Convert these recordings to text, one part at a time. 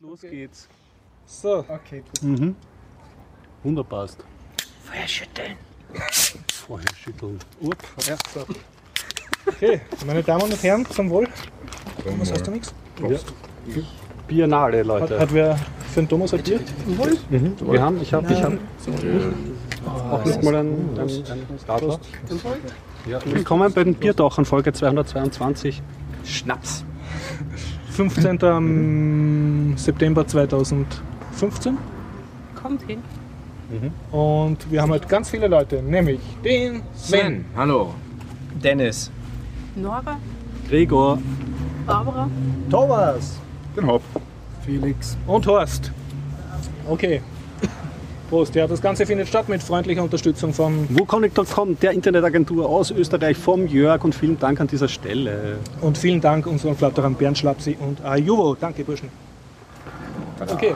Los geht's. So, Okay, Mhm. Wunderbar. passt. Feuer schütteln. Vorher schütteln. Up. Ja, so. okay, meine Damen und Herren, zum Wohl. Thomas, hast du nichts? Biennale, Hat, Leute. hat wer für den Thomas ein Bier? Mhm. Wir haben, ich habe ich hab auch noch mal ein, ein, ein Radler. Ja. Willkommen bei den Biertauchern, Folge 222. Schnaps. 15. am September 2015. Kommt hin. Und wir haben halt ganz viele Leute, nämlich den Sven, Hallo. Dennis. Nora, Gregor, Barbara. Thomas! Den Haupt. Felix. und Horst. Okay. Prost. Ja, das Ganze findet statt mit freundlicher Unterstützung von WooConnect.com, der Internetagentur aus Österreich vom Jörg und vielen Dank an dieser Stelle. und vielen Dank unseren Flatterern Bernd Schlapsi und Ajuvo. Danke, Burschen. Okay.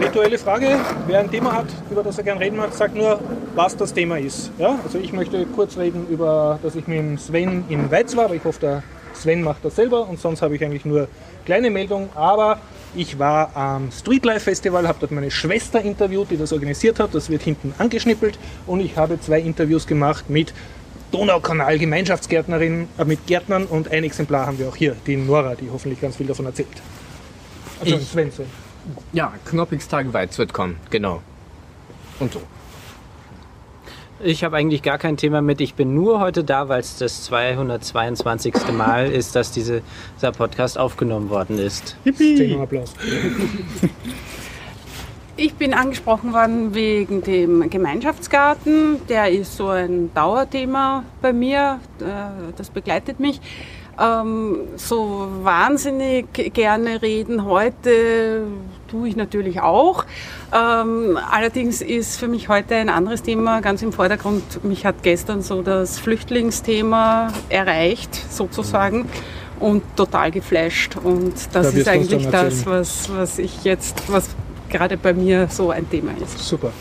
Rituelle Frage. Wer ein Thema hat, über das er gern reden mag, sagt nur, was das Thema ist. Ja? Also ich möchte kurz reden über, dass ich mit dem Sven in Weiz war, aber ich hoffe, der Sven macht das selber und sonst habe ich eigentlich nur kleine Meldung. Aber ich war am Streetlife Festival, habe dort meine Schwester interviewt, die das organisiert hat. Das wird hinten angeschnippelt und ich habe zwei Interviews gemacht mit Donaukanal Gemeinschaftsgärtnerinnen, äh, mit Gärtnern und ein Exemplar haben wir auch hier, die Nora, die hoffentlich ganz viel davon erzählt. Also Ich- Sven, Sven. Ja, Knoppigstag Weiz wird kommen. Genau. Und so. Ich habe eigentlich gar kein Thema mit. Ich bin nur heute da, weil es das 222. Mal ist, dass diese, dieser Podcast aufgenommen worden ist. Zehnmal Applaus. Ich bin angesprochen worden wegen dem Gemeinschaftsgarten. Der ist so ein Dauerthema bei mir. Äh, Das begleitet mich. Ähm, So wahnsinnig gerne reden heute tue ich natürlich auch. Ähm, Allerdings ist für mich heute ein anderes Thema ganz im Vordergrund. Mich hat gestern so das Flüchtlingsthema erreicht, sozusagen. Und total geflasht. Und Da das wirst ist eigentlich das, was, was ich jetzt, was gerade bei mir so ein Thema ist. Super.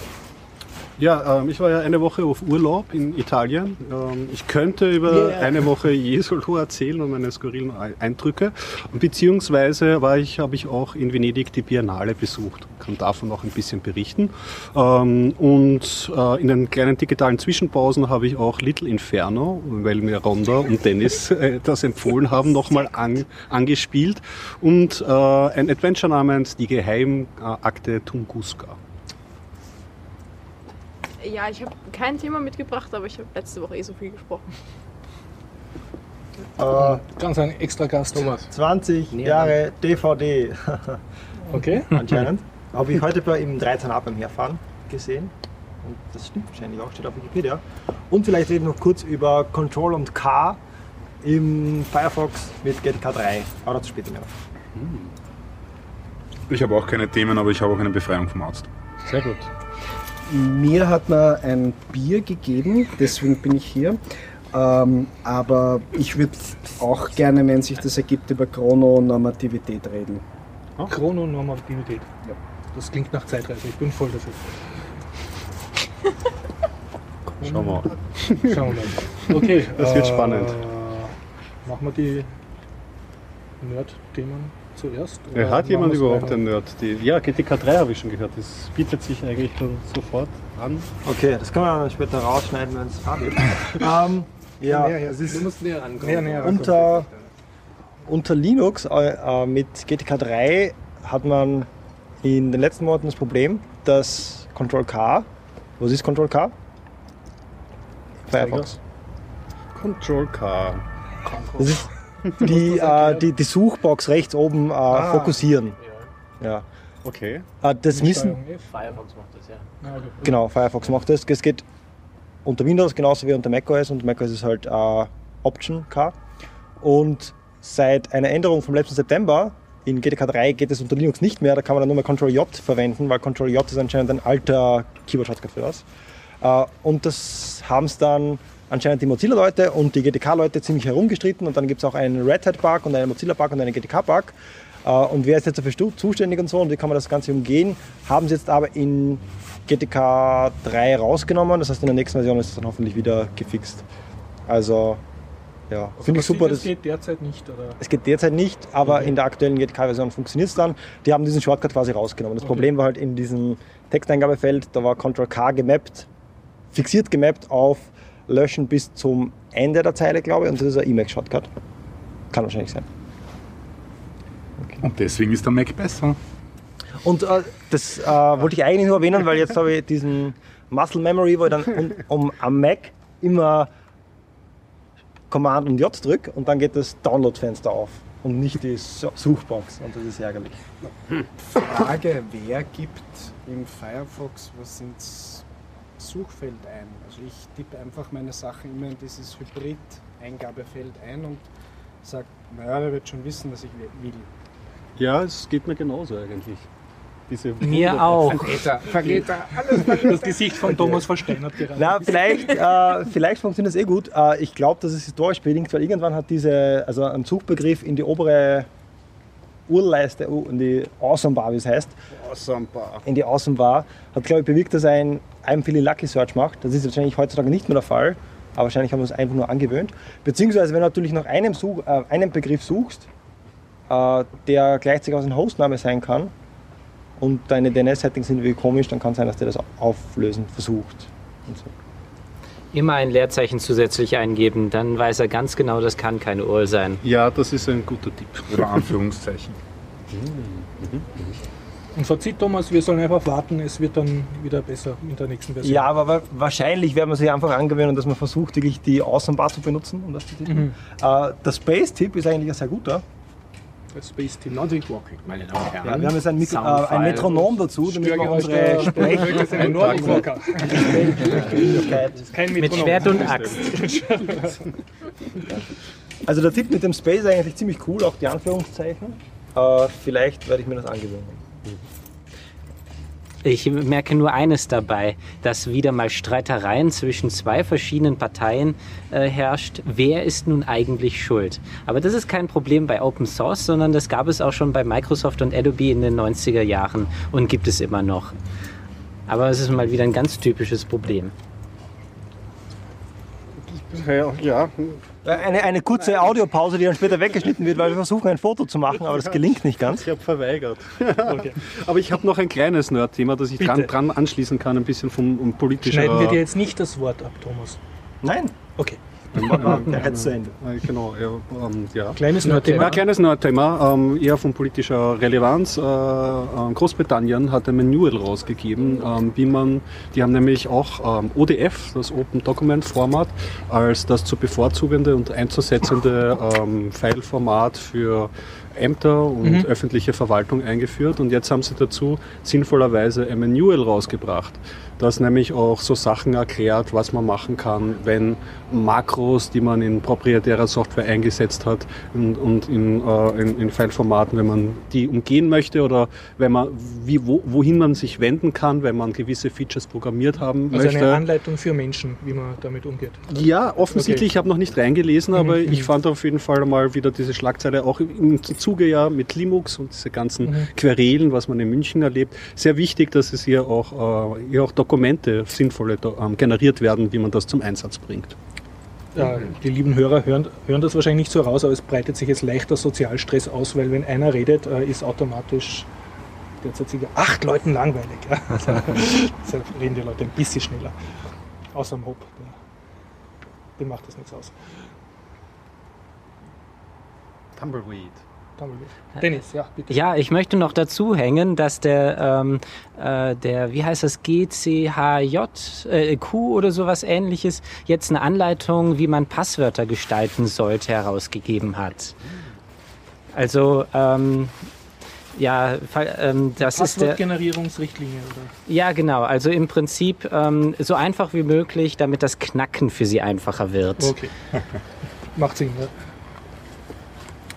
Ja, ähm, ich war ja eine Woche auf Urlaub in Italien. Ähm, ich könnte über Yeah. eine Woche Jesolo erzählen und meine skurrilen Ei- Eindrücke. Und beziehungsweise war ich, habe ich auch in Venedig die Biennale besucht. Kann davon auch ein bisschen berichten. Ähm, und äh, in den kleinen digitalen Zwischenpausen habe ich auch Little Inferno, weil mir Ronda und Dennis äh, das empfohlen haben, nochmal an, angespielt. Und äh, ein Adventure namens Die Geheimakte Tunguska. Ja, ich habe kein Thema mitgebracht, aber ich habe letzte Woche eh so viel gesprochen. Äh, Ganz ein extra Gast. Thomas. 20 Jahre DVD Okay. anscheinend. Habe ich heute bei im 13a beim Herfahren gesehen. Und das stimmt wahrscheinlich auch, steht auf Wikipedia. Und vielleicht reden wir noch kurz über Control und K im Firefox mit GTK 3. Aber dazu später mehr. Ich habe auch keine Themen, aber ich habe auch eine Befreiung vom Arzt. Sehr gut. Mir hat man ein Bier gegeben, deswegen bin ich hier. Ähm, aber ich würde auch gerne, wenn sich das ergibt, über Chrononormativität reden. Chrononormativität. Ja. Das klingt nach Zeitreise. Ich bin voll dafür. Schauen wir mal. Schauen wir mal. Okay. Das wird spannend. Machen wir die Nerd-Themen zuerst? Oder Hat jemand überhaupt weiter? ein Nerd? Die, ja, GTK 3 habe ich schon gehört. Das bietet sich eigentlich dann sofort an. Okay, das kann man dann später rausschneiden, wenn es warm wird. ähm, ja, es ist musst näher rankommen. Näher, näher rankommen. unter, unter Linux äh, äh, mit GTK 3 hat man in den letzten Monaten das Problem, dass Control K, was ist Control K? Firefox. Control K. Das ist die, äh, die, die Suchbox rechts oben äh, Ah. fokussieren. Ja. Okay. Äh, das F. Firefox macht das ja. Ah, okay. genau, Firefox macht das. Das geht unter Windows genauso wie unter macOS und macOS ist halt äh, Option K. Und seit einer Änderung vom letzten September in GTK 3 geht es unter Linux nicht mehr, da kann man dann nur mehr Ctrl J verwenden, weil Ctrl J ist anscheinend ein alter Keyboard-Shortcut für das. Äh, und das haben es dann anscheinend die Mozilla-Leute und die GTK-Leute ziemlich herumgestritten und dann gibt es auch einen Red Hat-Bug und einen Mozilla-Bug und einen GTK-Bug. Äh, und wer ist jetzt dafür zuständig und so und wie kann man das Ganze umgehen, haben sie jetzt aber in GTK 3 rausgenommen. Das heißt, in der nächsten Version ist es dann hoffentlich wieder gefixt. Also Ja, finde ich Also super. Das, geht derzeit nicht, oder? es geht derzeit nicht, aber in der aktuellen GTK-Version funktioniert es dann. Die haben diesen Shortcut quasi rausgenommen. Das Problem war halt in diesem Texteingabefeld, da war Ctrl-K gemappt, fixiert gemappt auf Löschen bis zum Ende der Zeile, glaube ich, und das ist ein Emacs-Shortcut. Kann wahrscheinlich sein. Und deswegen ist der Mac besser. Und äh, das äh, wollte ich eigentlich nur erwähnen, weil jetzt habe ich diesen Muscle Memory, wo ich dann um, um, am Mac immer Command und J drücke und dann geht das Download-Fenster auf und nicht die Su- Suchbox und das ist ärgerlich. Frage, wer gibt im Firefox was ins Suchfeld ein? Also ich tippe einfach meine Sachen immer in dieses Hybrid-Eingabefeld ein und sage, naja, der wird schon wissen, was ich will. Ja, es geht mir genauso eigentlich. Diese Mir auch. Verräter, Verräter, alles Das Gesicht von Thomas versteinert gerade. Na, vielleicht, äh, vielleicht funktioniert das eh gut. Äh, ich glaube, dass es historisch bedingt, weil irgendwann hat diese, also ein Suchbegriff in die obere Urleiste, in die Awesome Bar, wie es heißt, Awesome. in die Außenbar, hat, glaube ich, bewirkt, dass er ein I'm Feeling Lucky Search macht. Das ist wahrscheinlich heutzutage nicht mehr der Fall, aber wahrscheinlich haben wir uns einfach nur angewöhnt. Beziehungsweise, wenn du natürlich nach einem, Such, äh, einem Begriff suchst, äh, der gleichzeitig aus einem Hostname sein kann und deine DNS-Settings sind wie komisch, dann kann es sein, dass der das auflösen versucht. Und so. Immer ein Leerzeichen zusätzlich eingeben, dann weiß er ganz genau, das kann keine URL sein. Ja, das ist ein guter Tipp. Oder Anführungszeichen. Und Fazit, Thomas, wir sollen einfach warten, es wird dann wieder besser in der nächsten Version. Ja, aber wa- wahrscheinlich werden wir sich einfach angewöhnen, dass man versucht, wirklich die Außenbar zu benutzen. Um das zu titeln. Äh, der Space-Tipp ist eigentlich ein sehr guter. Space Team. Nordic Walking, meine Damen und Herren. Ja, wir haben jetzt ein, Mikro, äh, ein. Metronom dazu, damit wir unsere Walker. Mit. Schwert und Axt. Also der Tipp mit dem Space ist eigentlich ziemlich cool, auch die Anführungszeichen. Äh, vielleicht werde ich mir das angewöhnen. Ich merke nur eines dabei, dass wieder mal Streitereien zwischen zwei verschiedenen Parteien äh, herrscht. Wer ist nun eigentlich schuld? Aber das ist kein Problem bei Open Source, sondern das gab es auch schon bei Microsoft und Adobe in den 90er Jahren und gibt es immer noch. Aber es ist mal wieder ein ganz typisches Problem. Ja, Äh, Eine, eine kurze Audiopause, die dann später weggeschnitten wird, weil wir versuchen ein Foto zu machen, aber das gelingt nicht ganz. ich habe verweigert. Aber ich habe noch ein kleines Nerd-Thema, das ich dran, dran anschließen kann, ein bisschen vom um politischer... Schneiden wir dir jetzt nicht das Wort ab, Thomas. Nein, Okay. Der hat zu Ende. Äh, Genau, ja. Ähm, ja. Kleines Ja, kleines Nerdthema, ähm, eher von politischer Relevanz. Äh, äh, Großbritannien hat ein Manual rausgegeben, ähm, wie man, die haben nämlich auch ähm, ODF, das Open Document Format, als das zu bevorzugende und einzusetzende ähm, Fileformat für Ämter und öffentliche Verwaltung eingeführt. Und jetzt haben sie dazu sinnvollerweise ein Manual rausgebracht, das nämlich auch so Sachen erklärt, was man machen kann, wenn Makros, die man in proprietärer Software eingesetzt hat und, und in, äh, in, in Fileformaten, wenn man die umgehen möchte oder wenn man, wie, wo, wohin man sich wenden kann, wenn man gewisse Features programmiert haben Also möchte. eine Anleitung für Menschen, wie man damit umgeht. Ja, offensichtlich, ich habe noch nicht reingelesen, aber Mhm, ich fand auf jeden Fall mal wieder diese Schlagzeile auch im Zuge ja mit Linux und diese ganzen Mhm. Querelen, was man in München erlebt. Sehr wichtig, dass es hier auch, äh, hier auch Dokumente, sinnvolle do- ähm, generiert werden, wie man das zum Einsatz bringt. Ja, die lieben Hörer hören, hören das wahrscheinlich nicht so raus, aber es breitet sich jetzt leichter Sozialstress aus, weil wenn einer redet, äh, ist automatisch derzeit sicher acht Leuten langweilig. Ja? Also, deshalb reden die Leute ein bisschen schneller. Außer dem Hopp. Der, dem macht das nichts aus. Tumbleweed. Dennis, ja, bitte. Ja, ich möchte noch dazu hängen, dass der, ähm, äh, der wie heißt das, GCHJ, äh, Q oder sowas ähnliches, jetzt eine Anleitung, wie man Passwörter gestalten sollte, herausgegeben hat. Also, ähm, ja, ähm, das ist der. Passwortgenerierungsrichtlinie, oder? Ja, genau. Also im Prinzip ähm, so einfach wie möglich, damit das Knacken für sie einfacher wird. Okay. Macht Sinn, ja.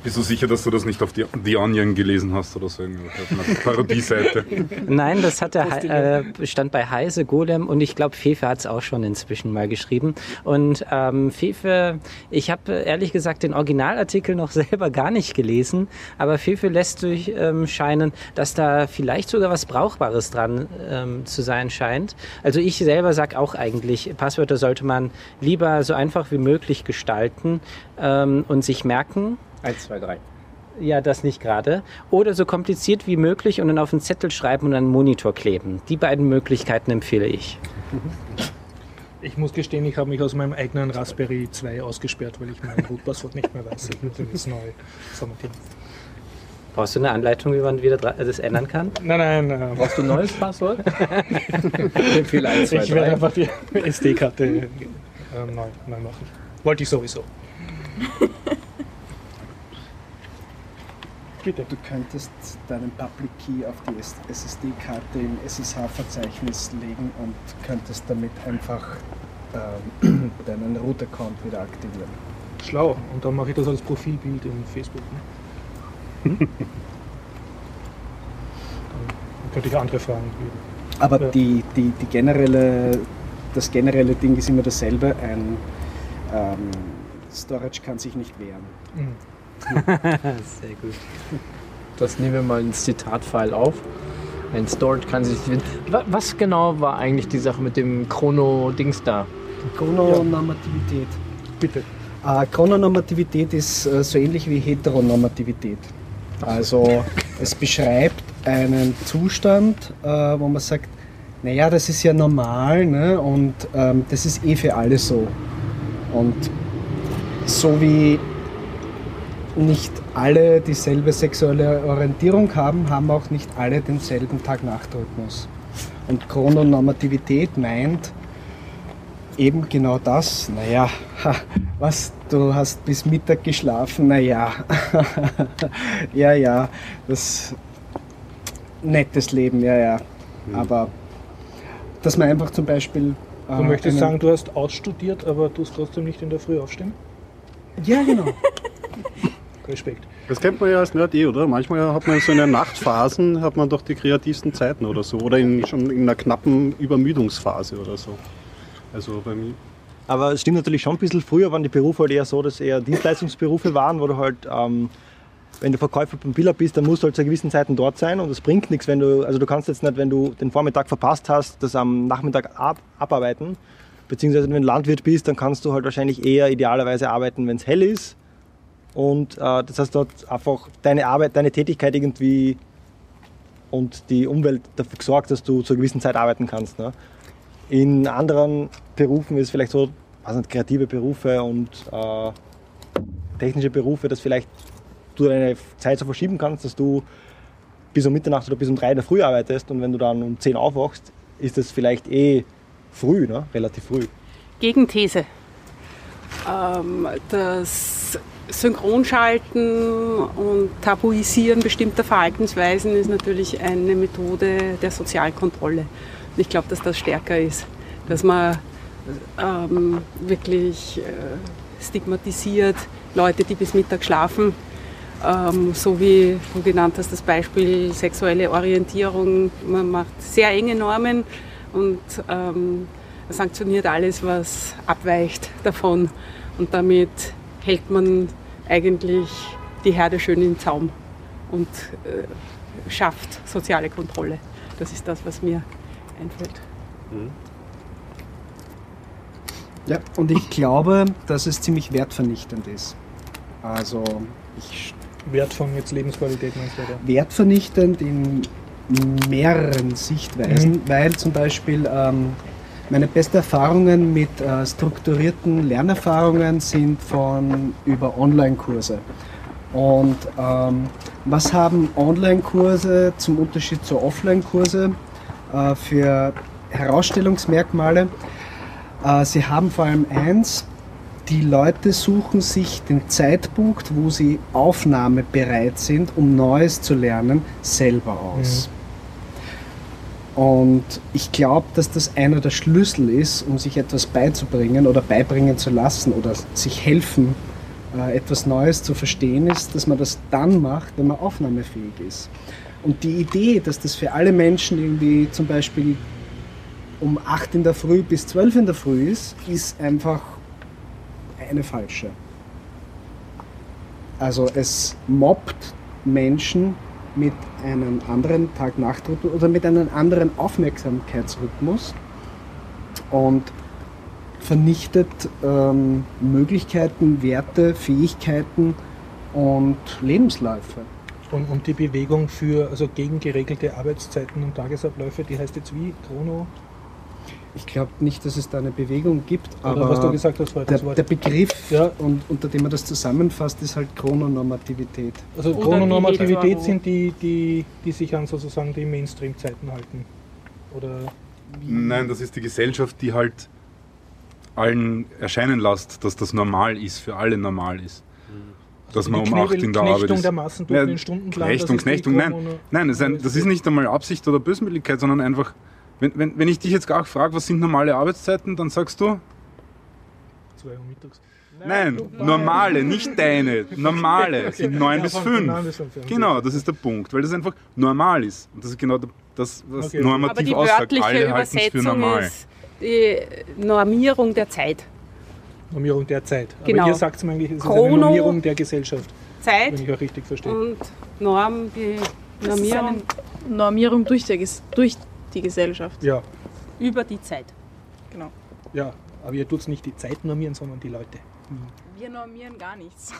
Bist du sicher, dass du das nicht auf die, The Onion gelesen hast oder so? Parodieseite. Nein, das hat der, äh, stand bei Heise, Golem und ich glaube, Fefe hat es auch schon inzwischen mal geschrieben. Und ähm, Fefe, ich habe ehrlich gesagt den Originalartikel noch selber gar nicht gelesen, aber Fefe lässt durch ähm, scheinen, dass da vielleicht sogar was Brauchbares dran ähm, zu sein scheint. Also ich selber sage auch eigentlich, Passwörter sollte man lieber so einfach wie möglich gestalten ähm, und sich merken. Eins, zwei, drei. Ja, das nicht gerade. Oder so kompliziert wie möglich und dann auf einen Zettel schreiben und an den Monitor kleben. Die beiden Möglichkeiten empfehle ich. Ich muss gestehen, ich habe mich aus meinem eigenen Raspberry 2 ausgesperrt, weil ich mein Root-Passwort nicht mehr weiß. Ich muss das neu formatieren. Brauchst du eine Anleitung, wie man wieder dra- das ändern kann? Nein, nein, äh, Brauchst du ein neues Passwort? ich empfehle eins, zwei, ich werde drei. einfach die SD-Karte äh, neu, neu machen. Wollte ich sowieso. Bitte. Du könntest deinen Public Key auf die SSD-Karte im SSH-Verzeichnis legen und könntest damit einfach ähm, deinen Root-Account wieder aktivieren. Schlau. Und dann mache ich das als Profilbild in Facebook. Ne? Dann könnte ich andere Fragen geben. Aber Ja. die, die, die generelle, das generelle Ding ist immer dasselbe. Ein ähm, Storage kann sich nicht wehren. Mhm. Sehr gut. Das nehmen wir mal ins Zitatfile auf. Ein Storage kann sich. Wa- Was genau war eigentlich die Sache mit dem Chrono-Dings da? Chrononormativität. Bitte. Äh, Chrononormativität ist äh, so ähnlich wie Heteronormativität. Also es beschreibt einen Zustand, äh, wo man sagt, naja, das ist ja normal ne? und ähm, das ist eh für alle so. Und so wie nicht alle dieselbe sexuelle Orientierung haben, haben auch nicht alle denselben Tag-Nacht-Rhythmus. Und Chrononormativität meint, eben genau das. Naja, was, du hast bis Mittag geschlafen, naja, ja, ja, das nettes Leben, ja, ja. Aber dass man einfach zum Beispiel. Du äh, möchtest einen- sagen, du hast ausstudiert, aber tust trotzdem nicht in der Früh aufstehen? Ja, genau. Respekt. Das kennt man ja als Nerd eh, oder? Manchmal hat man so in den Nachtphasen, hat man doch die kreativsten Zeiten oder so. Oder in, schon in einer knappen Übermüdungsphase oder so. Also bei mir. Aber es stimmt natürlich schon ein bisschen, früher waren die Berufe halt eher so, dass eher Dienstleistungsberufe waren, wo du halt, ähm, wenn du Verkäufer beim Biller bist, dann musst du halt zu gewissen Zeiten dort sein und es bringt nichts, wenn du, also du kannst jetzt nicht, wenn du den Vormittag verpasst hast, das am Nachmittag ab, abarbeiten. Beziehungsweise wenn du Landwirt bist, dann kannst du halt wahrscheinlich eher idealerweise arbeiten, wenn es hell ist. Und äh, das heißt, dort einfach deine Arbeit, deine Tätigkeit irgendwie und die Umwelt dafür gesorgt, dass du zu einer gewissen Zeit arbeiten kannst. Ne? In anderen Berufen ist es vielleicht so, was sind kreative Berufe und äh, technische Berufe, dass vielleicht du deine Zeit so verschieben kannst, dass du bis um Mitternacht oder bis um drei in der Früh arbeitest und wenn du dann um 10 aufwachst, ist das vielleicht eh früh, ne? relativ früh. Gegenthese. Ähm, das Synchronschalten und Tabuisieren bestimmter Verhaltensweisen ist natürlich eine Methode der Sozialkontrolle. Und ich glaube, dass das stärker ist, dass man ähm, wirklich äh, stigmatisiert Leute, die bis Mittag schlafen, ähm, so wie du genannt hast, das Beispiel sexuelle Orientierung. Man macht sehr enge Normen und ähm, sanktioniert alles, was abweicht davon. Und damit hält man eigentlich die Herde schön im Zaum und äh, schafft soziale Kontrolle. Das ist das, was mir einfällt. Ja, und ich glaube, dass es ziemlich wertvernichtend ist. Also, ich Wert von jetzt Lebensqualität meinst du, oder? wertvernichtend in mehreren Sichtweisen, weil zum Beispiel ähm, meine besten Erfahrungen mit äh, strukturierten Lernerfahrungen sind von über Online-Kurse. Und ähm, was haben Online-Kurse zum Unterschied zu Offline-Kurse äh, für Herausstellungsmerkmale? Äh, sie haben vor allem eins, die Leute suchen sich den Zeitpunkt, wo sie aufnahmebereit sind, um Neues zu lernen, selber aus. Und ich glaube, dass das einer der Schlüssel ist, um sich etwas beizubringen oder beibringen zu lassen oder sich helfen äh, etwas Neues zu verstehen ist, dass man das dann macht, wenn man aufnahmefähig ist. Und die Idee, dass das für alle Menschen irgendwie zum Beispiel um 8 in der Früh bis 12 in der Früh ist, ist einfach eine falsche. Also es mobbt Menschen mit einem anderen Tag-Nacht-Rhythmus oder mit einem anderen Aufmerksamkeitsrhythmus und vernichtet ähm, Möglichkeiten, Werte, Fähigkeiten und Lebensläufe. Und, und die Bewegung für, also gegen geregelte Arbeitszeiten und Tagesabläufe, die heißt jetzt wie? Chrono? Ich glaube nicht, dass es da eine Bewegung gibt, Oder aber was du gesagt hast, war das der, Wort. der Begriff, Ja. und, unter dem man das zusammenfasst, ist halt Chrononormativität. Also Oder Chrononormativität die sind die, die, die sich an sozusagen die Mainstream-Zeiten halten. Oder Nein, das ist die Gesellschaft, die halt allen erscheinen lässt, dass das normal ist, für alle normal ist. Dass man um 8 Knebel- in der Arbeit ist. der Massen durch Ja, den Stundenplan, Knechtung, das ist die Knechtung, nein. Nein, das ist, ein, das ist nicht einmal Absicht oder Böswilligkeit, sondern einfach, wenn, wenn, wenn ich dich jetzt gar frage, was sind normale Arbeitszeiten, dann sagst du, zwei Uhr mittags. nein, normale, nicht deine, normale, sind 9 Ja, bis von- 5. von neun bis fünf, ja. Genau, das ist der Punkt, weil das einfach normal ist. Und das ist genau das, was Okay. Aber normativ die aussagt. wörtliche Alle halten es für normal. ist die Normierung der Zeit. Normierung der Zeit. Aber Genau. ihr sagt es mir eigentlich, es ist eine Chrono- Normierung der Gesellschaft, wenn Zeit ich auch richtig verstehe. und Norm, die Normierung Normierung durch, der, durch die Gesellschaft. Ja, über die Zeit. Genau. ja. Aber ihr tut nicht die Zeit normieren, sondern die Leute. Wir normieren gar nichts.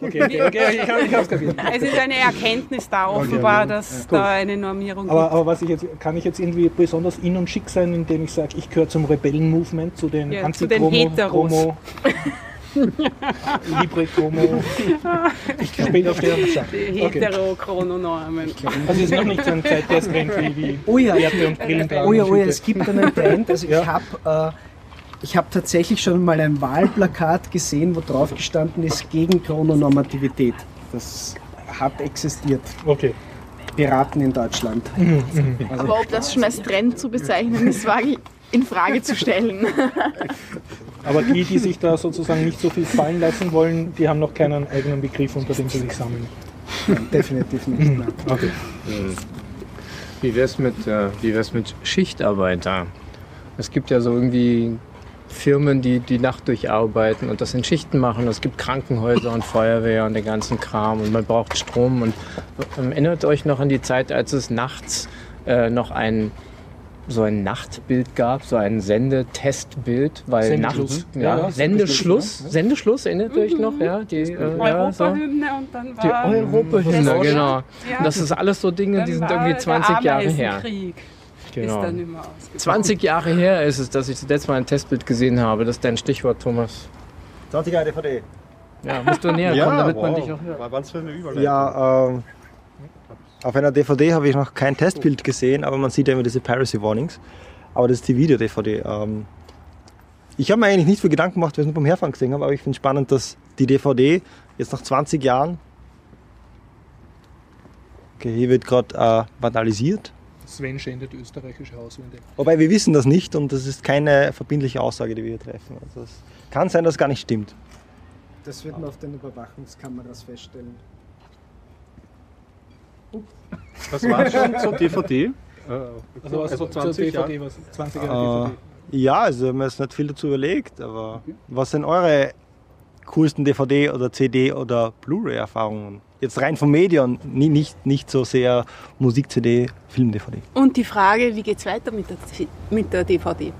Okay, okay, okay ich, hab- ich hab's kapiert. Es ist eine Erkenntnis da Okay, offenbar, ja. dass Ja, da eine Normierung Aber, gibt. aber was ich jetzt, kann ich jetzt irgendwie besonders in und schick sein, indem ich sage, ich gehöre zum Rebellen-Movement, zu den Ja, zu den Heteros. Libre Chromo. Ich später auf der Schau. Die Okay. Heterochrononormen. Also es ist noch nicht so ein Zeitgeist-Trend wie, wie Oh ja, Werte und Brillen Oh ja, oh ja, es gibt einen Trend. Also Ja. ich habe äh, ich hab tatsächlich schon mal ein Wahlplakat gesehen, wo drauf gestanden ist gegen Chrononormativität. Das hat existiert. Okay. Piraten in Deutschland. Also, Aber ob das schon als Trend zu bezeichnen ist, wage ich in Frage zu stellen. Aber die, die sich da sozusagen nicht so viel fallen lassen wollen, die haben noch keinen eigenen Begriff, unter dem sie sich sammeln. definitiv nicht. nein. Okay. Wie wär's mit, äh, wie wär's mit Schichtarbeiter? Es gibt ja so irgendwie Firmen, die die Nacht durcharbeiten und das in Schichten machen. Es gibt Krankenhäuser und Feuerwehr und den ganzen Kram und man braucht Strom. Und ähm, erinnert euch noch an die Zeit, als es nachts äh, noch ein so ein Nachtbild gab, so ein Sendetestbild, weil Sendeschluss. nachts Ja, ja, ja, Sendeschluss, Sendeschluss, Sendeschluss, erinnert ihr euch noch, ja, die äh, ja, so. Europahymne und dann Die war Europahymne, das- genau. Ja, Und das ist alles so Dinge, dann die sind irgendwie der 20 Jahre her. Genau. dann immer ausgebrochen. 20 Jahre her ist es, dass ich zuletzt mal ein Testbild gesehen habe. Das ist dein Stichwort, Thomas. 20 Jahre DVD. Ja, musst du näher kommen, damit man dich auch hört. War ganz für eine Überleitung. Ja, ähm, auf einer DVD habe ich noch kein Testbild gesehen, aber man sieht ja immer diese Piracy Warnings. Aber das ist die Video-DVD. Ähm, ich habe mir eigentlich nicht viel Gedanken gemacht, weil ich es nur beim Herfahren gesehen habe, aber ich finde es spannend, dass die DVD jetzt nach 20 Jahren. Okay, hier wird gerade äh, vandalisiert. Sven schändet österreichische Hauswände. Wobei wir wissen das nicht und das ist keine verbindliche Aussage, die wir hier treffen. Also es kann sein, dass es gar nicht stimmt. Das wird man auf den Überwachungskameras feststellen. Das war schon zur DVD. Äh, Also, was also zur 20 Jahre. DVD, was 20 Jahre Äh, DVD. ja, also haben wir jetzt nicht viel dazu überlegt, aber was sind eure coolsten DVD oder CD oder Blu-ray-Erfahrungen? Jetzt rein vom Medium, nie- nicht, nicht so sehr Musik-CD, Film-DVD. Und die Frage, wie geht es weiter mit der, mit der DVD?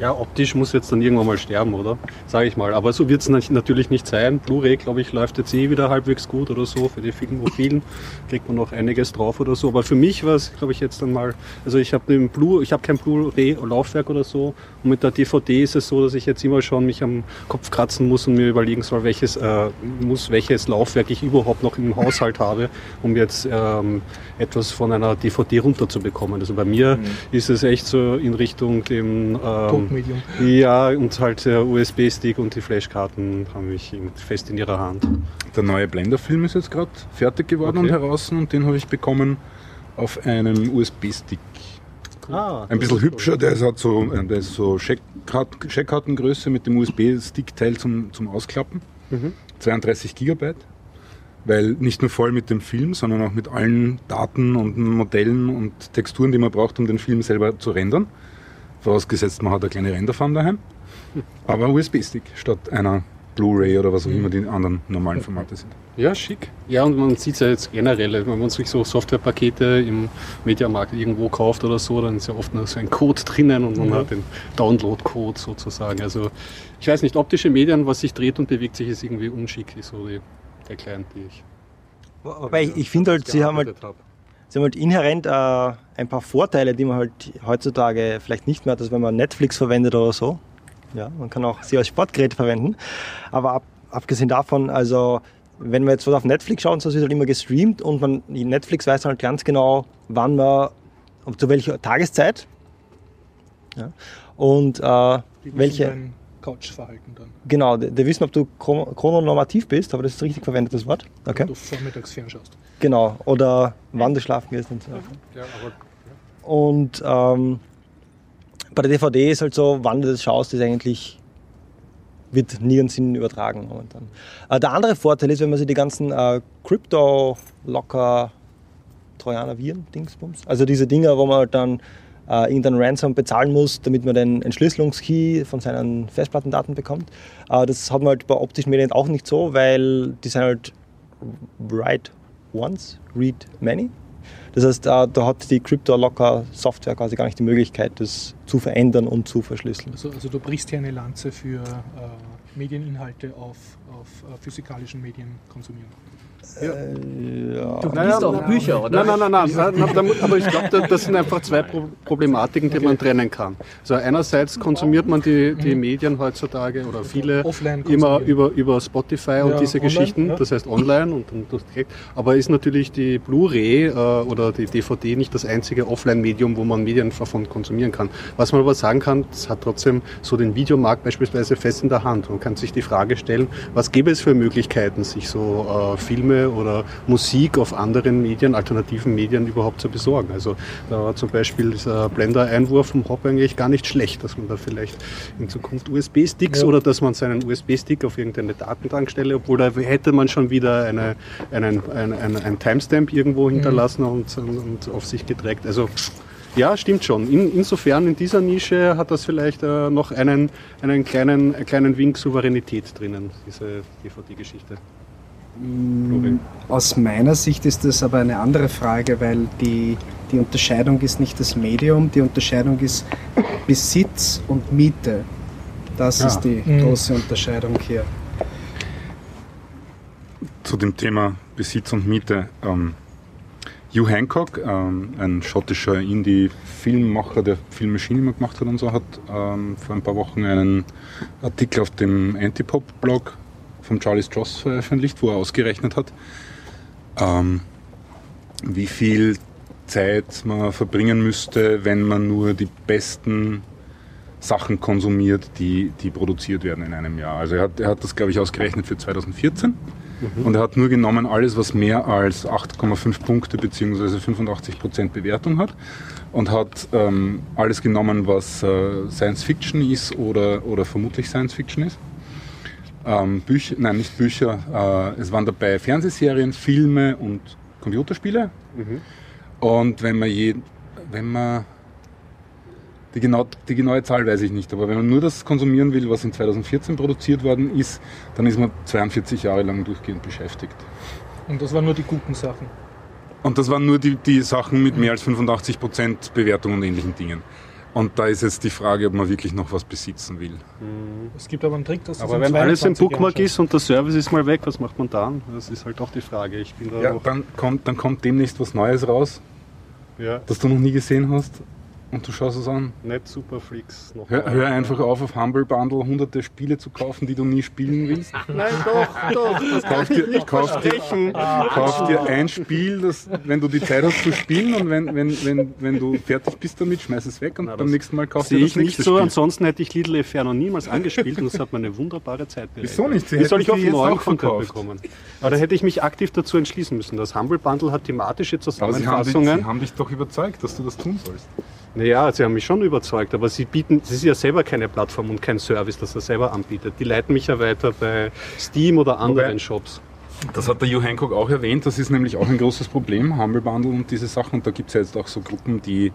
Ja, optisch muss jetzt dann irgendwann mal sterben, oder? Sage ich mal. Aber so wird es natürlich nicht sein. Blu-ray, glaube ich, läuft jetzt eh wieder halbwegs gut oder so. Für die Filmophilen kriegt man noch einiges drauf oder so. Aber für mich war es, glaube ich, jetzt dann mal. Also ich habe den Blu, ich habe kein Blu-ray-Laufwerk oder so. Und mit der DVD ist es so, dass ich jetzt immer schon mich am Kopf kratzen muss und mir überlegen soll, welches äh, muss, welches Laufwerk ich überhaupt noch im Haushalt habe, um jetzt ähm, etwas von einer DVD runterzubekommen. Also bei mir ist es echt so in Richtung dem ähm, Topmedium. ja, und halt der USB-Stick und die Flashkarten haben mich fest in ihrer Hand. Der neue Blender-Film ist jetzt gerade fertig geworden Okay. und heraus und den habe ich bekommen auf einem USB-Stick. Ah, Ein bisschen hübscher, der ist, hat so, äh, der ist so Scheckkart- Scheckkartengröße mit dem USB-Stick-Teil zum, zum Ausklappen. 32 Gigabyte, weil nicht nur voll mit dem Film, sondern auch mit allen Daten und Modellen und Texturen, die man braucht, um den Film selber zu rendern. Vorausgesetzt, man hat eine kleine Renderfarm daheim. Aber USB-Stick statt einer Blu-ray oder was auch immer die anderen normalen Formate sind. Ja, schick. Ja, und man sieht es ja jetzt generell, wenn man sich so Softwarepakete im Mediamarkt irgendwo kauft oder so, dann ist ja oft noch so ein Code drinnen und man Ja. hat den Download-Code sozusagen. Also ich weiß nicht, optische Medien, was sich dreht und bewegt sich, ist irgendwie unschick, ist so die, der Client, die ich. Wobei ich, ich finde halt, sie haben halt, gearbeitet haben halt inhärent äh, ein paar Vorteile, die man halt heutzutage vielleicht nicht mehr hat, als wenn man Netflix verwendet oder so. Ja, man kann auch sie als Sportgerät verwenden. Aber ab, abgesehen davon, also wenn wir jetzt was auf Netflix schauen, so ist es halt immer gestreamt und man, Netflix weiß halt ganz genau, wann man, zu welcher Tageszeit. Ja, und äh, welche, Couchverhalten dann. genau, die, wissen, ob du chron- chrononormativ bist, aber das ist richtig verwendetes Wort. Okay. Wenn du vormittags fernschaust. Genau, oder wann du schlafen gehst und so. Ja, aber Und ähm, bei der DVD ist halt so, wann du das schaust, ist eigentlich wird nirgends hin übertragen momentan. Äh, der andere Vorteil ist, wenn man sich die ganzen äh, Crypto-Locker Trojaner Viren, Dingsbums, also diese Dinger, wo man halt dann äh, irgendeinen Ransom bezahlen muss, damit man den Entschlüsselungskey von seinen Festplattendaten bekommt. Äh, das hat man halt bei optischen Medien auch nicht so, weil die sind halt write once, read many. Das heißt, äh, da hat die Crypto-Locker-Software quasi gar nicht die Möglichkeit, das zu verändern und zu verschlüsseln. Also, also du brichst hier eine Lanze für äh, Medieninhalte auf, auf äh, physikalischen Medien konsumieren. Ja. Du liest auch Bücher, oder? Nein, nein, nein, nein, nein, nein aber ich glaube, das, das sind einfach zwei Pro Problematiken, die man trennen kann. Also einerseits konsumiert man die, die Medien heutzutage oder viele Offline immer über, über Spotify und Ja, diese online, Geschichten, ja. das heißt online und direkt. Aber ist natürlich die Blu-ray äh, oder die DVD nicht das einzige Offline-Medium, wo man Medien davon konsumieren kann. Was man aber sagen kann, es hat trotzdem so den Videomarkt beispielsweise fest in der Hand. Man kann sich die Frage stellen, was gäbe es für Möglichkeiten, sich so äh, Filme oder Musik auf anderen Medien, alternativen Medien überhaupt zu besorgen. Also da war zum Beispiel dieser Blender-Einwurf vom Hop eigentlich gar nicht schlecht, dass man da vielleicht in Zukunft USB-Sticks Ja. oder dass man seinen USB-Stick auf irgendeine Datenbankstelle, obwohl da hätte man schon wieder eine, einen, ein, ein, ein Timestamp irgendwo hinterlassen und, und auf sich geträgt. Also ja, stimmt schon. In, insofern in dieser Nische hat das vielleicht äh, noch einen, einen kleinen, einen kleinen Wink Souveränität drinnen, diese DVD-Geschichte. Aus meiner Sicht ist das aber eine andere Frage, weil die, die Unterscheidung ist nicht das Medium, die Unterscheidung ist Besitz und Miete. Das Ja. ist die Mhm. große Unterscheidung hier. Zu dem Thema Besitz und Miete. Ähm, Hugh Hancock, ähm, ein schottischer Indie-Filmmacher, der Film Machine immer gemacht hat und so, hat ähm, vor ein paar Wochen einen Artikel auf dem Antipop-Blog von Charlie Stross veröffentlicht, wo er ausgerechnet hat, ähm, wie viel Zeit man verbringen müsste, wenn man nur die besten Sachen konsumiert, die, die produziert werden in einem Jahr. Also er hat, er hat das, glaube ich, ausgerechnet für 2014. Und er hat nur genommen alles, was mehr als 8,5 Punkte bzw. 85 Prozent Bewertung hat. Und hat ähm, alles genommen, was äh, Science Fiction ist oder, oder vermutlich Science Fiction ist. Ähm, Bücher, nein, nicht Bücher. Äh, es waren dabei Fernsehserien, Filme und Computerspiele. Und wenn man je, wenn man die, genau, die genaue Zahl weiß ich nicht, aber wenn man nur das konsumieren will, was in 2014 produziert worden ist, dann ist man 42 Jahre lang durchgehend beschäftigt. Und das waren nur die guten Sachen. Und das waren nur die, die Sachen mit mehr als 85% Bewertung und ähnlichen Dingen. Und da ist jetzt die Frage, ob man wirklich noch was besitzen will. Es gibt aber einen Trick, dass Aber wenn alles ein 22 Jahren Bookmark ist und der Service ist mal weg, was macht man dann? Das ist halt auch die Frage. Ich bin da Ja, dann kommt, dann kommt demnächst was Neues raus, ja, das du noch nie gesehen hast und du schaust es an. nicht Superfreaks noch. Hör, hör einfach auf, auf Humble Bundle hunderte Spiele zu kaufen, die du nie spielen willst. Nein, doch, doch. Das Kauf ich dir, nicht kauf, dir, kauf dir ein Spiel, das, wenn du die Zeit hast zu spielen und wenn, wenn, wenn, wenn du fertig bist damit, schmeiß es weg und Na, beim das nächsten Mal kaufst du Sehe das ich nicht nächste so, Spiel. ansonsten hätte ich Little Inferno niemals angespielt und es hat mir eine wunderbare Zeit bereitet. Wieso nicht? Sie Wie soll ich auf sie jetzt neuen auch verkauft. bekommen? Aber da hätte ich mich aktiv dazu entschließen müssen. Das Humble Bundle hat thematische Aber sie haben, dich, sie Zusammenfassungen. haben dich doch überzeugt, dass du das tun sollst. Naja, sie haben mich schon überzeugt, aber sie bieten, es ist ja selber keine Plattform und kein Service, das er selber anbietet. Die leiten mich ja weiter bei Steam oder anderen Wobei- Shops. Das hat der Hugh Hancock auch erwähnt, das ist nämlich auch ein großes Problem, Humble Bundle und diese Sachen. Und da gibt es ja jetzt auch so Gruppen, die,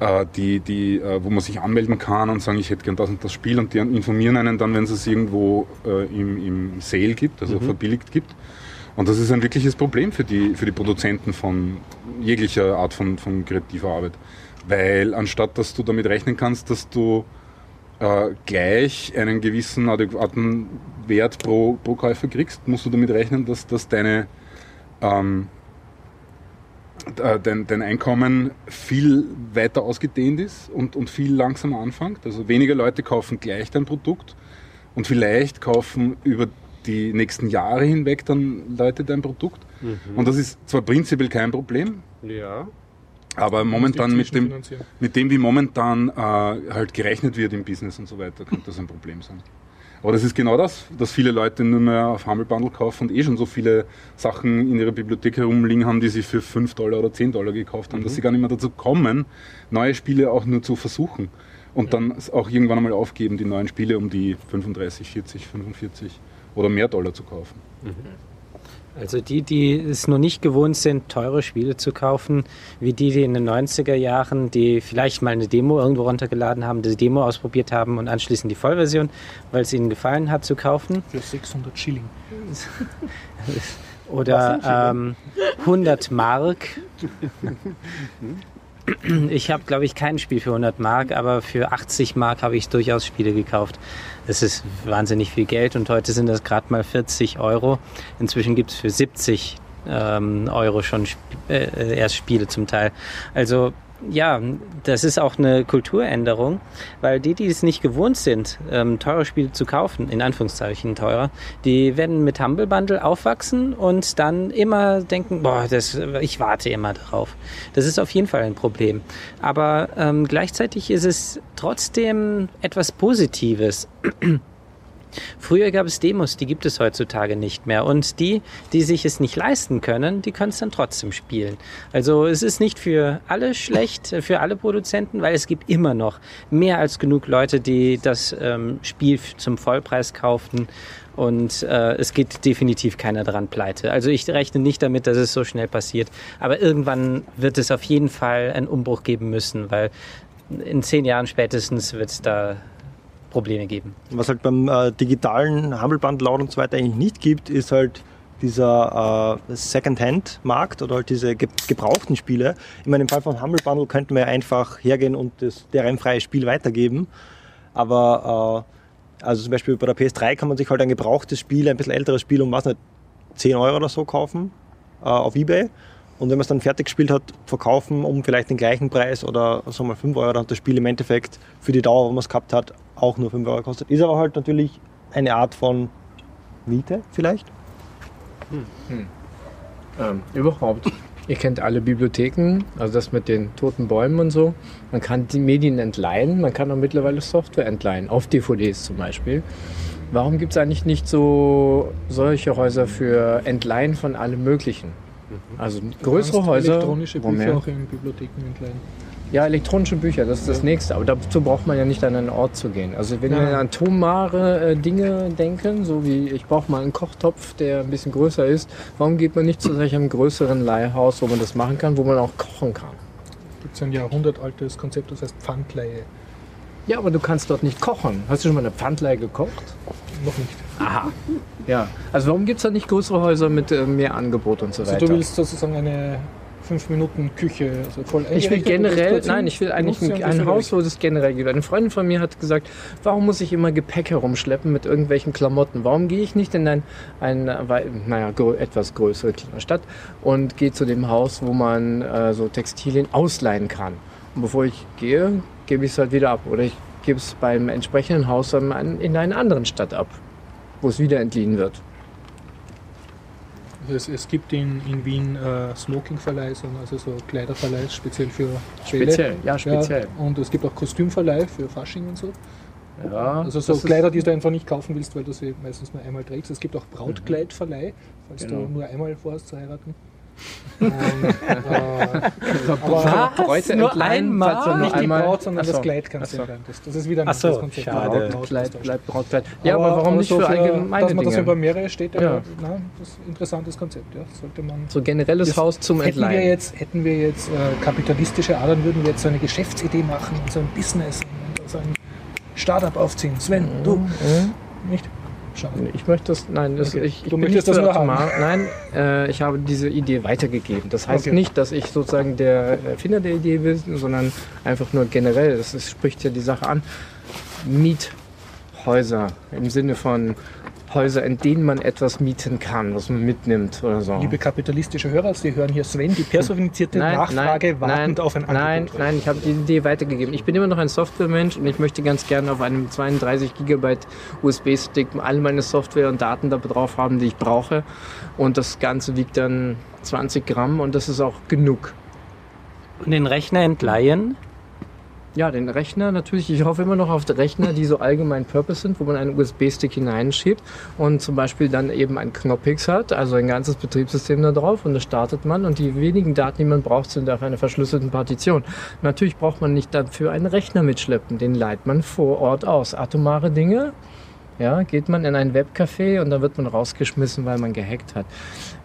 äh, die, die, äh, wo man sich anmelden kann und sagen, ich hätte gern das und das Spiel und die informieren einen dann, wenn es es irgendwo äh, im, im Sale gibt, also verbilligt gibt. Und das ist ein wirkliches Problem für die, für die Produzenten von jeglicher Art von, von kreativer Arbeit. Weil anstatt dass du damit rechnen kannst, dass du äh, gleich einen gewissen adäquaten Wert pro, pro Käufer kriegst, musst du damit rechnen, dass, dass deine, ähm, äh, dein, dein Einkommen viel weiter ausgedehnt ist und, und viel langsamer anfängt. Also weniger Leute kaufen gleich dein Produkt und vielleicht kaufen über die nächsten Jahre hinweg dann Leute dein Produkt. Und das ist zwar prinzipiell kein Problem, Ja. Aber momentan mit dem, mit dem, wie momentan äh, halt gerechnet wird im Business und so weiter, könnte das ein Problem sein. Aber das ist genau das, dass viele Leute nur mehr auf Humble Bundle kaufen und eh schon so viele Sachen in ihrer Bibliothek herumliegen haben, die sie für 5 Dollar oder 10 Dollar gekauft haben, dass sie gar nicht mehr dazu kommen, neue Spiele auch nur zu versuchen. Und dann auch irgendwann einmal aufgeben, die neuen Spiele um die 35, 40, 45 oder mehr Dollar zu kaufen. Also die, die es noch nicht gewohnt sind, teure Spiele zu kaufen, wie die, die in den 90er Jahren, die vielleicht mal eine Demo irgendwo runtergeladen haben, die Demo ausprobiert haben und anschließend die Vollversion, weil es ihnen gefallen hat, zu kaufen. Für 600 Schilling. Oder ähm, 100 Mark. Ich habe, glaube ich, kein Spiel für 100 Mark, aber für 80 Mark habe ich durchaus Spiele gekauft. Das ist wahnsinnig viel Geld und heute sind das gerade mal 40 Euro. Inzwischen gibt es für 70 ähm, Euro schon Sp äh, erst Spiele zum Teil. Also ja, das ist auch eine Kulturänderung, weil die, die es nicht gewohnt sind, ähm, teure Spiele zu kaufen, in Anführungszeichen teurer, die werden mit Humble Bundle aufwachsen und dann immer denken, boah, das, ich warte immer darauf. Das ist auf jeden Fall ein Problem. Aber ähm, gleichzeitig ist es trotzdem etwas Positives. Früher gab es Demos, die gibt es heutzutage nicht mehr. Und die, die sich es nicht leisten können, die können es dann trotzdem spielen. Also es ist nicht für alle schlecht, äh, für alle Produzenten, weil es gibt immer noch mehr als genug Leute, die das ähm, Spiel zum Vollpreis kaufen. Und äh, es geht definitiv keiner dran pleite. Also ich rechne nicht damit, dass es so schnell passiert. Aber irgendwann wird es auf jeden Fall einen Umbruch geben müssen, weil in zehn Jahren spätestens wird es da Probleme geben. Was halt beim äh, digitalen Bundle und so weiter eigentlich nicht gibt, ist halt dieser äh, Second-Hand-Markt oder halt diese ge gebrauchten Spiele. Ich meine, im Fall von Humble Bundle könnten wir einfach hergehen und das DRM-freie Spiel weitergeben. Aber äh, also zum Beispiel bei der PS3 kann man sich halt ein gebrauchtes Spiel, ein bisschen älteres Spiel um was nicht, 10 Euro oder so kaufen äh, auf Ebay. Und wenn man es dann fertig gespielt hat, verkaufen um vielleicht den gleichen Preis oder so mal 5 Euro, dann hat das Spiel im Endeffekt für die Dauer, wo man es gehabt hat, auch nur 5 Euro kostet. Ist aber halt natürlich eine Art von Miete vielleicht. Ähm, überhaupt. Ihr kennt alle Bibliotheken, also das mit den toten Bäumen und so. Man kann die Medien entleihen, man kann auch mittlerweile Software entleihen, auf DVDs zum Beispiel. Warum gibt es eigentlich nicht so solche Häuser für Entleihen von allem Möglichen? Also größere Häuser. Elektronische wo Bücher mehr- auch in Bibliotheken entleihen. Ja, elektronische Bücher, das ist das nächste. Aber dazu braucht man ja nicht an einen Ort zu gehen. Also wenn Ja. wir an atomare äh, Dinge denken, so wie ich brauche mal einen Kochtopf, der ein bisschen größer ist, warum geht man nicht zu solch einem größeren Leihhaus, wo man das machen kann, wo man auch kochen kann? Gibt es ein jahrhundertaltes Konzept, das heißt Pfandleihe. Ja, aber du kannst dort nicht kochen. Hast du schon mal eine Pfandleihe gekocht? Noch nicht. Aha. Ja, also warum gibt es da nicht größere Häuser mit äh, mehr Angebot und so Also weiter? du willst sozusagen eine 5 Minuten Küche, also voll Ich will generell, nein, ich will eigentlich ein, ein Haus, wo das generell gibt. Eine Freundin von mir hat gesagt, warum muss ich immer Gepäck herumschleppen mit irgendwelchen Klamotten? Warum gehe ich nicht in ein, ein naja, etwas größere Stadt und gehe zu dem Haus, wo man äh, so Textilien ausleihen kann? Und bevor ich gehe, gebe ich es halt wieder ab. Oder ich gebe es beim entsprechenden Haus in einer anderen Stadt ab, wo es wieder entliehen wird. Es, es gibt in, in Wien äh, Smoking-Verleih, also so Kleiderverleih speziell für Bälle. Speziell, ja, speziell. Ja, und es gibt auch Kostümverleih für Fasching und so. Ja, Also so Kleider, die du einfach nicht kaufen willst, weil du sie meistens nur einmal trägst. Es gibt auch Brautkleidverleih, falls Genau. du nur einmal vorhast zu heiraten. Und, äh, aber Bräute Nur entleihen, einmal? nur nicht die Braut, sondern Ach so. das Kleid kann Ach es so. sein. Das, ist wieder ein so, anderes Konzept. schade. Brautkleid, bleibt Brautkleid. Ja, aber, warum nicht so für allgemeine Dass man das Dinge? über mehrere Städte, Ja. na, das ist ein interessantes Konzept. Ja. Sollte man So generelles Haus zum hätten wir Entleihen. jetzt, hätten wir jetzt äh, kapitalistische Adern, würden wir jetzt so eine Geschäftsidee machen, so ein Business, so ein Startup aufziehen. Sven, du, nicht? Schade. Ich möchte das, nein, das, Okay. ich, ich Du bin möchtest nicht das nur haben. Nein, äh, ich habe diese Idee weitergegeben. Das heißt Okay. nicht, dass ich sozusagen der Erfinder der Idee bin, sondern einfach nur generell. Das ist, spricht ja die Sache an. Miethäuser im Sinne von Häuser, in denen man etwas mieten kann, was man mitnimmt oder so. Liebe kapitalistische Hörer, Sie hören hier Sven, die personifizierte Nachfrage wartend auf ein Nein, Angebot. nein, ich habe die Idee weitergegeben. Ich bin immer noch ein Softwaremensch und ich möchte ganz gerne auf einem 32 Gigabyte USB-Stick all meine Software und Daten da drauf haben, die ich brauche. Und das Ganze wiegt dann 20 Gramm und das ist auch genug. Und den Rechner entleihen. Ja, den Rechner natürlich. Ich hoffe immer noch auf Rechner, die so allgemein Purpose sind, wo man einen USB-Stick hineinschiebt und zum Beispiel dann eben ein Knoppix hat, also ein ganzes Betriebssystem da drauf und das startet man und die wenigen Daten, die man braucht, sind auf einer verschlüsselten Partition. Natürlich braucht man nicht dafür einen Rechner mitschleppen, den leiht man vor Ort aus. Atomare Dinge, ja, geht man in ein Webcafé und dann wird man rausgeschmissen, weil man gehackt hat.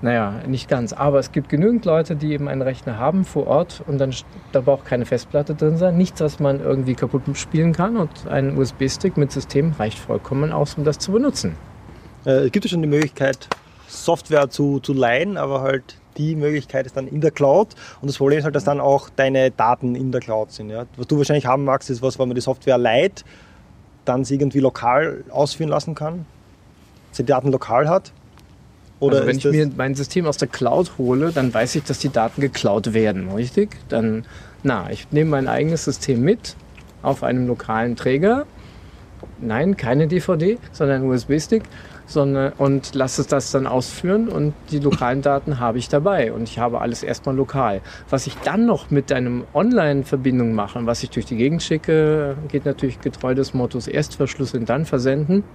Naja, nicht ganz. Aber es gibt genügend Leute, die eben einen Rechner haben vor Ort und dann da braucht keine Festplatte drin sein. Nichts, was man irgendwie kaputt spielen kann. Und ein USB-Stick mit System reicht vollkommen aus, um das zu benutzen. Äh, es gibt ja schon die Möglichkeit, Software zu, zu leihen, aber halt die Möglichkeit ist dann in der Cloud. Und das Problem ist halt, dass dann auch deine Daten in der Cloud sind. Ja? Was du wahrscheinlich haben magst, ist was, wenn man die Software leiht, dann sie irgendwie lokal ausführen lassen kann, sie die Daten lokal hat. Oder also wenn ich mir mein System aus der Cloud hole, dann weiß ich, dass die Daten geklaut werden, richtig? Dann, na, ich nehme mein eigenes System mit auf einem lokalen Träger. Nein, keine DVD, sondern ein USB-Stick. Sondern, und lasse das dann ausführen und die lokalen Daten habe ich dabei und ich habe alles erstmal lokal. Was ich dann noch mit einem Online-Verbindung mache und was ich durch die Gegend schicke, geht natürlich getreu des Mottos erst verschlüsseln, dann versenden.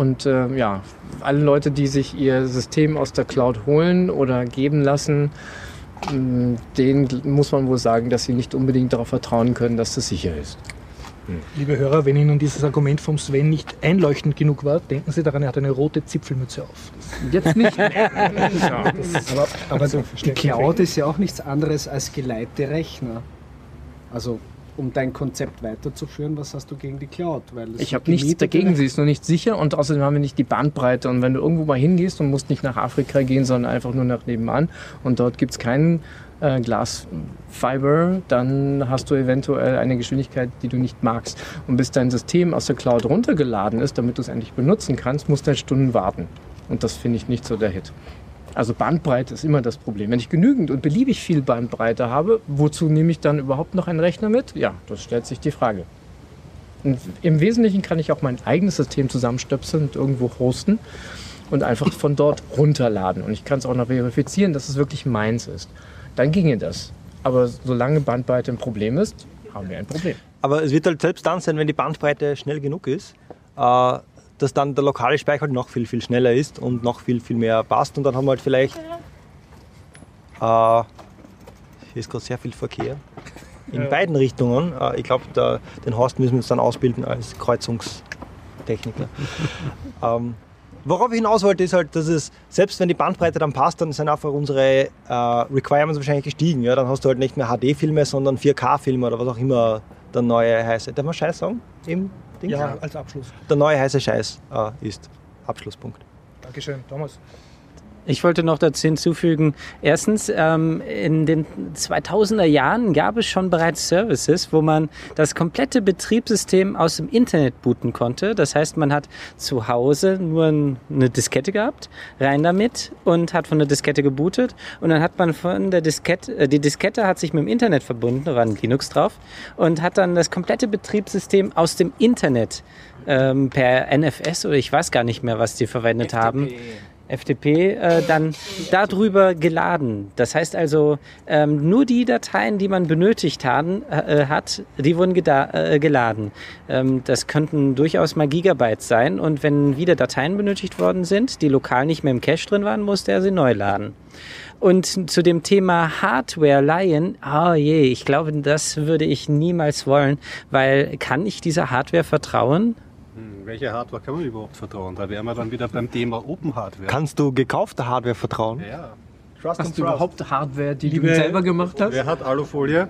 Und äh, ja, alle Leute, die sich ihr System aus der Cloud holen oder geben lassen, mh, denen muss man wohl sagen, dass sie nicht unbedingt darauf vertrauen können, dass das sicher ist. Liebe Hörer, wenn Ihnen dieses Argument vom Sven nicht einleuchtend genug war, denken Sie daran, er hat eine rote Zipfelmütze auf. Jetzt nicht mehr. Aber, aber die verstehe. Cloud ist ja auch nichts anderes als geleihte Rechner. Also, um dein Konzept weiterzuführen, was hast du gegen die Cloud? Ich habe nichts dagegen, sie ist nur nicht sicher und außerdem haben wir nicht die Bandbreite. Und wenn du irgendwo mal hingehst und musst nicht nach Afrika gehen, sondern einfach nur nach nebenan und dort gibt es keinen äh, Glasfiber, dann hast du eventuell eine Geschwindigkeit, die du nicht magst. Und bis dein System aus der Cloud runtergeladen ist, damit du es endlich benutzen kannst, musst du halt Stunden warten. Und das finde ich nicht so der Hit. Also Bandbreite ist immer das Problem. Wenn ich genügend und beliebig viel Bandbreite habe, wozu nehme ich dann überhaupt noch einen Rechner mit? Ja, das stellt sich die Frage. Und Im Wesentlichen kann ich auch mein eigenes System zusammenstöpseln und irgendwo hosten und einfach von dort runterladen. Und ich kann es auch noch verifizieren, dass es wirklich meins ist. Dann ginge das. Aber solange Bandbreite ein Problem ist, haben wir ein Problem. aber es wird halt selbst dann sein, wenn die Bandbreite schnell genug ist, äh, dass dann der lokale Speicher halt noch viel, viel schneller ist und noch viel, viel mehr passt. Und dann haben wir halt vielleicht. Äh, hier ist gerade sehr viel Verkehr. In beiden Richtungen. Äh, ich glaube, den Horst müssen wir uns dann ausbilden als Kreuzungstechniker. ähm, worauf ich hinaus wollte, ist halt, dass es, selbst wenn die Bandbreite dann passt, dann sind einfach unsere äh, Requirements wahrscheinlich gestiegen. Ja? Dann hast du halt nicht mehr HD-Filme, sondern 4K-Filme oder was auch immer der neue heiße. Darf man Scheiß sagen? Im Ding? Ja, als Abschluss. Der neue heiße Scheiß äh, ist. Abschlusspunkt. Dankeschön, Thomas. Ich wollte noch dazu hinzufügen, erstens, ähm, in den 2000er Jahren gab es schon bereits Services, wo man das komplette Betriebssystem aus dem Internet booten konnte. Das heißt, man hat zu Hause nur ein- eine Diskette gehabt, rein damit und hat von der Diskette gebootet und dann hat man von der Diskette, äh, die Diskette hat sich mit dem Internet verbunden, da war ein Linux drauf und hat dann das komplette Betriebssystem aus dem Internet ähm, per NFS oder ich weiß gar nicht mehr, was die verwendet haben. FTP, äh, dann darüber geladen. Das heißt also, ähm, nur die Dateien, die man benötigt haben, äh, hat, die wurden äh, geladen. Ähm, das könnten durchaus mal Gigabytes sein und wenn wieder Dateien benötigt worden sind, die lokal nicht mehr im Cache drin waren, musste er sie neu laden. Und zu dem Thema Hardware leihen, oh je, ich glaube, das würde ich niemals wollen, weil kann ich dieser Hardware vertrauen? Hm, welche Hardware kann man überhaupt vertrauen? Da wären wir dann wieder beim Thema Open Hardware. Kannst du gekaufter Hardware vertrauen? Ja. Trust hast du überhaupt Hardware, die Liebe, du selber gemacht hast? Wer hat Alufolie?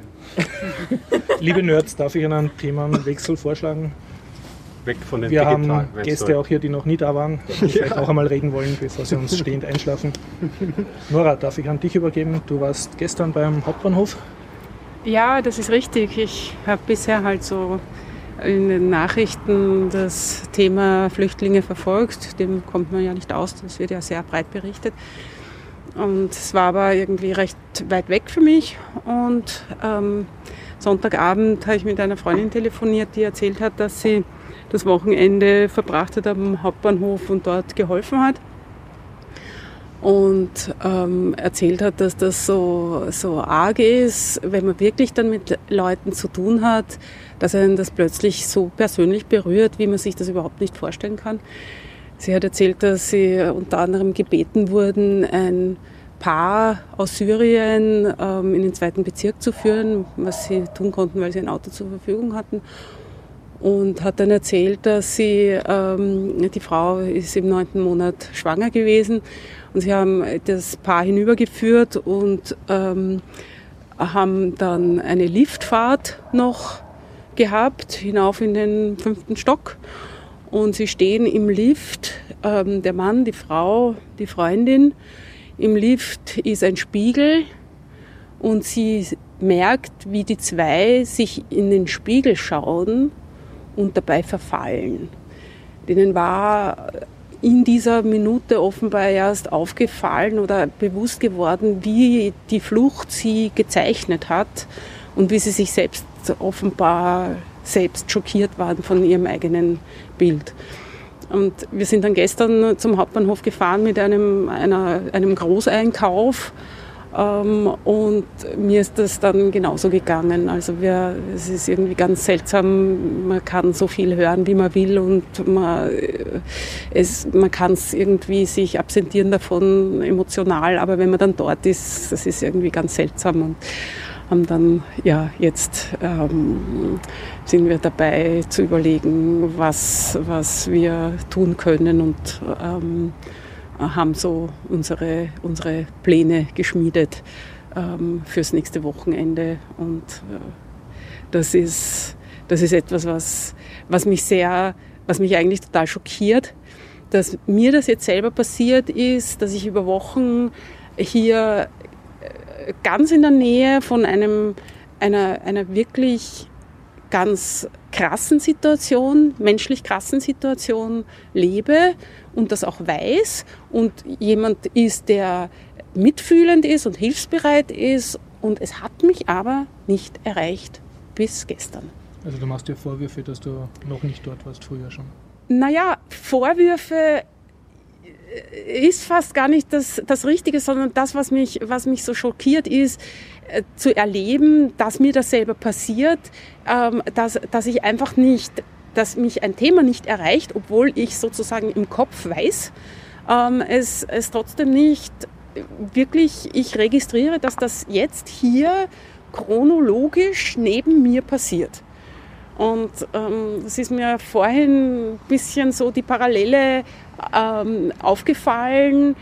Liebe Nerds, darf ich einen Themenwechsel vorschlagen? Weg von den Wir haben Gäste auch hier, die noch nie da waren, die ja. vielleicht auch einmal reden wollen, bevor sie uns stehend einschlafen. Nora, darf ich an dich übergeben? Du warst gestern beim Hauptbahnhof. Ja, das ist richtig. Ich habe bisher halt so in den Nachrichten das Thema Flüchtlinge verfolgt. Dem kommt man ja nicht aus, das wird ja sehr breit berichtet. Und es war aber irgendwie recht weit weg für mich. Und ähm, Sonntagabend habe ich mit einer Freundin telefoniert, die erzählt hat, dass sie das Wochenende verbracht hat am Hauptbahnhof und dort geholfen hat. Und ähm, erzählt hat, dass das so, so arg ist, wenn man wirklich dann mit Leuten zu tun hat, dass einen das plötzlich so persönlich berührt, wie man sich das überhaupt nicht vorstellen kann. Sie hat erzählt, dass sie unter anderem gebeten wurden, ein Paar aus Syrien ähm, in den zweiten Bezirk zu führen, was sie tun konnten, weil sie ein Auto zur Verfügung hatten. Und hat dann erzählt, dass sie, ähm, die Frau ist im neunten Monat schwanger gewesen und sie haben das Paar hinübergeführt und ähm, haben dann eine Liftfahrt noch gehabt, hinauf in den fünften Stock. Und sie stehen im Lift, ähm, der Mann, die Frau, die Freundin. Im Lift ist ein Spiegel und sie merkt, wie die zwei sich in den Spiegel schauen und dabei verfallen. Denen war in dieser Minute offenbar erst aufgefallen oder bewusst geworden, wie die Flucht sie gezeichnet hat und wie sie sich selbst offenbar selbst schockiert waren von ihrem eigenen Bild. Und wir sind dann gestern zum Hauptbahnhof gefahren mit einem, einer, einem Großeinkauf. Ähm, und mir ist das dann genauso gegangen. Also wir, es ist irgendwie ganz seltsam, man kann so viel hören, wie man will und man, es, man kann es irgendwie sich absentieren davon emotional, aber wenn man dann dort ist, das ist irgendwie ganz seltsam. Und haben dann, ja, jetzt ähm, sind wir dabei zu überlegen, was, was wir tun können und ähm, haben so unsere, unsere Pläne geschmiedet ähm, fürs nächste Wochenende. Und äh, das, ist, das ist etwas, was, was mich sehr, was mich eigentlich total schockiert, dass mir das jetzt selber passiert ist, dass ich über Wochen hier ganz in der Nähe von einem, einer, einer wirklich ganz krassen Situation, menschlich krassen Situation lebe und das auch weiß und jemand ist, der mitfühlend ist und hilfsbereit ist und es hat mich aber nicht erreicht bis gestern. Also du machst dir Vorwürfe, dass du noch nicht dort warst früher schon? Naja, Vorwürfe ist fast gar nicht das, das Richtige, sondern das, was mich, was mich so schockiert, ist äh, zu erleben, dass mir das selber passiert, ähm, dass, dass ich einfach nicht, dass mich ein Thema nicht erreicht, obwohl ich sozusagen im Kopf weiß, ähm, es, es trotzdem nicht wirklich, ich registriere, dass das jetzt hier chronologisch neben mir passiert. Und ähm, es ist mir vorhin ein bisschen so die Parallele ähm, aufgefallen,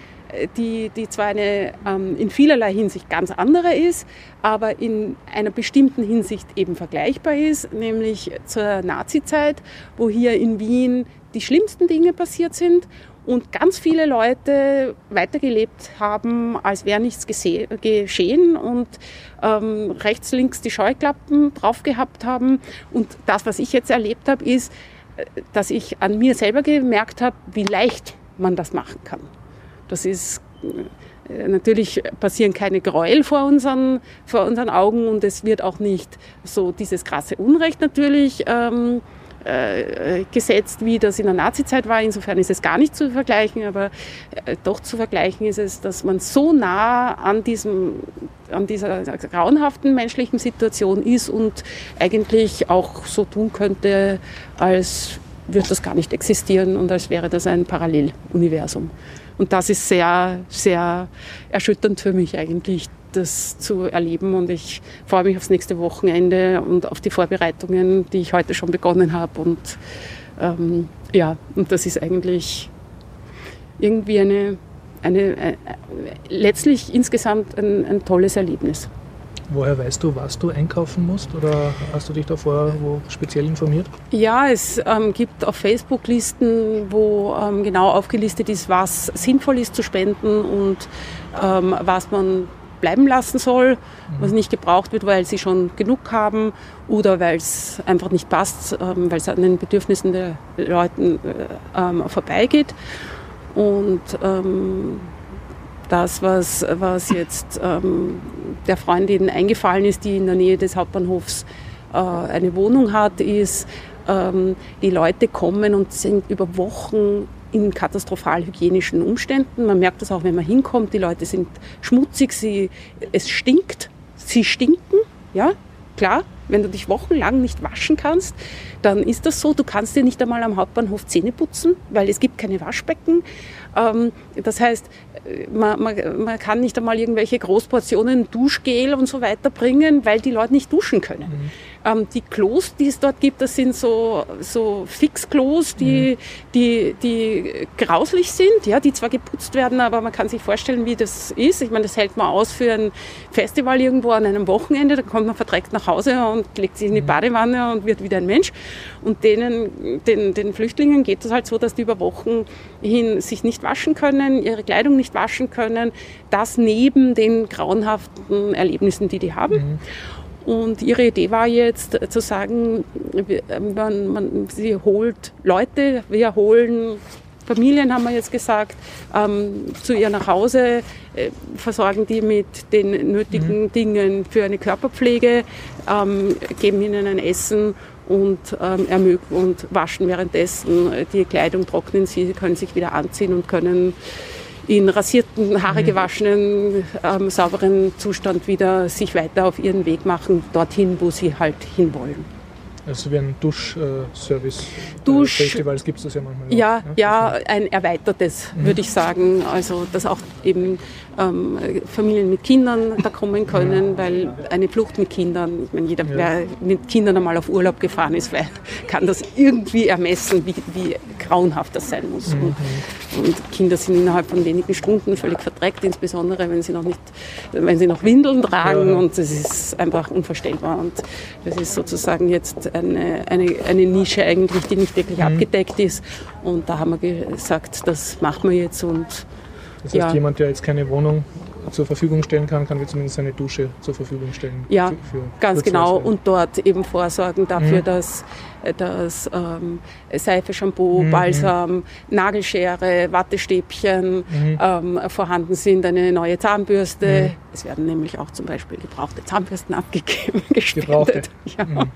die, die zwar eine ähm, in vielerlei Hinsicht ganz andere ist, aber in einer bestimmten Hinsicht eben vergleichbar ist, nämlich zur Nazizeit, wo hier in Wien die schlimmsten Dinge passiert sind und ganz viele Leute weitergelebt haben, als wäre nichts geschehen und ähm, rechts, links die Scheuklappen drauf gehabt haben. Und das, was ich jetzt erlebt habe, ist, äh, dass ich an mir selber gemerkt habe, wie leicht man das machen kann. Das ist äh, Natürlich passieren keine Gräuel vor unseren, vor unseren Augen und es wird auch nicht so dieses krasse Unrecht natürlich ähm, äh, gesetzt, wie das in der Nazizeit war. Insofern ist es gar nicht zu vergleichen, aber äh, doch zu vergleichen ist es, dass man so nah an, diesem, an dieser grauenhaften menschlichen Situation ist und eigentlich auch so tun könnte, als würde das gar nicht existieren und als wäre das ein Paralleluniversum. Und das ist sehr, sehr erschütternd für mich eigentlich, das zu erleben. Und ich freue mich aufs nächste Wochenende und auf die Vorbereitungen, die ich heute schon begonnen habe. Und ähm, ja, und das ist eigentlich irgendwie eine, eine, äh, letztlich insgesamt ein, ein tolles Erlebnis. Woher weißt du, was du einkaufen musst oder hast du dich davor wo speziell informiert? Ja, es ähm, gibt auf Facebook Listen, wo ähm, genau aufgelistet ist, was sinnvoll ist zu spenden und ähm, was man bleiben lassen soll, mhm. was nicht gebraucht wird, weil sie schon genug haben oder weil es einfach nicht passt, ähm, weil es an den Bedürfnissen der Leute äh, ähm, vorbeigeht. Und ähm, das, was, was jetzt ähm, der Freundin eingefallen ist, die in der Nähe des Hauptbahnhofs äh, eine Wohnung hat, ist, ähm, die Leute kommen und sind über Wochen in katastrophal hygienischen Umständen. Man merkt das auch, wenn man hinkommt. Die Leute sind schmutzig, sie, es stinkt, sie stinken, ja, klar. Wenn du dich wochenlang nicht waschen kannst, dann ist das so. Du kannst dir nicht einmal am Hauptbahnhof Zähne putzen, weil es gibt keine Waschbecken. Ähm, das heißt, man, man, man, kann nicht einmal irgendwelche Großportionen Duschgel und so weiter bringen, weil die Leute nicht duschen können. Mhm. Ähm, die Klos, die es dort gibt, das sind so, so Fixklos, die, mhm. die, die grauslich sind, ja, die zwar geputzt werden, aber man kann sich vorstellen, wie das ist. Ich meine, das hält man aus für ein Festival irgendwo an einem Wochenende, da kommt man verdreckt nach Hause und legt sich in die mhm. Badewanne und wird wieder ein Mensch. Und denen, den, den Flüchtlingen geht es halt so, dass die über Wochen hin sich nicht waschen können, ihre Kleidung nicht waschen können. Das neben den grauenhaften Erlebnissen, die die haben. Mhm. Und ihre Idee war jetzt zu sagen, man, man, sie holt Leute, wir holen Familien, haben wir jetzt gesagt, ähm, zu ihr nach Hause, äh, versorgen die mit den nötigen mhm. Dingen für eine Körperpflege, ähm, geben ihnen ein Essen und, ähm, und waschen währenddessen die Kleidung, trocknen sie, sie können sich wieder anziehen und können in rasierten, Haare mhm. gewaschenen, ähm, sauberen Zustand wieder sich weiter auf ihren Weg machen, dorthin, wo sie halt hinwollen. Also wie ein Duschservice. Dusch, Festivals gibt es das ja manchmal. Ja, auch, ja, ja ein erweitertes, mhm. würde ich sagen. Also dass auch eben ähm, Familien mit Kindern da kommen können, weil eine Flucht mit Kindern, ich meine, jeder, wer mit Kindern einmal auf Urlaub gefahren ist, kann das irgendwie ermessen, wie, wie grauenhaft das sein muss. Mhm. Und, und, Kinder sind innerhalb von wenigen Stunden völlig verdreckt, insbesondere wenn sie noch nicht, wenn sie noch Windeln tragen und das ist einfach unvorstellbar. Und das ist sozusagen jetzt eine, eine, eine Nische eigentlich, die nicht wirklich mhm. abgedeckt ist. Und da haben wir gesagt, das machen wir jetzt und das heißt, ja. jemand, der jetzt keine Wohnung zur Verfügung stellen kann, kann wir zumindest eine Dusche zur Verfügung stellen. Ja, ganz genau. Und dort eben vorsorgen dafür, mhm. dass dass ähm, Seife, Shampoo, mhm. Balsam, Nagelschere, Wattestäbchen mhm. ähm, vorhanden sind, eine neue Zahnbürste. Mhm. Es werden nämlich auch zum Beispiel gebrauchte Zahnbürsten abgegeben, gespendet. Ja. Mhm.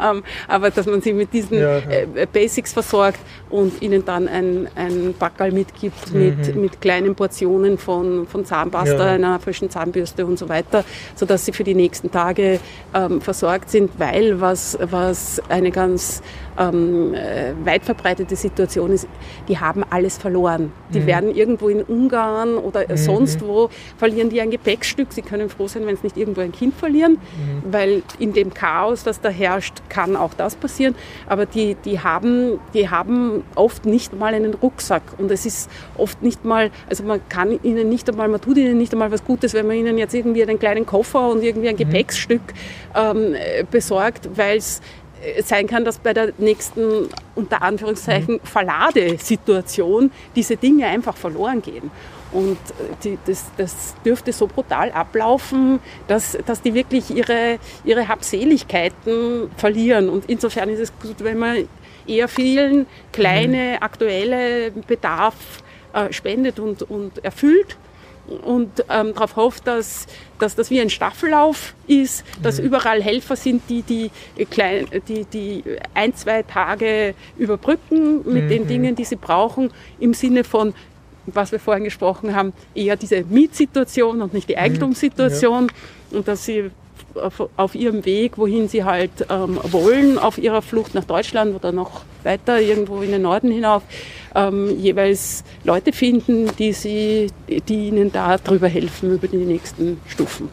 Ähm, aber dass man sie mit diesen ja. Äh, Basics versorgt und ihnen dann ein, ein Backerl mitgibt mit, mhm. mit kleinen Portionen von, von Zahnpasta, einer frischen Zahnbürste und so weiter, sodass sie für die nächsten Tage ähm, versorgt sind, weil was, was eine ganz ähm, äh, weit verbreitete Situation ist, die haben alles verloren. Die mhm. werden irgendwo in Ungarn oder mhm. sonst wo, verlieren die ein Gepäckstück. Sie können froh sein, wenn sie nicht irgendwo ein Kind verlieren, mhm. weil in dem Chaos, das da herrscht, kann auch das passieren. Aber die, die, haben, die haben oft nicht mal einen Rucksack und es ist oft nicht mal, also man kann ihnen nicht einmal, man tut ihnen nicht einmal was Gutes, wenn man ihnen jetzt irgendwie einen kleinen Koffer und irgendwie ein mhm. Gepäckstück ähm, besorgt, weil es sein kann, dass bei der nächsten, unter Anführungszeichen, mhm. Verladesituation diese Dinge einfach verloren gehen. Und äh, die, das, das, dürfte so brutal ablaufen, dass, dass die wirklich ihre, ihre Habseligkeiten verlieren. Und insofern ist es gut, wenn man eher vielen kleine, mhm. aktuelle Bedarf äh, spendet und, und erfüllt und ähm, darauf hofft, dass, dass das wie ein Staffellauf ist, dass Mhm. überall Helfer sind, die die, klein, die die ein, zwei Tage überbrücken mit den Mhm. Dingen, die sie brauchen, im Sinne von, was wir vorhin gesprochen haben, eher diese Mietsituation und nicht die Eigentumssituation und dass sie auf, auf ihrem Weg, wohin sie halt ähm, wollen, auf ihrer Flucht nach Deutschland oder noch weiter irgendwo in den Norden hinauf, ähm, jeweils Leute finden, die, sie, die ihnen da drüber helfen über die nächsten Stufen.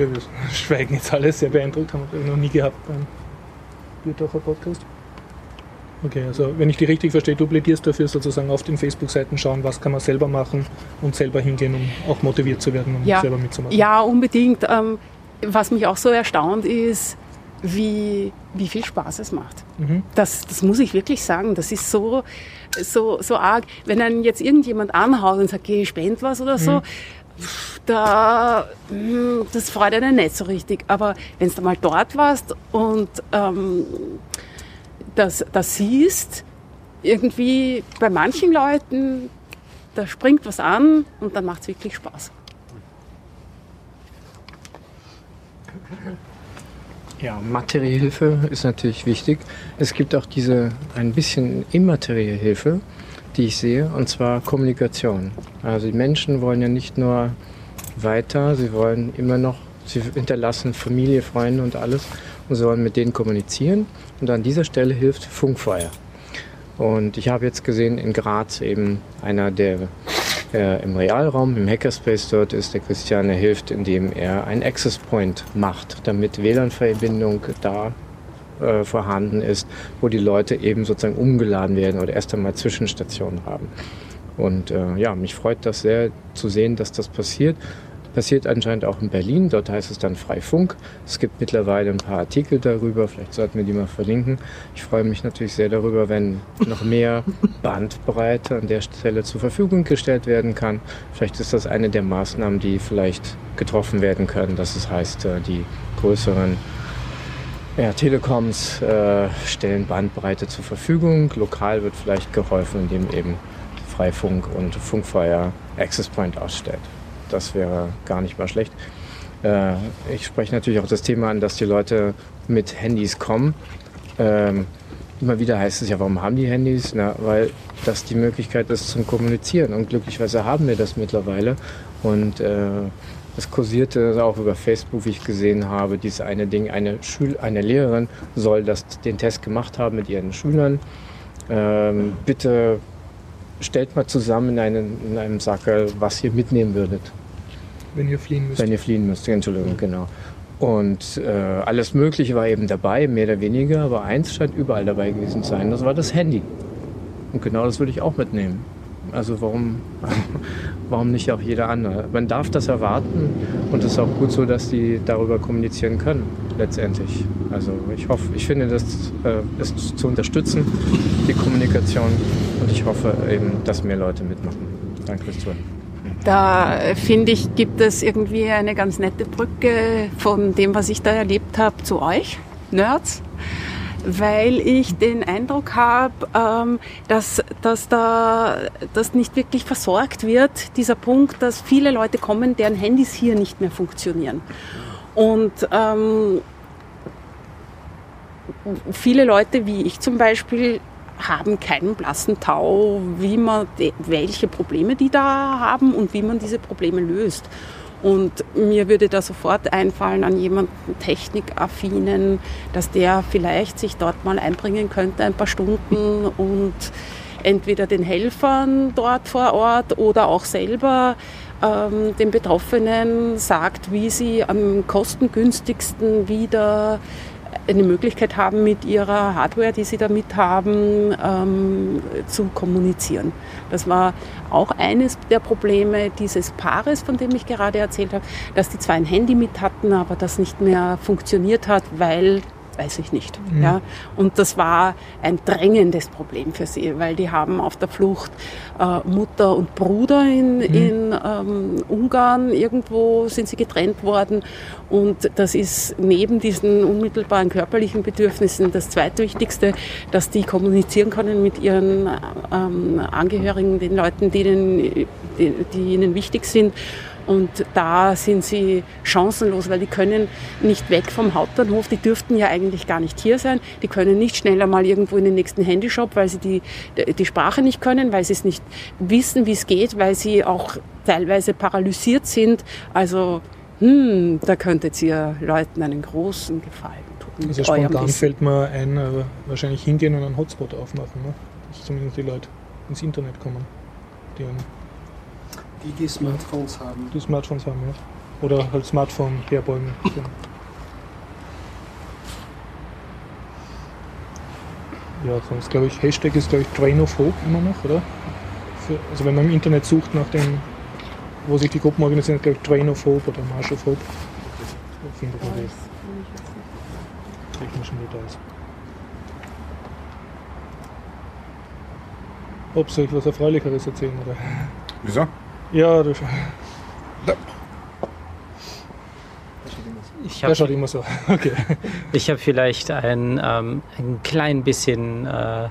Ja, wir schweigen jetzt alle sehr beeindruckt, haben wir noch nie gehabt beim Biertaucher Podcast. Okay, also wenn ich die richtig verstehe, du plädierst dafür sozusagen auf den Facebook-Seiten schauen, was kann man selber machen und selber hingehen, um auch motiviert zu werden, um Ja, selber mitzumachen. ja unbedingt. Ähm, was mich auch so erstaunt ist, wie, wie viel Spaß es macht. Mhm. Das, das muss ich wirklich sagen. Das ist so, so, so arg. Wenn einen jetzt irgendjemand anhaut und sagt, geh, spend was oder so, pff, da, hm, das freut einen nicht so richtig. Aber wenn du mal dort warst und ähm, das, das siehst, irgendwie bei manchen Leuten, da springt was an und dann macht es wirklich Spaß. Ja, materielle Hilfe ist natürlich wichtig. Es gibt auch diese ein bisschen immaterielle Hilfe, die ich sehe, und zwar Kommunikation. Also die Menschen wollen ja nicht nur weiter, sie wollen immer noch, sie hinterlassen Familie, Freunde und alles und sie wollen mit denen kommunizieren. Und an dieser Stelle hilft Funkfeuer. Und ich habe jetzt gesehen in Graz eben einer, der äh, im Realraum, im Hackerspace dort ist, der Christian, der hilft, indem er einen Access Point macht, damit WLAN-Verbindung da äh, vorhanden ist, wo die Leute eben sozusagen umgeladen werden oder erst einmal Zwischenstationen haben. Und äh, ja, mich freut das sehr zu sehen, dass das passiert. Passiert anscheinend auch in Berlin, dort heißt es dann Freifunk. Es gibt mittlerweile ein paar Artikel darüber, vielleicht sollten wir die mal verlinken. Ich freue mich natürlich sehr darüber, wenn noch mehr Bandbreite an der Stelle zur Verfügung gestellt werden kann. Vielleicht ist das eine der Maßnahmen, die vielleicht getroffen werden können. Das es heißt, äh, die größeren ja, Telekoms äh, stellen Bandbreite zur Verfügung. Lokal wird vielleicht geholfen, indem eben Freifunk und Funkfeuer Access Point ausstellt. Das wäre gar nicht mal schlecht. Äh, ich spreche natürlich auch das Thema an, dass die Leute mit Handys kommen. Ähm, immer wieder heißt es ja, warum haben die Handys? Na, weil das die Möglichkeit ist zum Kommunizieren. Und glücklicherweise haben wir das mittlerweile. Und äh, es kursierte auch über Facebook, wie ich gesehen habe, dieses eine Ding, eine, Schül eine Lehrerin soll das, den Test gemacht haben mit ihren Schülern. Ähm, bitte stellt mal zusammen in, einen, in einem Sackerl, was ihr mitnehmen würdet, Wenn ihr fliehen müsst. wenn ihr fliehen müsst. Entschuldigung, genau. Und äh, alles Mögliche war eben dabei, mehr oder weniger, aber eins scheint überall dabei gewesen zu sein, das war das Handy. Und genau das würde ich auch mitnehmen. Also warum, warum nicht auch jeder andere? Man darf das erwarten und es ist auch gut so, dass die darüber kommunizieren können, letztendlich. Also ich hoffe, ich finde, das äh, ist zu unterstützen, die Kommunikation. Und ich hoffe eben, dass mehr Leute mitmachen. Danke fürs Zuhören. Da äh, finde ich, gibt es irgendwie eine ganz nette Brücke von dem, was ich da erlebt habe, zu euch, Nerds. Weil ich den Eindruck habe, ähm, dass, dass da das nicht wirklich versorgt wird, dieser Punkt, dass viele Leute kommen, deren Handys hier nicht mehr funktionieren. Und ähm, viele Leute, wie ich zum Beispiel, haben keinen blassen Tau, wie man de, welche Probleme die da haben und wie man diese Probleme löst. Und mir würde da sofort einfallen an jemanden Technikaffinen, dass der vielleicht sich dort mal einbringen könnte, ein paar Stunden und entweder den Helfern dort vor Ort oder auch selber ähm, den Betroffenen sagt, wie sie am kostengünstigsten wieder eine Möglichkeit haben, mit ihrer Hardware, die sie damit haben, ähm, zu kommunizieren. Das war auch eines der Probleme dieses Paares, von dem ich gerade erzählt habe, dass die zwar ein Handy mit hatten, aber das nicht mehr funktioniert hat, weil weiß ich nicht. Mhm. Ja. Und das war ein drängendes Problem für sie, weil die haben auf der Flucht äh, Mutter und Bruder in, mhm. in ähm, Ungarn, irgendwo sind sie getrennt worden. Und das ist neben diesen unmittelbaren körperlichen Bedürfnissen das zweitwichtigste, dass die kommunizieren können mit ihren ähm, Angehörigen, den Leuten, denen, die, die ihnen wichtig sind. Und da sind sie chancenlos, weil die können nicht weg vom Hauptbahnhof. Die dürften ja eigentlich gar nicht hier sein. Die können nicht schneller mal irgendwo in den nächsten Handyshop, weil sie die, die Sprache nicht können, weil sie es nicht wissen, wie es geht, weil sie auch teilweise paralysiert sind. Also, hm, da könntet ihr Leuten einen großen Gefallen tun. Also spontan fällt mir ein, äh, wahrscheinlich hingehen und einen Hotspot aufmachen, ne? dass zumindest die Leute ins Internet kommen. Die die, die Smartphones haben. Die Smartphones haben, ja. Oder halt Smartphone herbeugen. ja, sonst glaube ich, Hashtag ist glaube ich Train of Hope immer noch, oder? Für, also wenn man im Internet sucht nach dem, wo sich die Gruppen organisieren, glaube ich Train of Hope oder March of Hope. So findet man die technischen Details. Ob soll ich was Erfreulicheres erzählen, oder? Wieso? Ja, das. Da. Ich habe schaut immer so. Okay. Ich habe vielleicht ein, ähm, ein klein bisschen äh,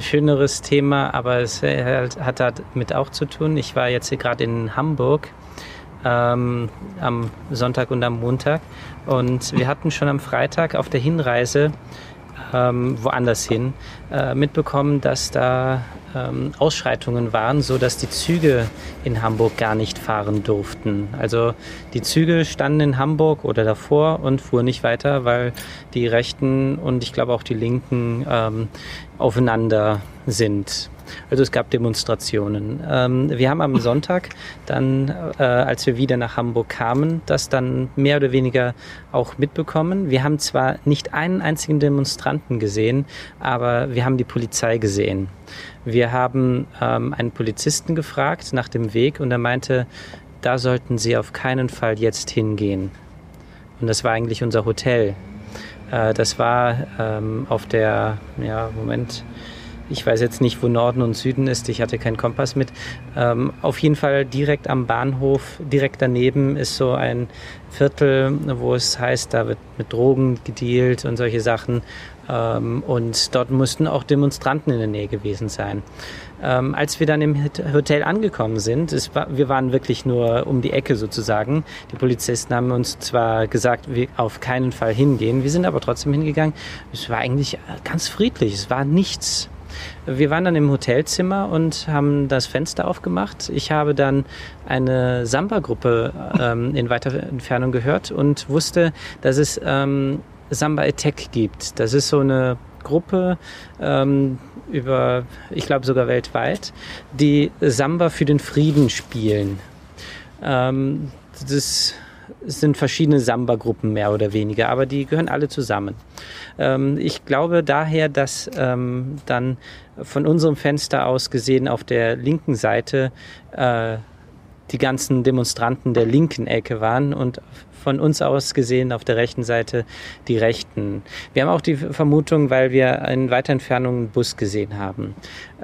schöneres Thema, aber es hat, hat damit auch zu tun. Ich war jetzt hier gerade in Hamburg ähm, am Sonntag und am Montag und wir hatten schon am Freitag auf der Hinreise ähm, woanders hin äh, mitbekommen, dass da ähm, Ausschreitungen waren, so dass die Züge in Hamburg gar nicht fahren durften. Also die Züge standen in Hamburg oder davor und fuhren nicht weiter, weil die Rechten und ich glaube auch die Linken ähm, aufeinander sind. Also es gab Demonstrationen. Ähm, wir haben am Sonntag dann, äh, als wir wieder nach Hamburg kamen, das dann mehr oder weniger auch mitbekommen. Wir haben zwar nicht einen einzigen Demonstranten gesehen, aber wir haben die Polizei gesehen. Wir haben ähm, einen Polizisten gefragt nach dem Weg und er meinte, da sollten Sie auf keinen Fall jetzt hingehen. Und das war eigentlich unser Hotel. Äh, das war ähm, auf der, ja, Moment, ich weiß jetzt nicht, wo Norden und Süden ist. Ich hatte keinen Kompass mit. Ähm, auf jeden Fall direkt am Bahnhof, direkt daneben ist so ein Viertel, wo es heißt, da wird mit Drogen gedealt und solche Sachen. Ähm, und dort mussten auch Demonstranten in der Nähe gewesen sein. Ähm, als wir dann im Hotel angekommen sind, war, wir waren wirklich nur um die Ecke sozusagen. Die Polizisten haben uns zwar gesagt, wir auf keinen Fall hingehen, wir sind aber trotzdem hingegangen. Es war eigentlich ganz friedlich, es war nichts wir waren dann im Hotelzimmer und haben das Fenster aufgemacht. Ich habe dann eine Samba-Gruppe ähm, in weiter Entfernung gehört und wusste, dass es ähm, Samba Attack gibt. Das ist so eine Gruppe ähm, über, ich glaube sogar weltweit, die Samba für den Frieden spielen. Ähm, das sind verschiedene Samba-Gruppen mehr oder weniger, aber die gehören alle zusammen. Ähm, ich glaube daher, dass ähm, dann von unserem Fenster aus gesehen auf der linken Seite äh, die ganzen Demonstranten der linken Ecke waren und von uns aus gesehen auf der rechten Seite die Rechten. Wir haben auch die Vermutung, weil wir in weiter Entfernung einen Bus gesehen haben,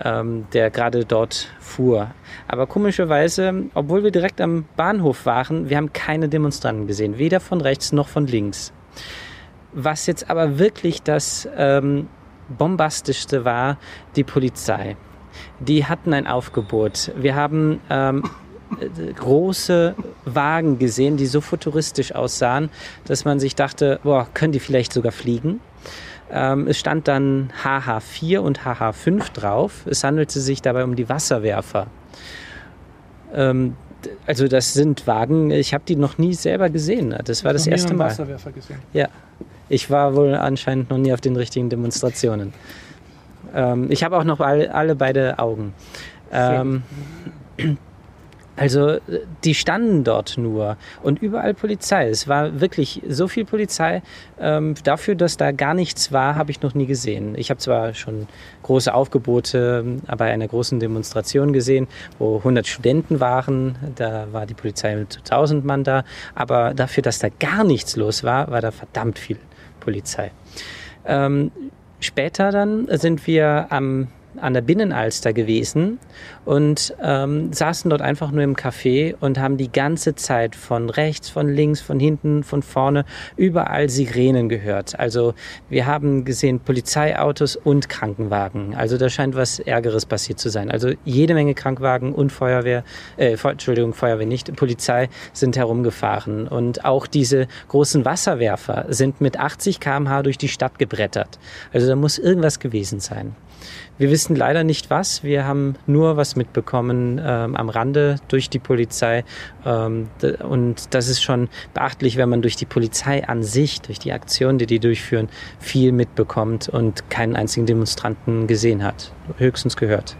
ähm, der gerade dort fuhr. Aber komischerweise, obwohl wir direkt am Bahnhof waren, wir haben keine Demonstranten gesehen, weder von rechts noch von links. Was jetzt aber wirklich das ähm, bombastischste war, die Polizei. Die hatten ein Aufgebot. Wir haben ähm, große Wagen gesehen, die so futuristisch aussahen, dass man sich dachte, boah, können die vielleicht sogar fliegen? Ähm, es stand dann HH4 und HH5 drauf. Es handelte sich dabei um die Wasserwerfer. Ähm, also das sind Wagen, ich habe die noch nie selber gesehen. Das war das erste Mal. Wasserwerfer gesehen. Ja, ich war wohl anscheinend noch nie auf den richtigen Demonstrationen. Ähm, ich habe auch noch alle, alle beide Augen. Also die standen dort nur und überall Polizei. Es war wirklich so viel Polizei. Ähm, dafür, dass da gar nichts war, habe ich noch nie gesehen. Ich habe zwar schon große Aufgebote äh, bei einer großen Demonstration gesehen, wo 100 Studenten waren. Da war die Polizei mit 1000 Mann da. Aber dafür, dass da gar nichts los war, war da verdammt viel Polizei. Ähm, später dann sind wir am an der Binnenalster gewesen und ähm, saßen dort einfach nur im Café und haben die ganze Zeit von rechts, von links, von hinten, von vorne überall Sirenen gehört. Also wir haben gesehen Polizeiautos und Krankenwagen. Also da scheint was Ärgeres passiert zu sein. Also jede Menge Krankenwagen und Feuerwehr, äh, Entschuldigung, Feuerwehr nicht, Polizei sind herumgefahren und auch diese großen Wasserwerfer sind mit 80 km/h durch die Stadt gebrettert. Also da muss irgendwas gewesen sein. Wir wissen leider nicht was. Wir haben nur was mitbekommen ähm, am Rande durch die Polizei. Ähm, und das ist schon beachtlich, wenn man durch die Polizei an sich, durch die Aktion, die die durchführen, viel mitbekommt und keinen einzigen Demonstranten gesehen hat. Höchstens gehört.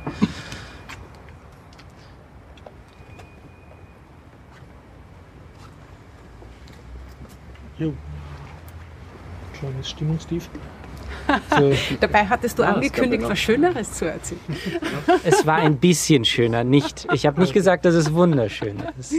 Jo. Kleines Stimmungstief. So. Dabei hattest du Ah, angekündigt, was Schöneres zu erzählen. Es war ein bisschen schöner, nicht. Ich habe nicht gesagt, dass es wunderschön ist.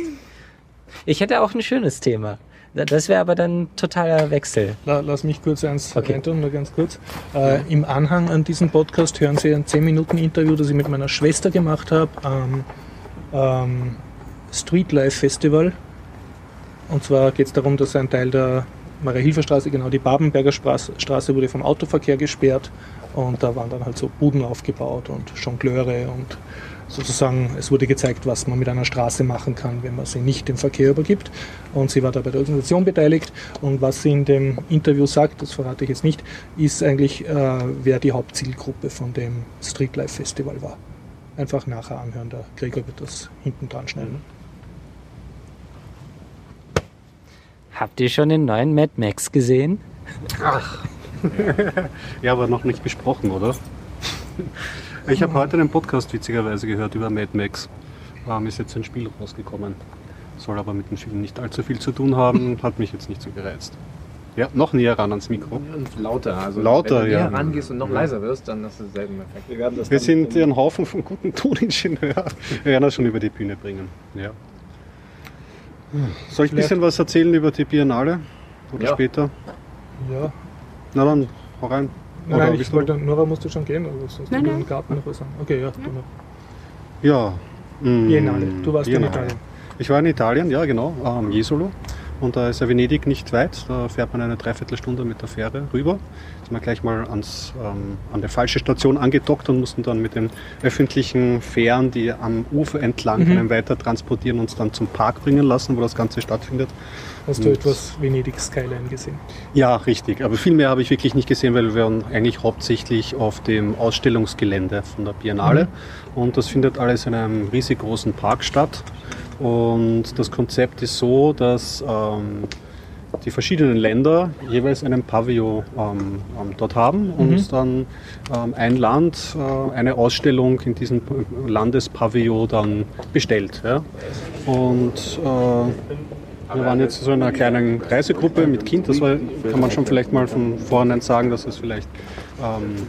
Ich hätte auch ein schönes Thema. Das wäre aber dann totaler Wechsel. La- Lass mich kurz eins Okay. reintun, nur ganz kurz. Äh, Im Anhang an diesem Podcast hören Sie ein 10-Minuten-Interview, das ich mit meiner Schwester gemacht habe am ähm, Streetlife Festival. Und zwar geht es darum, dass ein Teil der Maria-Hilfer-Straße, genau die Babenberger Straße, wurde vom Autoverkehr gesperrt. Und da waren dann halt so Buden aufgebaut und Jongleure und sozusagen, es wurde gezeigt, was man mit einer Straße machen kann, wenn man sie nicht dem Verkehr übergibt. Und sie war da bei der Organisation beteiligt. Und was sie in dem Interview sagt, das verrate ich jetzt nicht, ist eigentlich, äh, wer die Hauptzielgruppe von dem Streetlife Festival war. Einfach nachher anhören, der Gregor wird das hinten dran schneiden. Habt ihr schon den neuen Mad Max gesehen? Ja, aber noch nicht besprochen, oder? Ich habe heute einen Podcast witzigerweise gehört über Mad Max. Ähm, ist jetzt ein Spiel rausgekommen. Soll aber mit dem Film nicht allzu viel zu tun haben. Hat mich jetzt nicht so gereizt. Ja, noch näher ran ans Mikro. Und lauter. Also Lauter, wenn du ja. näher rangehst und noch leiser wirst, dann hast du denselben Effekt. Wir werden das Wir sind in- ein Haufen von guten Toningenieuren. Wir werden das schon über die Bühne bringen. Ja. Soll ich ein bisschen was erzählen über die Biennale? Oder Ja. später? Ja, Na dann, hau rein. nein, Oder nein, ich du- wollte, Nora musste schon gehen, aber sonst Nein, nein. im Garten noch was sagen. Okay, ja, du noch. Ja. mm, Biennale. Du warst in Biennale. Italien. Ich war in Italien, ja genau, am Jesolo. Und da ist ja Venedig nicht weit. Da fährt man eine Dreiviertelstunde mit der Fähre rüber. Sind wir gleich mal ans, ähm, an der falschen Station angedockt und mussten dann mit den öffentlichen Fähren, die am Ufer entlang Mhm. einen weiter transportieren, uns dann zum Park bringen lassen, wo das Ganze stattfindet. Hast du Und- etwas Venedig Skyline gesehen? Ja, richtig. Aber viel mehr habe ich wirklich nicht gesehen, weil wir waren eigentlich hauptsächlich auf dem Ausstellungsgelände von der Biennale. Und das findet alles in einem riesig großen Park statt. Und das Konzept ist so, dass ähm, die verschiedenen Länder jeweils einen Pavillon ähm, ähm, dort haben und Mhm. dann ähm, ein Land äh, eine Ausstellung in diesem Landespavillon dann bestellt. Ja? Und äh, wir waren jetzt so in einer kleinen Reisegruppe mit Kind. Das war, kann man schon vielleicht mal von vornherein sagen, dass es vielleicht ähm,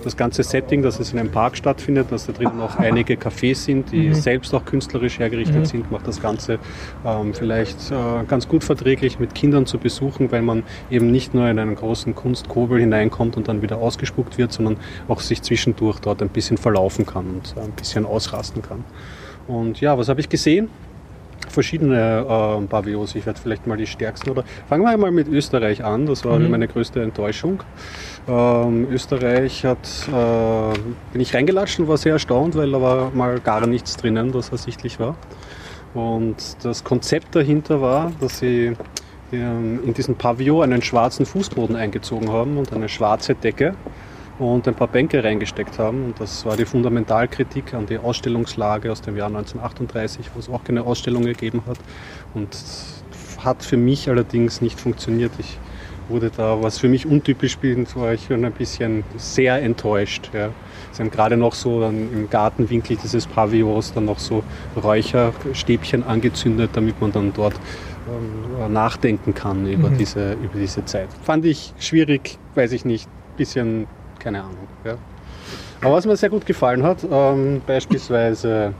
das ganze Setting, dass es in einem Park stattfindet, dass da drin noch einige Cafés sind, die selbst auch künstlerisch hergerichtet sind, macht das Ganze ähm, vielleicht äh, ganz gut verträglich mit Kindern zu besuchen, weil man eben nicht nur in einen großen Kunstkobel hineinkommt und dann wieder ausgespuckt wird, sondern auch sich zwischendurch dort ein bisschen verlaufen kann und äh, ein bisschen ausrasten kann. Und ja, was habe ich gesehen? Verschiedene äh, Pavillons. Ich werde vielleicht mal die stärksten oder fangen wir mal mit Österreich an. Das war Mhm. meine größte Enttäuschung. Ähm, Österreich hat äh, bin ich reingelatscht und war sehr erstaunt, weil da war mal gar nichts drinnen, das ersichtlich war. Und das Konzept dahinter war, dass sie ähm, in diesem Pavillon einen schwarzen Fußboden eingezogen haben und eine schwarze Decke und ein paar Bänke reingesteckt haben. Und das war die Fundamentalkritik an die Ausstellungslage aus dem Jahr 1938, wo es auch keine Ausstellung gegeben hat. Und hat für mich allerdings nicht funktioniert. Ich wurde da, was für mich untypisch ist, war ich ein bisschen sehr enttäuscht. Ja. Sie haben gerade noch so im Gartenwinkel dieses Pavillons dann noch so Räucherstäbchen angezündet, damit man dann dort ähm, nachdenken kann über, Mhm. diese, über diese Zeit. Fand ich schwierig, weiß ich nicht, bisschen, keine Ahnung. Ja. Aber was mir sehr gut gefallen hat, ähm, beispielsweise,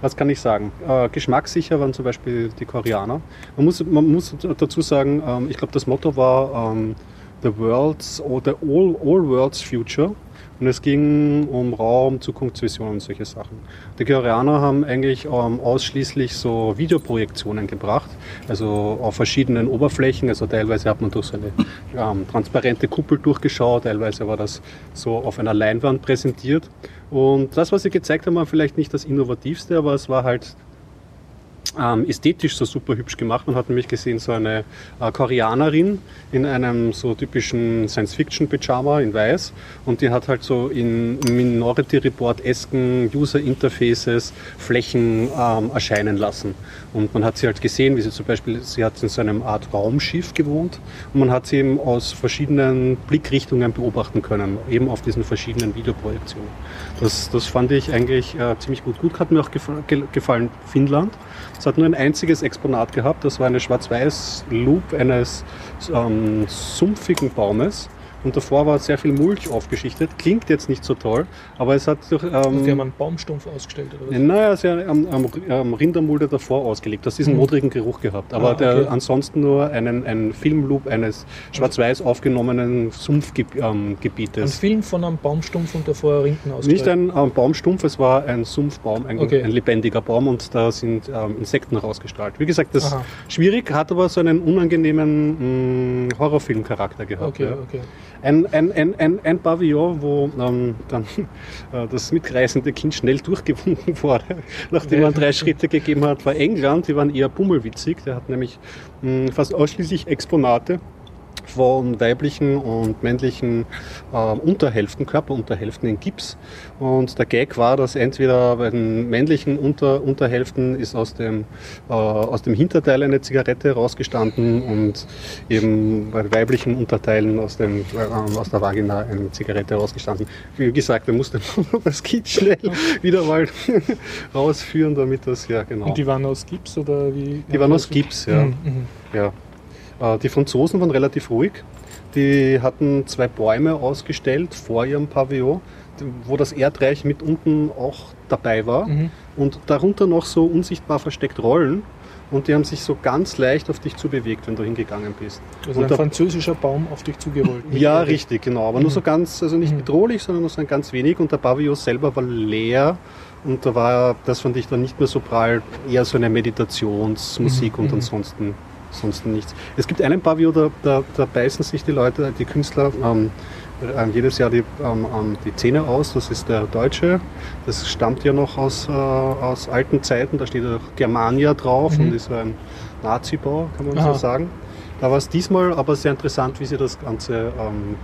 was kann ich sagen? Äh, geschmackssicher waren zum Beispiel die Koreaner. Man muss, man muss dazu sagen, ähm, ich glaube, das Motto war ähm, The World's oder All, All World's Future. Und es ging um Raum, Zukunftsvision und solche Sachen. Die Koreaner haben eigentlich ähm, ausschließlich so Videoprojektionen gebracht, also auf verschiedenen Oberflächen. Also teilweise hat man durch so eine ähm, transparente Kuppel durchgeschaut, teilweise war das so auf einer Leinwand präsentiert. Und das, was sie gezeigt haben, war vielleicht nicht das Innovativste, aber es war halt ähm, ästhetisch so super hübsch gemacht. Man hat nämlich gesehen, so eine äh, Koreanerin in einem so typischen Science-Fiction-Pyjama in weiß und die hat halt so in Minority Report-esken User-Interfaces Flächen ähm, erscheinen lassen. Und man hat sie halt gesehen, wie sie zum Beispiel, sie hat in so einem Art Raumschiff gewohnt und man hat sie eben aus verschiedenen Blickrichtungen beobachten können, eben auf diesen verschiedenen Videoprojektionen. Das, das fand ich eigentlich äh, ziemlich gut. Gut hat mir auch gefallen Finnland. Es hat nur ein einziges Exponat gehabt, das war eine Schwarz-Weiß-Loop eines ähm, sumpfigen Baumes. Und davor war sehr viel Mulch aufgeschichtet. Klingt jetzt nicht so toll, aber es hat durch. Ähm, also die haben einen Baumstumpf ausgestellt, oder was? Naja, sie haben am, am Rindermulde davor ausgelegt. Das diesen mhm. modrigen Geruch gehabt. Aber ah, okay. der, ansonsten nur einen, einen Filmloop eines schwarz-weiß aufgenommenen Sumpfgebietes. Ähm, ein Film von einem Baumstumpf und davor Rinden ausgestellt? Nicht ein ähm, Baumstumpf, es war ein Sumpfbaum, ein, okay. ein lebendiger Baum und da sind ähm, Insekten rausgestrahlt. Wie gesagt, das ist schwierig, hat aber so einen unangenehmen mm, Horrorfilm-Charakter gehabt. Okay, ja. okay ein, ein, ein, ein, ein Pavillon, wo ähm, dann äh, das mitreißende Kind schnell durchgewunken wurde, nachdem man drei Schritte gegeben hat, war England. Die waren eher bummelwitzig. Der hat nämlich mh, fast ausschließlich Exponate von weiblichen und männlichen äh, Unterhälften, Körperunterhälften in Gips. Und der Gag war, dass entweder bei den männlichen Unter Unterhälften ist aus dem, äh, aus dem Hinterteil eine Zigarette rausgestanden und eben bei weiblichen Unterteilen aus, dem, äh, aus der Vagina eine Zigarette rausgestanden. Wie gesagt, er musste das Kind schnell wieder mal rausführen, damit das, ja genau. Und die waren aus Gips oder wie? Die waren aus Gips, ja. Mhm. mhm. ja. Äh, die Franzosen waren relativ ruhig. Die hatten zwei Bäume ausgestellt vor ihrem Pavillon, wo das Erdreich mit unten auch dabei war. Mhm. Und darunter noch so unsichtbar versteckt Rollen. Und die haben sich so ganz leicht auf dich zubewegt, wenn du hingegangen bist. Also und ein französischer Baum auf dich zugerollt. ja, richtig, genau. Aber mhm. nur so ganz, also nicht mhm. bedrohlich, sondern nur so ein ganz wenig. Und der Pavillon selber war leer. Und da war, das fand ich dann nicht mehr so prall, eher so eine Meditationsmusik mhm. und mhm. ansonsten sonst nichts. Es gibt einen Pavillon, da, da, da beißen sich die Leute, die Künstler, ähm, äh, jedes Jahr die, ähm, ähm, die Zähne aus. Das ist der Deutsche. Das stammt ja noch aus, äh, aus alten Zeiten. Da steht auch Germania drauf mhm. und ist ein Nazi-Bau, kann man Aha. so sagen. Da war es diesmal aber sehr interessant, wie sie das Ganze ähm,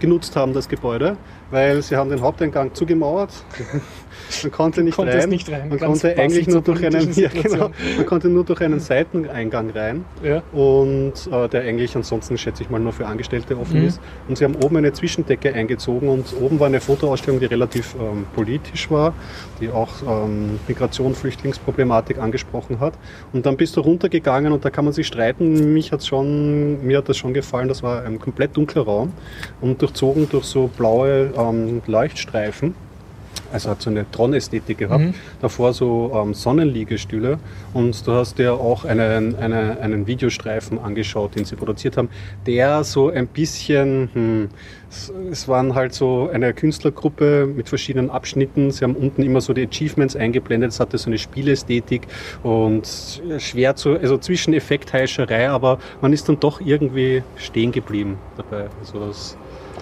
genutzt haben, das Gebäude, weil sie haben den Haupteingang zugemauert. Man konnte nicht rein. Nicht rein. Man konnte eigentlich nur durch einen, ja, genau, man konnte nur durch einen Seiteneingang rein. Ja. Und äh, der eigentlich ansonsten, schätze ich mal, nur für Angestellte offen mhm. ist. Und sie haben oben eine Zwischendecke eingezogen und oben war eine Fotoausstellung, die relativ ähm, politisch war, die auch ähm, Migration, Flüchtlingsproblematik angesprochen hat. Und dann bist du runtergegangen und da kann man sich streiten. Mich hat's schon, mir hat das schon gefallen. Das war ein komplett dunkler Raum und durchzogen durch so blaue ähm, Leuchtstreifen. Also hat so eine Tron-Ästhetik gehabt. Mhm. Davor so ähm, Sonnenliegestühle. Und du hast dir auch einen, eine, einen Videostreifen angeschaut, den sie produziert haben, der so ein bisschen, hm, es waren halt so eine Künstlergruppe mit verschiedenen Abschnitten. Sie haben unten immer so die Achievements eingeblendet. Es hatte so eine Spielästhetik und schwer zu, also zwischen Effektheischerei, aber man ist dann doch irgendwie stehen geblieben dabei. Also das,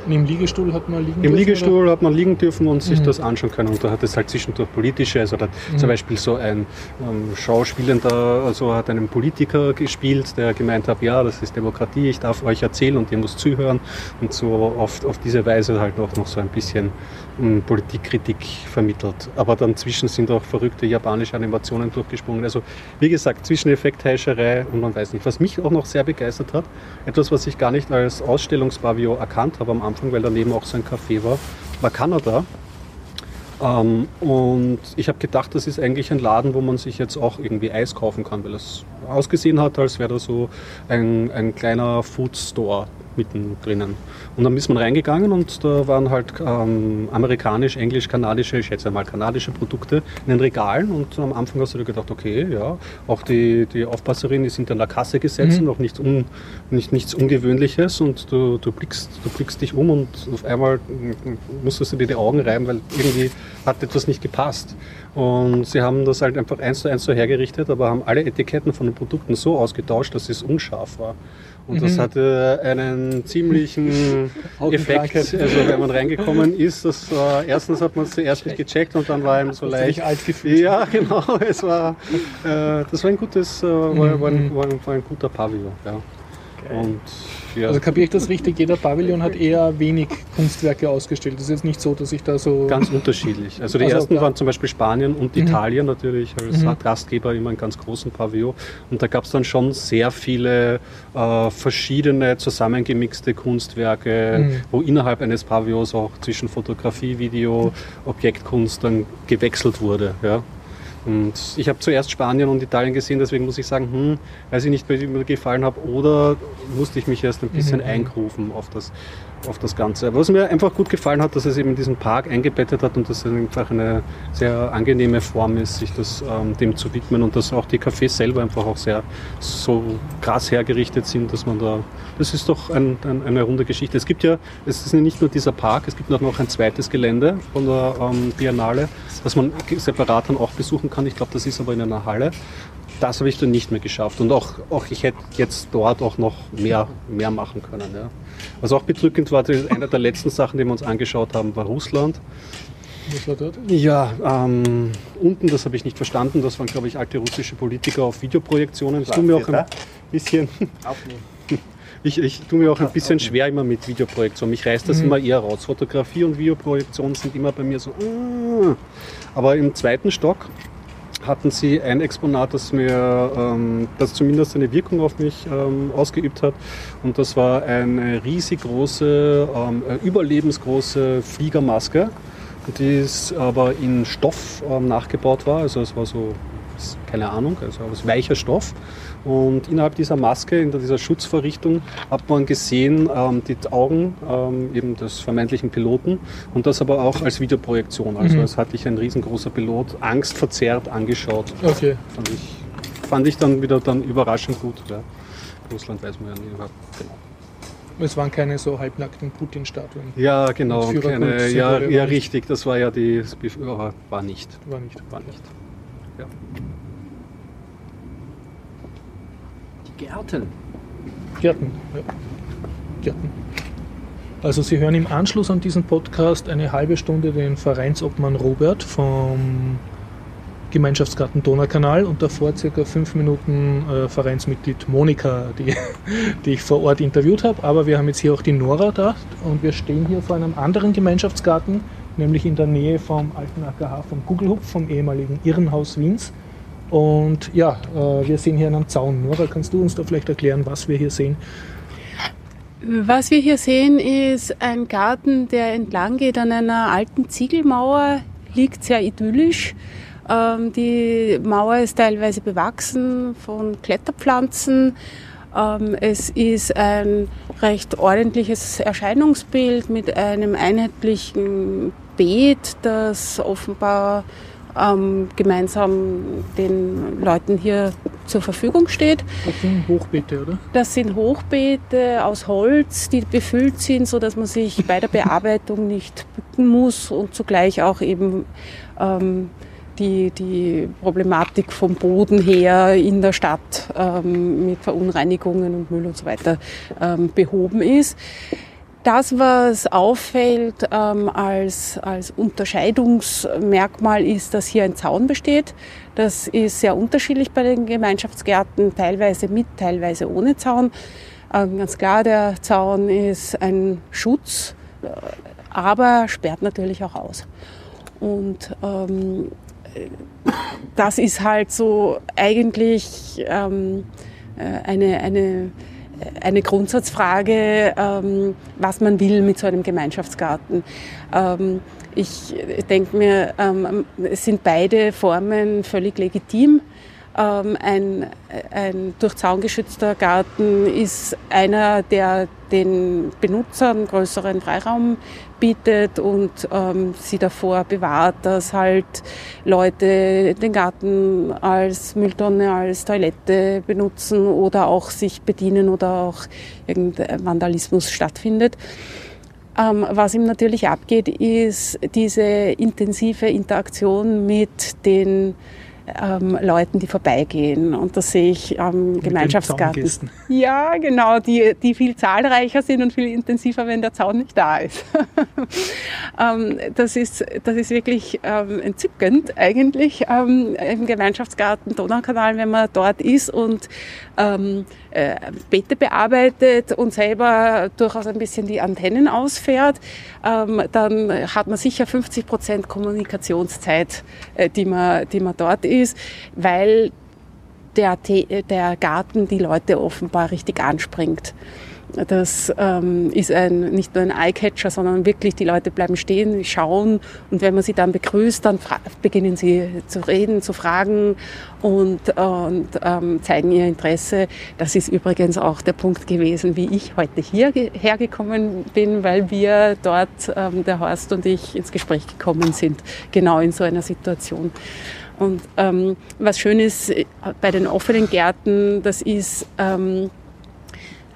im Liegestuhl hat man liegen Im dürfen, Liegestuhl oder? hat man liegen dürfen und sich mhm. das anschauen können. Und da hat es halt zwischendurch politische, also da mhm. zum Beispiel so ein ähm, Schauspielender, also hat einen Politiker gespielt, der gemeint hat, ja, das ist Demokratie, ich darf euch erzählen und ihr müsst zuhören. Und so auf, auf diese Weise halt auch noch so ein bisschen Politikkritik vermittelt. Aber dann zwischen sind auch verrückte japanische Animationen durchgesprungen. Also wie gesagt, zwischen Effektheischerei und man weiß nicht. Was mich auch noch sehr begeistert hat, etwas, was ich gar nicht als Ausstellungspavillon erkannt habe am Anfang, weil daneben auch so ein Café war, war Kanada. Ähm, und ich habe gedacht, das ist eigentlich ein Laden, wo man sich jetzt auch irgendwie Eis kaufen kann, weil es ausgesehen hat, als wäre da so ein, ein kleiner Food Mittendrin. Und dann ist man reingegangen und da waren halt ähm, amerikanisch, englisch, kanadische, ich schätze mal kanadische Produkte in den Regalen und am Anfang hast du dir gedacht, okay, ja, auch die, die Aufpasserin ist hinter der Kasse gesetzt Mhm. und auch nichts, un, nicht, nichts Ungewöhnliches und du, du, blickst, du blickst dich um und auf einmal musstest du dir die Augen reiben, weil irgendwie hat etwas nicht gepasst. Und sie haben das halt einfach eins zu eins so hergerichtet, aber haben alle Etiketten von den Produkten so ausgetauscht, dass es unscharf war. Und das Mhm. hatte einen ziemlichen Effekt. Also wenn man reingekommen ist, das war, erstens hat man es zuerst nicht gecheckt und dann war einem so leicht. alt gefühlt? Ja, genau. Es war, äh, das war ein gutes, äh, war, war, ein, Mhm. war, ein, war ein guter Pavillon. Ja. Und ja. Also kapiere ich das richtig? Jeder Pavillon hat eher wenig Kunstwerke ausgestellt. Das ist jetzt nicht so, dass ich da so. Ganz unterschiedlich. Also die Also, ersten ja. waren zum Beispiel Spanien und Mhm. Italien natürlich als Mhm. Gastgeber immer einen ganz großen Pavillon. Und da gab es dann schon sehr viele äh, verschiedene zusammengemixte Kunstwerke, Mhm. wo innerhalb eines Pavillons auch zwischen Fotografie, Video, Objektkunst dann gewechselt wurde. Ja. Und ich habe zuerst Spanien und Italien gesehen, deswegen muss ich sagen, hm, weiß ich nicht, wie mir gefallen habe, oder musste ich mich erst ein bisschen Mhm. eingrufen auf das, auf das Ganze. Was mir einfach gut gefallen hat, dass es eben in diesen Park eingebettet hat und dass es einfach eine sehr angenehme Form ist, sich das, ähm, dem zu widmen und dass auch die Cafés selber einfach auch sehr so krass hergerichtet sind, dass man da, das ist doch ein, ein, eine runde Geschichte. Es gibt ja, es ist nicht nur dieser Park, es gibt noch ein zweites Gelände von der ähm, Biennale, das man separat dann auch besuchen kann. Ich glaube, das ist aber in einer Halle. Das habe ich dann nicht mehr geschafft. Und auch, auch ich hätte jetzt dort auch noch mehr, mehr machen können. Ja. Was auch bedrückend war, das ist eine der letzten Sachen, die wir uns angeschaut haben, war Russland. Was war dort? Ja, ähm, unten, das habe ich nicht verstanden, das waren, glaube ich, alte russische Politiker auf Videoprojektionen. Das tut mir auch ein bisschen, ich, ich tue mir auch ein bisschen schwer immer mit Videoprojektion. Mich reißt das Mhm. immer eher raus. Fotografie und Videoprojektion sind immer bei mir so. ah. Aber im zweiten Stock hatten sie ein Exponat, das mir, ähm, das zumindest eine Wirkung auf mich ähm, ausgeübt hat. Und das war eine riesig große, ähm, äh, überlebensgroße Fliegermaske, die aber in Stoff ähm, nachgebaut war. Also es war so, keine Ahnung, also aus weicher Stoff. Und innerhalb dieser Maske, in dieser Schutzvorrichtung, hat man gesehen ähm, die Augen ähm, eben des vermeintlichen Piloten und das aber auch als Videoprojektion. Also Mhm. es hat dich ein riesengroßer Pilot angstverzerrt angeschaut. Okay. Fand ich, fand ich dann wieder dann überraschend gut. Ja. Russland weiß man ja nie. aber Genau. Es waren keine so halbnackten Putin-Statuen. Ja, genau. Keine, ja, ja, nicht. richtig. Das war ja die. War nicht. War nicht. War nicht. Ja. Die Gärten. Gärten. Ja. Gärten. Also Sie hören im Anschluss an diesen Podcast eine halbe Stunde den Vereinsobmann Robert vom Gemeinschaftsgarten Donaukanal und davor circa fünf Minuten äh, Vereinsmitglied Monika, die, die ich vor Ort interviewt habe. Aber wir haben jetzt hier auch die Nora da und wir stehen hier vor einem anderen Gemeinschaftsgarten, nämlich in der Nähe vom alten AKH vom Kugelhupf, vom ehemaligen Irrenhaus Wiens. Und ja, äh, wir sehen hier einen Zaun. Nora, kannst du uns da vielleicht erklären, was wir hier sehen? Was wir hier sehen, ist ein Garten, der entlang geht an einer alten Ziegelmauer, liegt sehr idyllisch. Ähm, die Mauer ist teilweise bewachsen von Kletterpflanzen. Ähm, es ist ein recht ordentliches Erscheinungsbild mit einem einheitlichen Beet, das offenbar ähm, gemeinsam den Leuten hier zur Verfügung steht. Das sind Hochbeete, oder? Das sind Hochbeete aus Holz, die befüllt sind, so dass man sich bei der Bearbeitung nicht bücken muss und zugleich auch eben ähm, die, die Problematik vom Boden her in der Stadt ähm, mit Verunreinigungen und Müll und so weiter ähm, behoben ist. Das, was auffällt ähm, als, als Unterscheidungsmerkmal, ist, dass hier ein Zaun besteht. Das ist sehr unterschiedlich bei den Gemeinschaftsgärten, teilweise mit, teilweise ohne Zaun. Ähm, ganz klar, der Zaun ist ein Schutz, äh, aber sperrt natürlich auch aus. Und ähm, das ist halt so eigentlich ähm, äh, eine, eine, eine Grundsatzfrage, ähm, was man will mit so einem Gemeinschaftsgarten. Ähm, ich denke mir, ähm, es sind beide Formen völlig legitim. Ähm, ein, ein durch Zaun geschützter Garten ist einer, der den Benutzern größeren Freiraum bietet und ähm, sie davor bewahrt, dass halt Leute den Garten als Mülltonne, als Toilette benutzen oder auch sich bedienen oder auch irgendein Vandalismus stattfindet. Ähm, was ihm natürlich abgeht, ist diese intensive Interaktion mit den ähm, Leuten, die vorbeigehen. Und das sehe ich am Gemeinschaftsgarten. Ja, genau, die, die viel zahlreicher sind und viel intensiver, wenn der Zaun nicht da ist. ähm, das, ist das ist wirklich ähm, entzückend eigentlich ähm, im Gemeinschaftsgarten Donaukanal, wenn man dort ist und ähm, äh, Beete bearbeitet und selber durchaus ein bisschen die Antennen ausfährt, ähm, dann hat man sicher 50 Prozent Kommunikationszeit, äh, die, man, die man dort ist, weil der, der Garten die Leute offenbar richtig anspringt. Das ähm, ist ein, nicht nur ein Eyecatcher, sondern wirklich die Leute bleiben stehen, schauen und wenn man sie dann begrüßt, dann beginnen sie zu reden, zu fragen und, und ähm, zeigen ihr Interesse. Das ist übrigens auch der Punkt gewesen, wie ich heute hierher gekommen bin, weil wir dort, ähm, der Horst und ich, ins Gespräch gekommen sind, genau in so einer Situation. Und ähm, was schön ist äh, bei den offenen Gärten, das ist, ähm,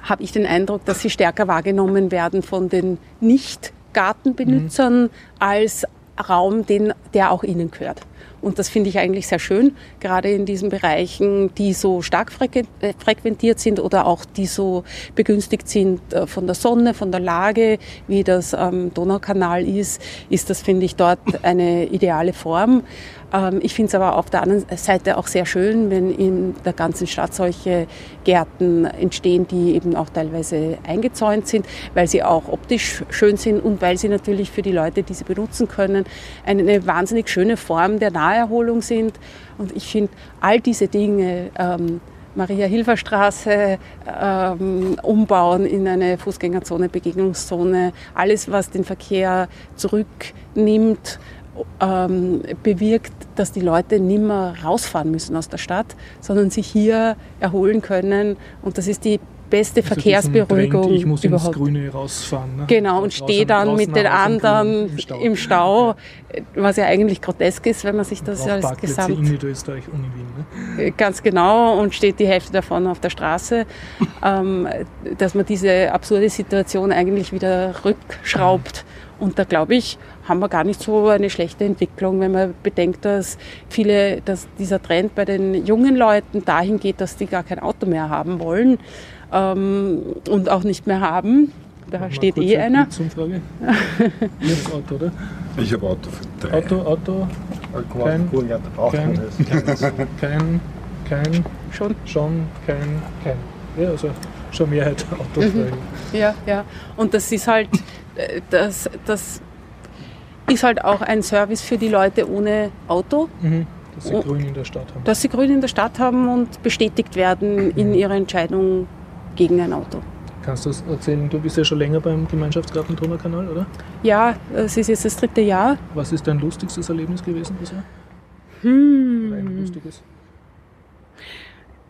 habe ich den Eindruck, dass sie stärker wahrgenommen werden von den Nicht-Gartenbenutzern mhm. als Raum, den, der auch ihnen gehört. Und das finde ich eigentlich sehr schön, gerade in diesen Bereichen, die so stark äh, frequentiert sind oder auch die so begünstigt sind äh, von der Sonne, von der Lage, wie das am Donaukanal ist, ist das, finde ich, dort eine ideale Form. Ähm, ich finde es aber auf der anderen Seite auch sehr schön, wenn in der ganzen Stadt solche Gärten entstehen, die eben auch teilweise eingezäunt sind, weil sie auch optisch schön sind und weil sie natürlich für die Leute, die sie benutzen können, eine wahnsinnig schöne Form der Naherholung sind. Und ich finde all diese Dinge, ähm, Maria-Hilfer-Straße ähm, umbauen in eine Fußgängerzone, Begegnungszone, alles, was den Verkehr zurücknimmt, ähm, bewirkt, dass die Leute nicht mehr rausfahren müssen aus der Stadt, sondern sich hier erholen können. Und das ist die beste also Verkehrsberuhigung Trend, ich muss überhaupt. ins Grüne rausfahren. Ne? Genau, und stehe dann mit den anderen im Stau. im Stau, was ja eigentlich grotesk ist, wenn man sich das als Gesamt... in Niederösterreich und in Wien. Ne? Äh, ganz genau, und steht die Hälfte davon auf der Straße, ähm, dass man diese absurde Situation eigentlich wieder rückschraubt. Und da glaube ich, haben wir gar nicht so eine schlechte Entwicklung, wenn man bedenkt, dass viele, dass dieser Trend bei den jungen Leuten dahin geht, dass die gar kein Auto mehr haben wollen ähm, und auch nicht mehr haben. Da Machen steht eh einer. Zum Frage. Ihr Auto, oder? Ich habe Auto für drei. Auto, Auto. Kein, kein, kein, kein, schon, schon, kein, kein. Ja, also schon Mehrheit Autofrei. Mhm. Ja, ja. Und das ist halt, das, das ist halt auch ein Service für die Leute ohne Auto. Mhm. Dass sie Grün in der Stadt haben. Dass sie Grün in der Stadt haben und bestätigt werden in ihrer Entscheidung gegen ein Auto. Kannst du das erzählen? Du bist ja schon länger beim Gemeinschaftsgarten Donaukanal, oder? Ja, es ist jetzt das dritte Jahr. Was ist dein lustigstes Erlebnis gewesen bisher? Hm. Oder ein lustiges?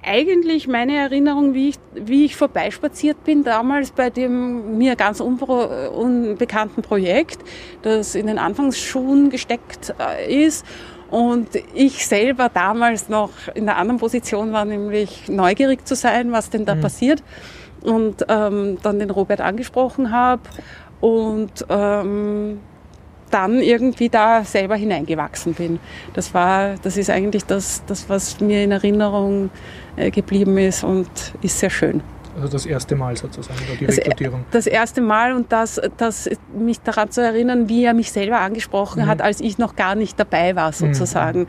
Eigentlich meine Erinnerung, wie ich, wie ich vorbeispaziert bin, damals bei dem mir ganz unbekannten Projekt, das in den Anfangsschuhen gesteckt äh, ist. Und ich selber damals noch in einer anderen Position war, nämlich neugierig zu sein, was denn da mhm. passiert. Und ähm, dann den Robert angesprochen habe und ähm, dann irgendwie da selber hineingewachsen bin. Das war, das ist eigentlich das, das was mir in Erinnerung äh, geblieben ist und ist sehr schön. Also das erste Mal sozusagen, oder die das, Rekrutierung. Das erste Mal und das, das mich daran zu erinnern, wie er mich selber angesprochen mhm. hat, als ich noch gar nicht dabei war sozusagen.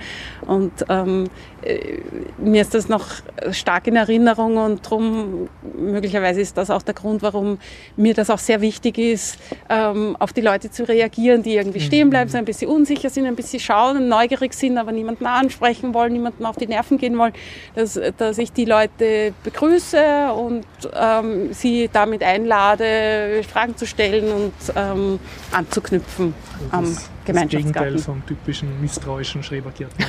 Mhm. Und ähm, äh, mir ist das noch stark in Erinnerung und darum, möglicherweise ist das auch der Grund, warum mir das auch sehr wichtig ist, ähm, auf die Leute zu reagieren, die irgendwie stehen mhm. bleiben, so ein bisschen unsicher sind, ein bisschen schauen neugierig sind, aber niemanden ansprechen wollen, niemanden auf die Nerven gehen wollen, dass, dass ich die Leute begrüße und ähm, sie damit einlade, Fragen zu stellen und ähm, anzuknüpfen am Gemeinschaftsgarten. Das Gegenteil vom typischen misstrauischen Schrebergärtner.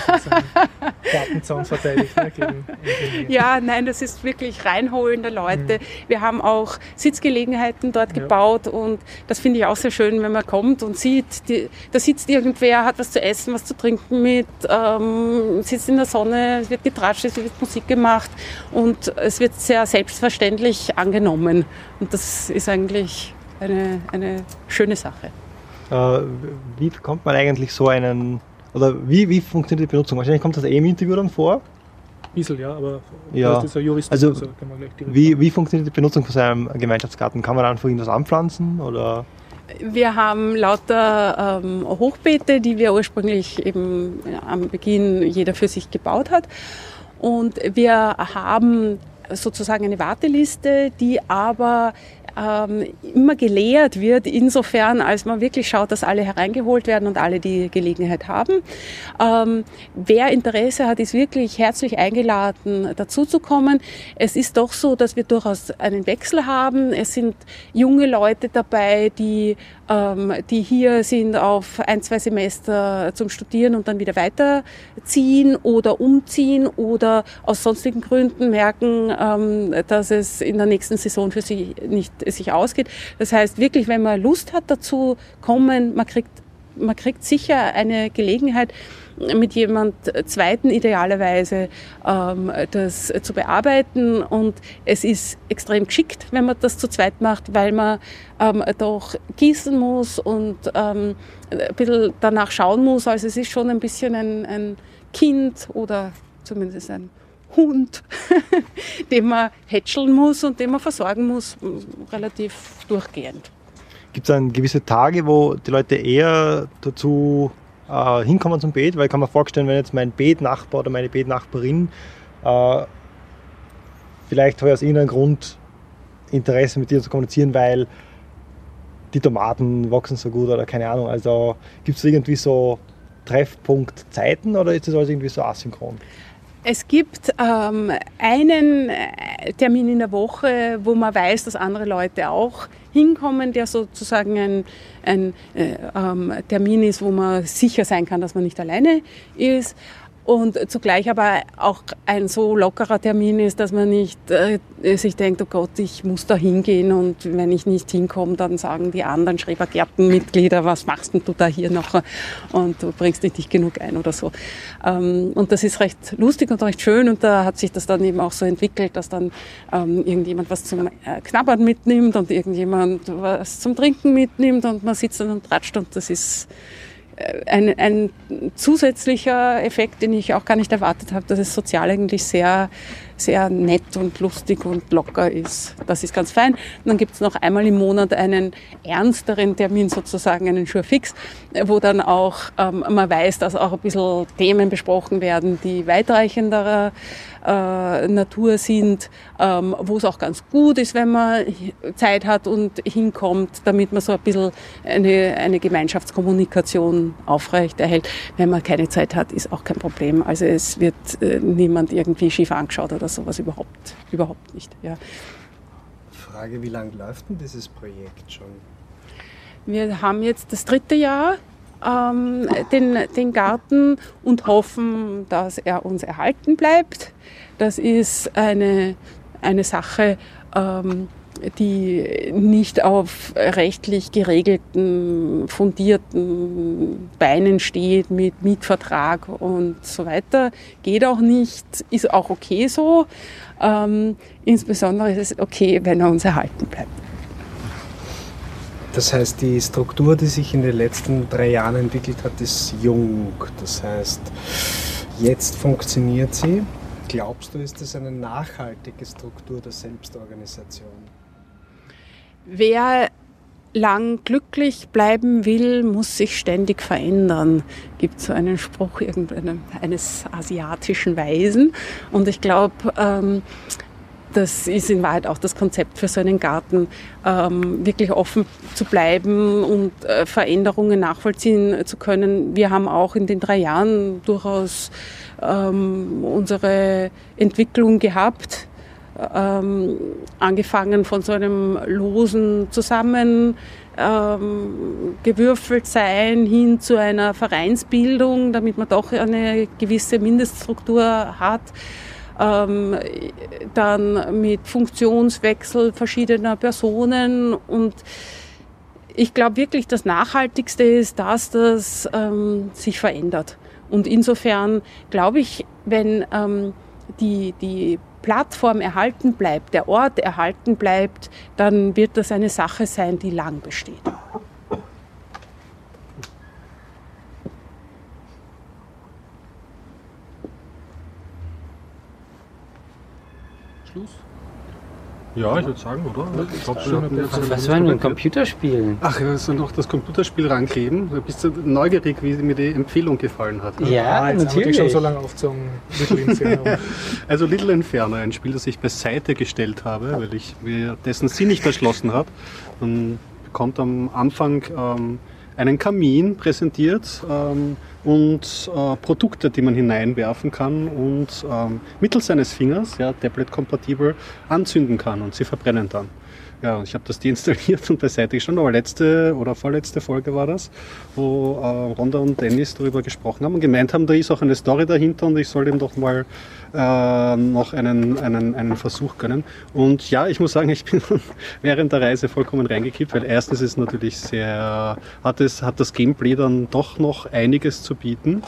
Lattenzaun verteidigt. Ne, gegen, gegen ja, nein, das ist wirklich Reinholen der Leute. Mhm. Wir haben auch Sitzgelegenheiten dort ja. gebaut und das finde ich auch sehr schön, wenn man kommt und sieht, die, da sitzt irgendwer, hat was zu essen, was zu trinken mit, ähm, sitzt in der Sonne, es wird getratscht, es wird Musik gemacht und es wird sehr selbstverständlich angenommen. Und das ist eigentlich eine, eine schöne Sache. Äh, wie bekommt man eigentlich so einen, oder wie, wie funktioniert die Benutzung? Wahrscheinlich kommt das eh im Interview dann vor. Bisschen, ja, aber ja. das ist ja Jurist. Also, also wie, wie funktioniert die Benutzung von so einem Gemeinschaftsgarten? Kann man einfach irgendwas anpflanzen oder? Wir haben lauter ähm, Hochbeete, die wir ursprünglich eben am Beginn jeder für sich gebaut hat. Und wir haben sozusagen eine Warteliste, die aber ähm, immer gelehrt wird, insofern als man wirklich schaut, dass alle hereingeholt werden und alle die Gelegenheit haben. Ähm, wer Interesse hat, ist wirklich herzlich eingeladen, dazuzukommen. Es ist doch so, dass wir durchaus einen Wechsel haben. Es sind junge Leute dabei, die, die hier sind auf ein, zwei Semester zum Studieren und dann wieder weiterziehen oder umziehen oder aus sonstigen Gründen merken, ähm, dass es in der nächsten Saison für sie nicht sich ausgeht. Das heißt wirklich, wenn man Lust hat dazu, kommen, man kriegt, man kriegt sicher eine Gelegenheit, mit jemand Zweiten idealerweise ähm, das zu bearbeiten. Und es ist extrem geschickt, wenn man das zu zweit macht, weil man ähm, doch gießen muss und ähm, ein bisschen danach schauen muss. Also es ist schon ein bisschen ein, ein Kind oder zumindest ein Hund, den man hätscheln muss und den man versorgen muss, relativ durchgehend. Gibt es dann gewisse Tage, wo die Leute eher dazu äh, hinkommen zum Beet? Weil ich kann mir vorstellen, wenn jetzt mein Beetnachbar oder meine Beetnachbarin äh, vielleicht aus irgendeinem Grund Interesse mit dir zu kommunizieren, weil die Tomaten wachsen so gut oder keine Ahnung. Also gibt es irgendwie so Treffpunktzeiten oder ist das alles irgendwie so asynchron? Es gibt ähm, einen äh, Termin in der Woche, wo man weiß, dass andere Leute auch hinkommen, der sozusagen ein, ein äh, ähm, Termin ist, wo man sicher sein kann, dass man nicht alleine ist und zugleich aber auch ein so lockerer Termin ist, dass man nicht äh, sich denkt, oh Gott, ich muss da hingehen und wenn ich nicht hinkomme, dann sagen die anderen Schrebergärtenmitglieder, was machst denn du da hier noch und du bringst dich nicht genug ein oder so. Ähm, und das ist recht lustig und recht schön und da hat sich das dann eben auch so entwickelt, dass dann ähm, irgendjemand was zum äh, Knabbern mitnimmt und irgendjemand was zum Trinken mitnimmt und man sitzt dann und tratscht und das ist ein, ein zusätzlicher Effekt, den ich auch gar nicht erwartet habe, dass es sozial eigentlich sehr, sehr nett und lustig und locker ist. Das ist ganz fein. Und dann gibt es noch einmal im Monat einen ernsteren Termin, sozusagen einen Schurfix, wo dann auch ähm, man weiß, dass auch ein bisschen Themen besprochen werden, die weitreichenderer äh, Natur sind, ähm, wo es auch ganz gut ist, wenn man Zeit hat und hinkommt, damit man so ein bisschen eine, eine Gemeinschaftskommunikation aufrechterhält. Wenn man keine Zeit hat, ist auch kein Problem. Also es wird äh, niemand irgendwie schief angeschaut oder sowas überhaupt, überhaupt nicht. Ja. Frage, wie lange läuft denn dieses Projekt schon? Wir haben jetzt das dritte Jahr ähm, den, den Garten und hoffen, dass er uns erhalten bleibt. Das ist eine, eine Sache, ähm, die nicht auf rechtlich geregelten, fundierten Beinen steht mit Mietvertrag und so weiter. Geht auch nicht, ist auch okay so. Ähm, insbesondere ist es okay, wenn er uns erhalten bleibt. Das heißt, die Struktur, die sich in den letzten drei Jahren entwickelt hat, ist jung. Das heißt, jetzt funktioniert sie. Glaubst du, ist das eine nachhaltige Struktur der Selbstorganisation? Wer lang glücklich bleiben will, muss sich ständig verändern. Gibt so einen Spruch eines asiatischen Weisen. Und ich glaube, ähm, das ist in Wahrheit auch das Konzept für so einen Garten, ähm, wirklich offen zu bleiben und äh, Veränderungen nachvollziehen zu können. Wir haben auch in den drei Jahren durchaus ähm, unsere Entwicklung gehabt, ähm, angefangen von so einem losen Zusammenleben ähm, gewürfelt sein hin zu einer Vereinsbildung, damit man doch eine gewisse Mindeststruktur hat. Ähm, dann mit Funktionswechsel verschiedener Personen und ich glaube wirklich, das Nachhaltigste ist das, das ähm, sich verändert. Und insofern glaube ich, wenn ähm, die, die Plattform erhalten bleibt, der Ort erhalten bleibt, dann wird das eine Sache sein, die lang besteht. Schluss? Ja, ich würde sagen, oder? Ich glaub, wir hatten jetzt- Was wollen wir denn Computerspielen? Ach, wir sollen noch das Computerspiel rankleben. Du bist du neugierig, wie mir die Empfehlung gefallen hat. ne? Ja, Ah, jetzt haben wir dich natürlich. schon so lange aufgezogen. Little Inferno. Also Little Inferno, ein Spiel, das ich beiseite gestellt habe, weil ich mir dessen Sinn nicht erschlossen habe. Man bekommt am Anfang ähm, einen Kamin präsentiert ähm, und äh, Produkte, die man hineinwerfen kann und ähm, mittels seines Fingers, ja, tablet-kompatibel, anzünden kann und sie verbrennen dann. Ja, und ich habe das deinstalliert und beiseite gestellt, aber letzte oder vorletzte Folge war das, wo äh, Ronda und Dennis darüber gesprochen haben und gemeint haben, da ist auch eine Story dahinter und ich soll dem doch mal äh, noch einen, einen, einen Versuch gönnen. Und ja, ich muss sagen, ich bin während der Reise vollkommen reingekippt, weil erstens ist natürlich sehr, hat, es, hat das Gameplay dann doch noch einiges zu bieten.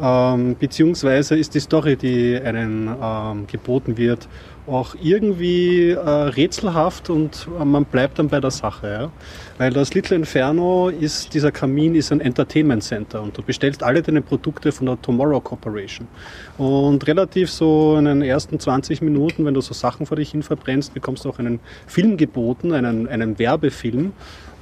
Ähm, beziehungsweise ist die Story, die einen ähm, geboten wird, auch irgendwie äh, rätselhaft und äh, man bleibt dann bei der Sache. Ja? Weil das Little Inferno ist, dieser Kamin ist ein Entertainment Center und du bestellst alle deine Produkte von der Tomorrow Corporation. Und relativ so in den ersten 20 Minuten, wenn du so Sachen vor dich hin verbrennst, bekommst du auch einen Film geboten, einen, einen Werbefilm,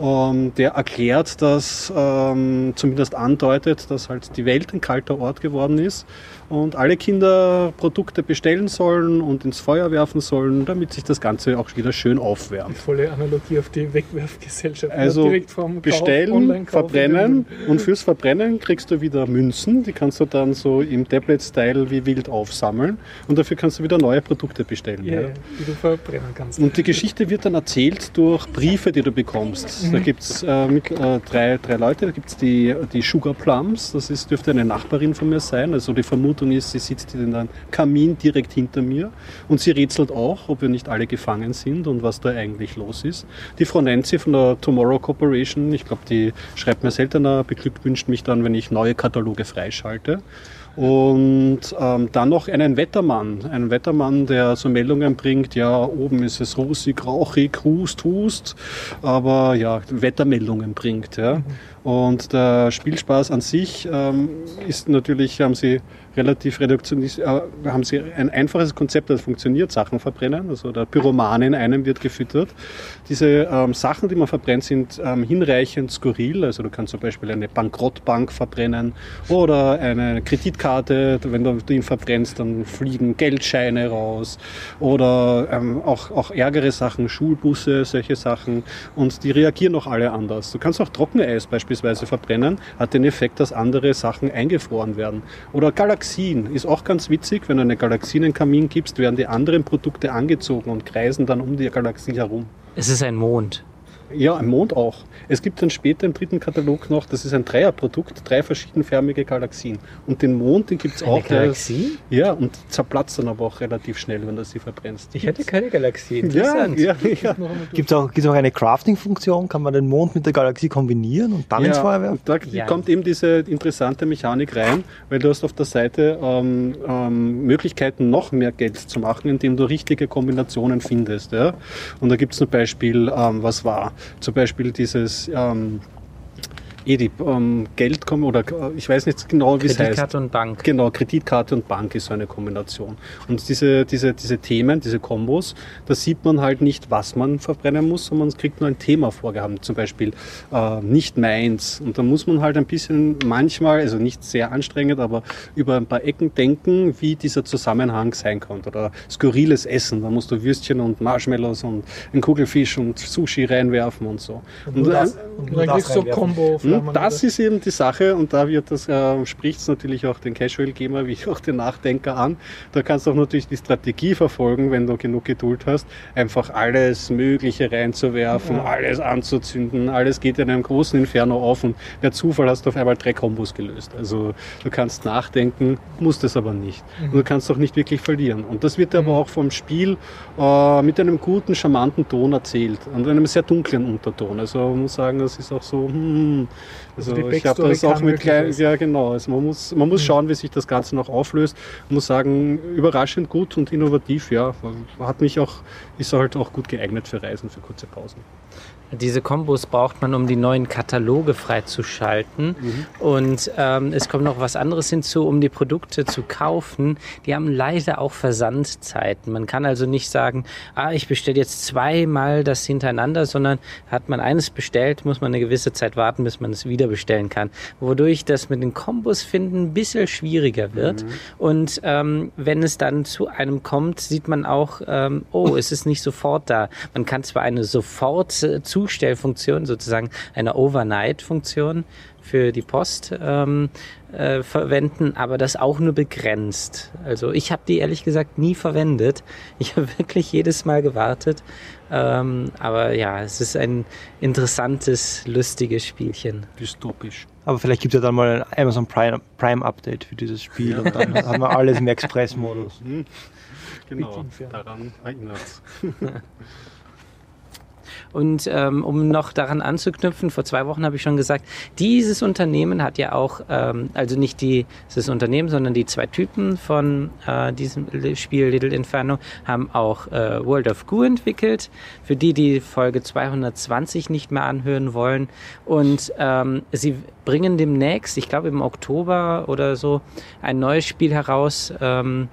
ähm, der erklärt, dass ähm, zumindest andeutet, dass halt die Welt ein kalter Ort geworden ist und alle Kinder Produkte bestellen sollen und ins Feuer werfen sollen, damit sich das Ganze auch wieder schön aufwärmt. Volle Analogie auf die Wegwerfgesellschaft. Also Direkt vom Kauf, bestellen, verbrennen und fürs Verbrennen kriegst du wieder Münzen, die kannst du dann so im Tablet-Style wie wild aufsammeln und dafür kannst du wieder neue Produkte bestellen. Ja, ja. die du verbrennen kannst. Und die Geschichte wird dann erzählt durch Briefe, die du bekommst. Da gibt es äh, äh, drei, drei Leute. Da gibt es die, die Sugar Plums, das ist, dürfte eine Nachbarin von mir sein. Also die Vermutung ist, sie sitzt in einem Kamin direkt hinter mir und sie rätselt auch, ob wir nicht alle gefangen sind und was da eigentlich los ist. Die Frau Nancy von der Tomorrow Corporation, ich glaube, die schreibt mir seltener, beglückwünscht mich dann, wenn ich neue Kataloge freischalte. Und ähm, dann noch einen Wettermann. Einen Wettermann, der so Meldungen bringt, ja, oben ist es rosig, rauchig, hust, hust, aber ja, Wettermeldungen bringt. Ja. Und der Spielspaß an sich ähm, ist natürlich, haben sie relativ reduktioniert, äh, haben sie ein einfaches Konzept, das funktioniert, Sachen verbrennen. Also der Pyroman in einem wird gefüttert. Diese ähm, Sachen, die man verbrennt, sind ähm, hinreichend skurril. Also du kannst zum Beispiel eine Bankrottbank verbrennen oder eine Kreditkarte. Wenn du ihn verbrennst, dann fliegen Geldscheine raus oder ähm, auch, auch ärgere Sachen, Schulbusse, solche Sachen. Und die reagieren auch alle anders. Du kannst auch Trockeneis beispielsweise verbrennen, hat den Effekt, dass andere Sachen eingefroren werden. Oder Galaxien ist auch ganz witzig. Wenn du eine Galaxie in den Kamin gibst, werden die anderen Produkte angezogen und kreisen dann um die Galaxie herum. Es ist ein Mond. Ja, im Mond auch. Es gibt dann später im dritten Katalog noch, das ist ein Dreierprodukt, drei verschiedenförmige Galaxien. Und den Mond, den gibt es Eine auch. der ist- Galaxie? Ja, und zerplatzt dann aber auch relativ schnell, wenn du sie verbrennst. Ich hatte keine Galaxie. Ja, Interessant. ja, ja. Gibt es auch, gibt's auch eine Crafting-Funktion? Kann man den Mond mit der Galaxie kombinieren und dann ins Feuer werfen? da Ja. kommt eben diese interessante Mechanik rein, weil du hast auf der Seite ähm, ähm, Möglichkeiten, noch mehr Geld zu machen, indem du richtige Kombinationen findest. Ja? Und da gibt es zum Beispiel, ähm, was war? Zum Beispiel dieses ähm, die ähm, Geld kommen oder äh, ich weiß nicht genau, wie es heißt. Kreditkarte und Bank. Genau, Kreditkarte und Bank ist so eine Kombination. Und diese, diese, diese Themen, diese Kombos, da sieht man halt nicht, was man verbrennen muss, sondern es kriegt nur ein Thema vorgehabt. Zum Beispiel äh, nicht meins. Und da muss man halt ein bisschen manchmal, also nicht sehr anstrengend, aber über ein paar Ecken denken, wie dieser Zusammenhang sein könnte. Oder skurriles Essen. Da musst du Würstchen und Marshmallows und einen Kugelfisch und Sushi reinwerfen und so. Und, Und dann- dann kriegst du so Combo. Nein, Klammern. Das oder? ist eben die Sache und da wird das, äh, spricht es natürlich auch den Casual Gamer wie auch den Nachdenker an. Da kannst du auch natürlich die Strategie verfolgen, wenn du genug Geduld hast, einfach alles Mögliche reinzuwerfen, alles anzuzünden, alles geht in einem großen Inferno auf und per Zufall hast du auf einmal drei Kombos gelöst. Also du kannst nachdenken, musst es aber nicht. Und du kannst auch nicht wirklich verlieren. Und das wird aber auch vom Spiel äh, mit einem guten, charmanten Ton erzählt und einem sehr dunklen Unterton. Also man muss sagen, das ist auch so, hm, also, Also ich habe das auch mit klein, ja genau. Also man muss, man muss schauen, wie sich das Ganze noch auflöst. Ich muss sagen, überraschend gut und innovativ, ja. Hat mich auch, ist halt auch gut geeignet für Reisen, für kurze Pausen. Diese Kombos braucht man, um die neuen Kataloge freizuschalten. Und ähm, es kommt noch was anderes hinzu, um die Produkte zu kaufen. Die haben leider auch Versandzeiten. Man kann also nicht sagen, ah, ich bestelle jetzt zweimal das hintereinander, sondern hat man eines bestellt, muss man eine gewisse Zeit warten, bis man es wieder bestellen kann. Wodurch das mit den Kombos finden ein bisschen schwieriger wird. Und ähm, wenn es dann zu einem kommt, sieht man auch, ähm, oh, es ist nicht sofort da. Man kann zwar eine Sofort-Zustellfunktion, sozusagen eine Overnight-Funktion für die Post ähm, äh, verwenden, aber das auch nur begrenzt. Also ich habe die ehrlich gesagt nie verwendet. Ich habe wirklich jedes Mal gewartet. Ähm, aber ja, es ist ein interessantes, lustiges Spielchen. Dystopisch. Aber vielleicht gibt es ja dann mal ein Amazon Prime, Prime Update für dieses Spiel und dann haben wir alles im Express-Modus. Genau, Inferno. daran erinnert's. Und ähm, um noch daran anzuknüpfen, vor zwei Wochen habe ich schon gesagt, dieses Unternehmen hat ja auch, ähm, also nicht die, dieses Unternehmen, sondern die zwei Typen von äh, diesem Spiel Little Inferno haben auch äh, World of Goo entwickelt. Für die, die Folge 220 nicht mehr anhören wollen. Und ähm, sie bringen demnächst, ich glaube im Oktober oder so, ein neues Spiel heraus. Ähm,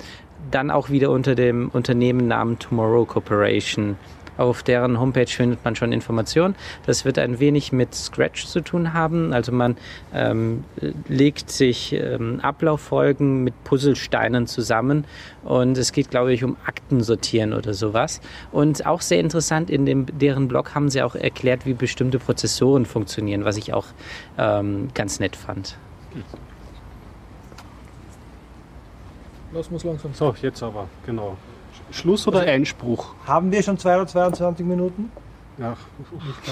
dann auch wieder unter dem Unternehmennamen Tomorrow Corporation. Auf deren Homepage findet man schon Informationen. Das wird ein wenig mit Scratch zu tun haben. Also man ähm, legt sich ähm, Ablauffolgen mit Puzzlesteinen zusammen und es geht, glaube ich, um Akten sortieren oder sowas. Und auch sehr interessant, in dem, deren Blog haben sie auch erklärt, wie bestimmte Prozessoren funktionieren, was ich auch ähm, ganz nett fand. Los muss langsam. So, jetzt aber, genau. Schluss oder Einspruch? Haben wir schon 222 Minuten? Ja,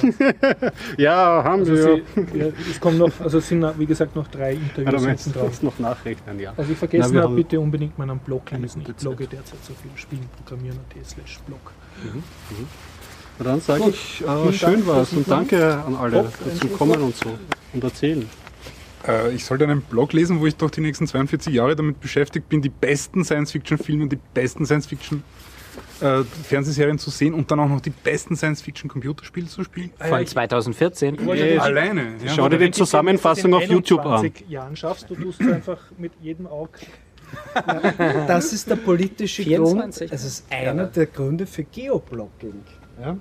ja haben Also wir. sie, ja, es kommen noch, also es sind wie gesagt noch drei Interviews meinst, hinten du drauf. noch nachrechnen, ja. Was ich vergessen wir habe, bitte unbedingt meinen Blog lesen. Ich blogge derzeit so viel Spielen, Programmieren und slash Blog. Na dann sage ich, äh, schön war's fürs und danke an alle Schlusswort? kommen und so und erzählen. Äh, ich sollte einen Blog lesen, wo ich doch die nächsten 42 Jahre damit beschäftigt bin, die besten Science-Fiction-Filme und die besten Science-Fiction-Fernsehserien zu sehen und dann auch noch die besten Science-Fiction-Computerspiele zu spielen. Von 2014. Alleine. Ja. Schau dir die Wenn du Zusammenfassung das auf YouTube an. 21 Jahren schaffst, du tust es einfach mit jedem Auge. Das ist der politische 24. Grund. Es ist einer der Gründe für Geoblocking. Ja?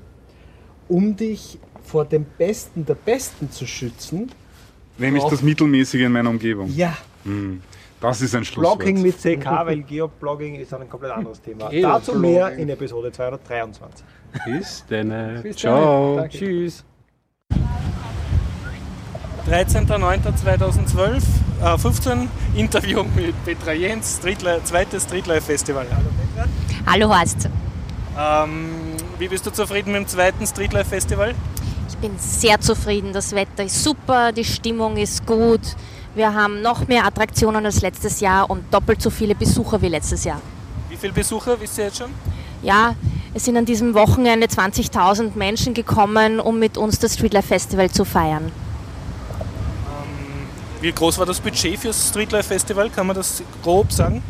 Um dich vor dem Besten der Besten zu schützen. Nämlich das Mittelmäßige in meiner Umgebung. Ja, Hm. Das ist ein Schlusswort. Blogging mit CK, weil Geoblogging ist ein komplett anderes Thema. Dazu mehr in Episode 223. Bis. Bis Ciao. dann. Danke. Tschüss. 13.09.2012, äh, 15, Interview mit Petra Jens, Streetlife, zweites Streetlife Festival. Hallo Petra. Hallo Horst. Ähm, wie bist du zufrieden mit dem zweiten Streetlife Festival? Ich bin sehr zufrieden. Das Wetter ist super, die Stimmung ist gut. Wir haben noch mehr Attraktionen als letztes Jahr und doppelt so viele Besucher wie letztes Jahr. Wie viele Besucher wisst ihr jetzt schon? Ja, es sind an diesem Wochenende 20.000 Menschen gekommen, um mit uns das Streetlife Festival zu feiern. Wie groß war das Budget fürs Streetlife Festival? Kann man das grob sagen?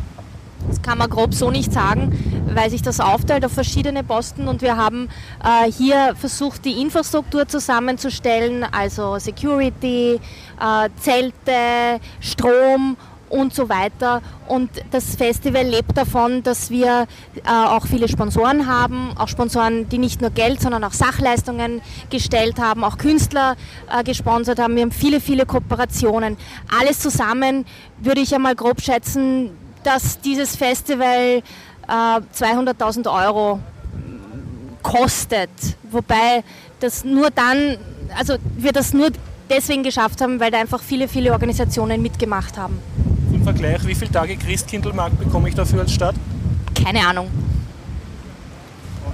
Das kann man grob so nicht sagen, weil sich das aufteilt auf verschiedene Posten und wir haben äh, hier versucht, die Infrastruktur zusammenzustellen, also Security, äh, Zelte, Strom und so weiter. Und das Festival lebt davon, dass wir äh, auch viele Sponsoren haben, auch Sponsoren, die nicht nur Geld, sondern auch Sachleistungen gestellt haben, auch Künstler äh, gesponsert haben. Wir haben viele, viele Kooperationen. Alles zusammen würde ich einmal grob schätzen, dass dieses Festival äh, 200.000 Euro kostet. Wobei das nur dann, also wir das nur deswegen geschafft haben, weil da einfach viele, viele Organisationen mitgemacht haben. Im Vergleich, wie viele Tage Christkindlmarkt bekomme ich dafür als Stadt? Keine Ahnung.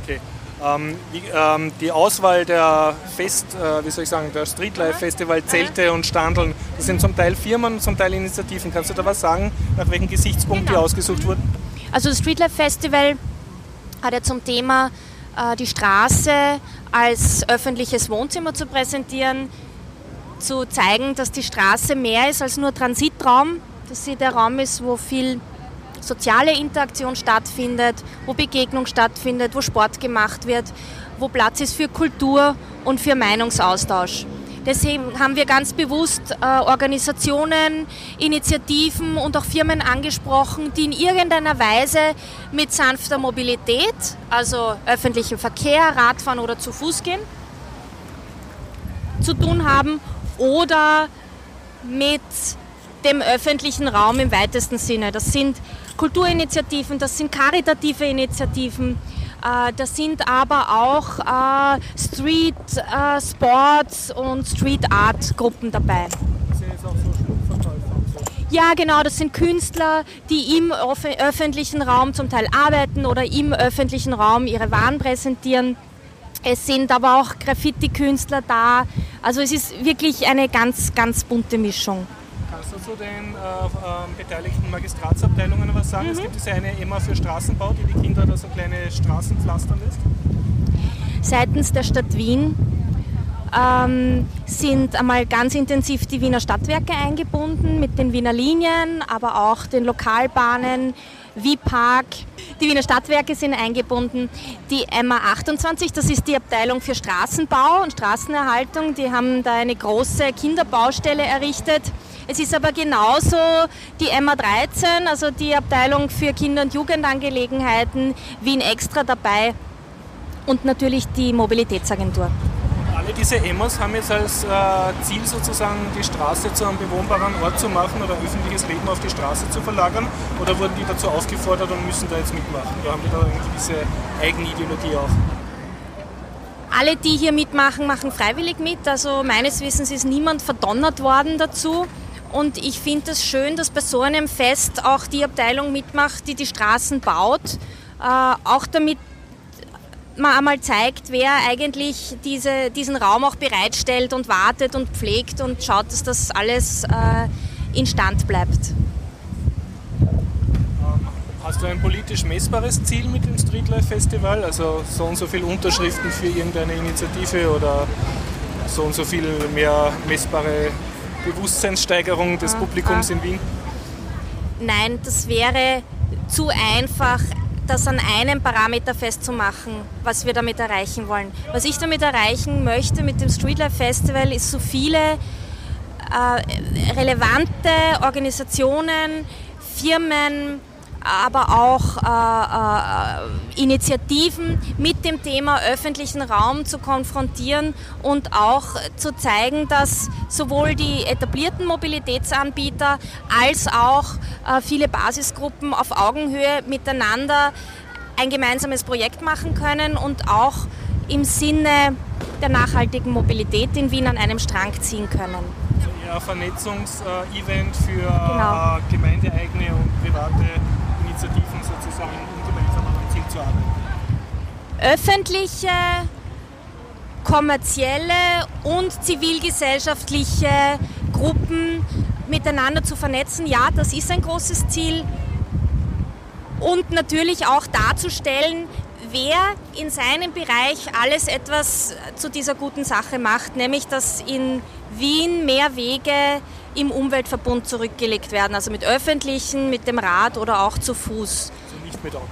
Okay. Ähm, wie, ähm, die Auswahl der Fest, äh, wie soll ich sagen, der Streetlife Festival, Zelte und Standeln, das sind zum Teil Firmen, zum Teil Initiativen. Kannst du da was sagen, nach welchen Gesichtspunkten Genau. die ausgesucht wurden? Also das Streetlife Festival hat ja zum Thema äh, die Straße als öffentliches Wohnzimmer zu präsentieren, zu zeigen, dass die Straße mehr ist als nur Transitraum, dass sie der Raum ist, wo viel soziale Interaktion stattfindet, wo Begegnung stattfindet, wo Sport gemacht wird, wo Platz ist für Kultur und für Meinungsaustausch. Deswegen haben wir ganz bewusst äh, Organisationen, Initiativen und auch Firmen angesprochen, die in irgendeiner Weise mit sanfter Mobilität, also öffentlichem Verkehr, Radfahren oder zu Fuß gehen, zu tun haben oder mit dem öffentlichen Raum im weitesten Sinne. Das sind Kulturinitiativen, das sind karitative Initiativen, äh, das sind aber auch äh, Street äh, Sports und Street Art Gruppen dabei. Ja, genau, das sind Künstler, die im öffentlichen Raum zum Teil arbeiten oder im öffentlichen Raum ihre Waren präsentieren. Es sind aber auch Graffiti-Künstler da. Also es ist wirklich eine ganz, ganz bunte Mischung. Zu den äh, ähm, beteiligten Magistratsabteilungen was sagen? Mhm. Es gibt diese eine EMA für Straßenbau, die die Kinder da so kleine Straßen pflastern lässt. Seitens der Stadt Wien ähm, sind einmal ganz intensiv die Wiener Stadtwerke eingebunden mit den Wiener Linien, aber auch den Lokalbahnen, Wie-Park. Die Wiener Stadtwerke sind eingebunden. Die MA 28, das ist die Abteilung für Straßenbau und Straßenerhaltung, die haben da eine große Kinderbaustelle errichtet. Es ist aber genauso die MA 13, also die Abteilung für Kinder- und Jugendangelegenheiten, Wien extra dabei und natürlich die Mobilitätsagentur. Alle diese EMAs haben jetzt als äh, Ziel sozusagen die Straße zu einem bewohnbaren Ort zu machen oder öffentliches Leben auf die Straße zu verlagern? Oder wurden die dazu aufgefordert und müssen da jetzt mitmachen? Oder haben die da irgendwie diese Eigenideologie auch? Alle, die hier mitmachen, machen freiwillig mit. Also meines Wissens ist niemand verdonnert worden dazu. Und ich finde es schön, dass bei so einem Fest auch die Abteilung mitmacht, die die Straßen baut. Äh, auch damit man einmal zeigt, wer eigentlich diese, diesen Raum auch bereitstellt und wartet und pflegt und schaut, dass das alles äh, instand bleibt. Hast du ein politisch messbares Ziel mit dem Streetlife Festival? Also so und so viele Unterschriften für irgendeine Initiative oder so und so viel mehr messbare Bewusstseinssteigerung des Publikums in Wien? Nein, das wäre zu einfach, das an einem Parameter festzumachen, was wir damit erreichen wollen. Was ich damit erreichen möchte mit dem Streetlife Festival ist so viele äh, relevante Organisationen, Firmen, aber auch äh, äh, Initiativen mit dem Thema öffentlichen Raum zu konfrontieren und auch zu zeigen, dass sowohl die etablierten Mobilitätsanbieter als auch äh, viele Basisgruppen auf Augenhöhe miteinander ein gemeinsames Projekt machen können und auch im Sinne der nachhaltigen Mobilität in Wien an einem Strang ziehen können. Vernetzungs-Event für Genau. äh, gemeindeeigene und private Initiativen sozusagen, um gemeinsam an einem Ziel zu arbeiten. öffentliche, kommerzielle und zivilgesellschaftliche Gruppen miteinander zu vernetzen. Ja, das ist ein großes Ziel. Und natürlich auch darzustellen, wer in seinem Bereich alles etwas zu dieser guten Sache macht, nämlich dass in Wien mehr Wege im Umweltverbund zurückgelegt werden, also mit öffentlichen, mit dem Rad oder auch zu Fuß Also nicht mit Autos.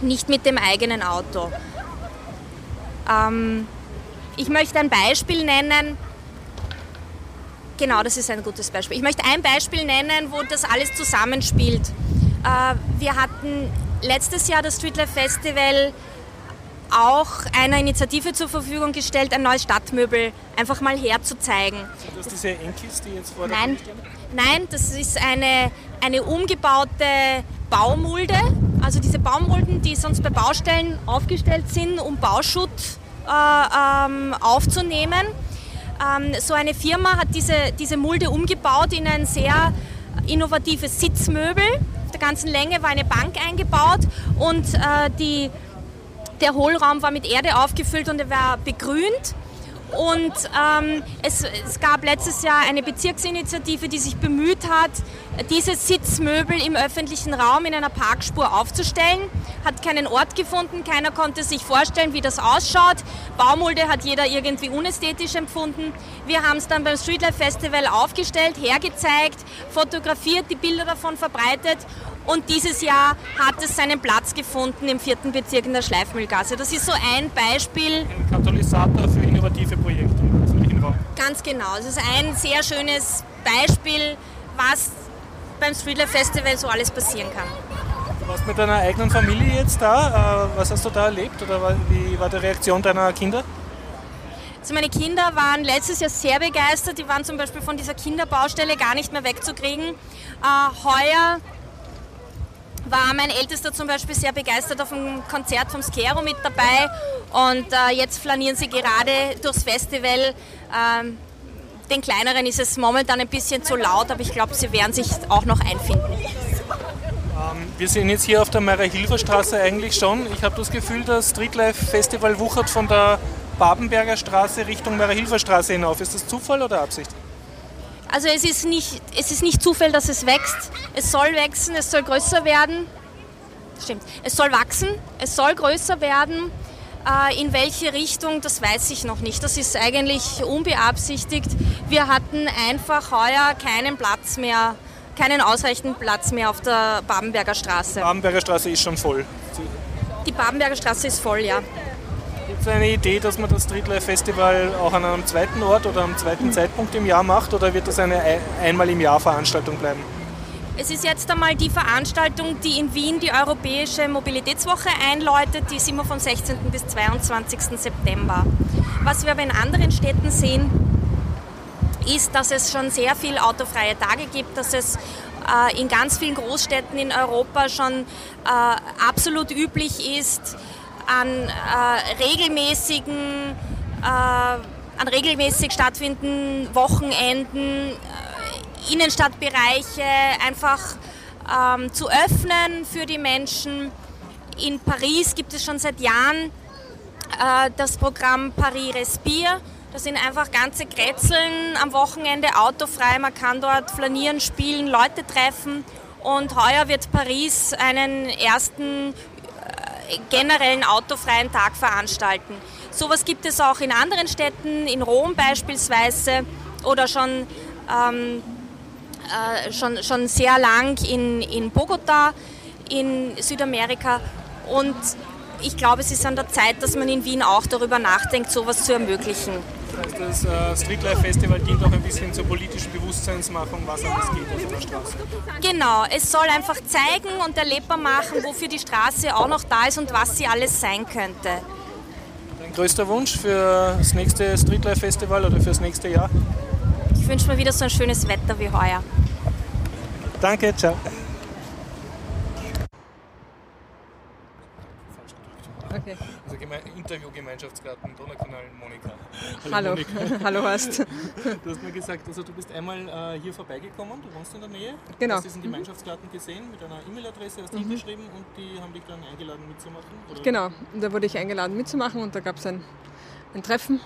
nicht mit dem eigenen Auto. Ähm, ich möchte ein Beispiel nennen. Genau, das ist ein gutes Beispiel. Ich möchte ein Beispiel nennen, wo das alles zusammenspielt. Äh, wir hatten letztes Jahr das Streetlife Festival auch einer Initiative zur Verfügung gestellt, ein neues Stadtmöbel einfach mal herzuzeigen. Sind das diese Enkis, die jetzt vor Nein, nein, das ist eine, eine umgebaute Baumulde. Also diese Baumulden, die sonst bei Baustellen aufgestellt sind, um Bauschutt äh, ähm, aufzunehmen. Ähm, so eine Firma hat diese, diese Mulde umgebaut in ein sehr innovatives Sitzmöbel. Auf der ganzen Länge war eine Bank eingebaut und äh, die, der Hohlraum war mit Erde aufgefüllt und er war begrünt. Und ähm, es, es, gab letztes Jahr eine Bezirksinitiative, die sich bemüht hat, diese Sitzmöbel im öffentlichen Raum in einer Parkspur aufzustellen. Hat keinen Ort gefunden, keiner konnte sich vorstellen, wie das ausschaut. Baumulde hat jeder irgendwie unästhetisch empfunden. Wir haben es dann beim Streetlife Festival aufgestellt, hergezeigt, fotografiert, die Bilder davon verbreitet und dieses Jahr hat es seinen Platz gefunden im vierten Bezirk in der Schleifmühlgasse. Das ist so ein Beispiel. Ein Katalysator für innovative Projekte. Ganz genau. Es ist ein sehr schönes Beispiel, was beim Streetlife Festival so alles passieren kann. Du warst mit deiner eigenen Familie jetzt da. Äh, was hast du da erlebt oder wie war die Reaktion deiner Kinder? Also meine Kinder waren letztes Jahr sehr begeistert. Die waren zum Beispiel von dieser Kinderbaustelle gar nicht mehr wegzukriegen. Äh, heuer war mein Ältester zum Beispiel sehr begeistert auf dem Konzert vom Skero mit dabei und äh, jetzt flanieren sie gerade durchs Festival. Ähm, den kleineren ist es momentan ein bisschen zu laut, aber ich glaube, sie werden sich auch noch einfinden. Ähm, wir sind jetzt hier auf der Maria-Hilfer-Straße eigentlich schon. Ich habe das Gefühl, das Streetlife Festival wuchert von der Babenberger Straße Richtung Maria-Hilfer-Straße hinauf. Ist das Zufall oder Absicht? Also es ist, nicht, es ist nicht Zufall, dass es wächst. Es soll wachsen, es soll größer werden. Stimmt. Es soll wachsen, es soll größer werden. Äh, in welche Richtung, das weiß ich noch nicht. Das ist eigentlich unbeabsichtigt. Wir hatten einfach heuer keinen Platz mehr, keinen ausreichenden Platz mehr auf der Babenberger Straße. Die Babenberger Straße ist schon voll. Die Babenberger Straße ist voll, ja. Gibt es eine Idee, dass man das Streetlife Festival auch an einem zweiten Ort oder am zweiten Zeitpunkt im Jahr macht oder wird das eine einmal im Jahr Veranstaltung bleiben? Es ist jetzt einmal die Veranstaltung, die in Wien die Europäische Mobilitätswoche einläutet. Die ist immer vom 16. bis 22. September. Was wir aber in anderen Städten sehen, ist, dass es schon sehr viele autofreie Tage gibt, dass es äh, in ganz vielen Großstädten in Europa schon äh, absolut üblich ist, an äh, regelmäßigen, äh, an regelmäßig stattfindenden Wochenenden äh, Innenstadtbereiche einfach ähm, zu öffnen für die Menschen. In Paris gibt es schon seit Jahren äh, das Programm Paris Respire. Das sind einfach ganze Kretzeln am Wochenende autofrei. Man kann dort flanieren, spielen, Leute treffen. Und heuer wird Paris einen ersten generellen autofreien Tag veranstalten. Sowas gibt es auch in anderen Städten, in Rom beispielsweise oder schon, ähm, äh, schon, schon sehr lang in, in Bogota in Südamerika. Und ich glaube, es ist an der Zeit, dass man in Wien auch darüber nachdenkt, sowas zu ermöglichen. Das äh, Streetlife Festival dient auch ein bisschen zur politischen Bewusstseinsmachung, was alles geht auf der Straße. Genau, es soll einfach zeigen und erlebbar machen, wofür die Straße auch noch da ist und was sie alles sein könnte. Dein größter Wunsch für das nächste Streetlife Festival oder für das nächste Jahr? Ich wünsche mir wieder so ein schönes Wetter wie heuer. Danke, ciao. Okay. Also Interview-Gemeinschaftsgarten Donaukanal Monika. Hallo, Hallo, Hallo hast. Du hast mir gesagt, also du bist einmal äh, hier vorbeigekommen, du wohnst in der Nähe. Genau. Hast diesen Gemeinschaftsgarten gesehen mit einer E-Mail-Adresse, hast du mhm. geschrieben und die haben dich dann eingeladen mitzumachen? Oder? Genau, da wurde ich eingeladen mitzumachen und da gab es ein, ein Treffen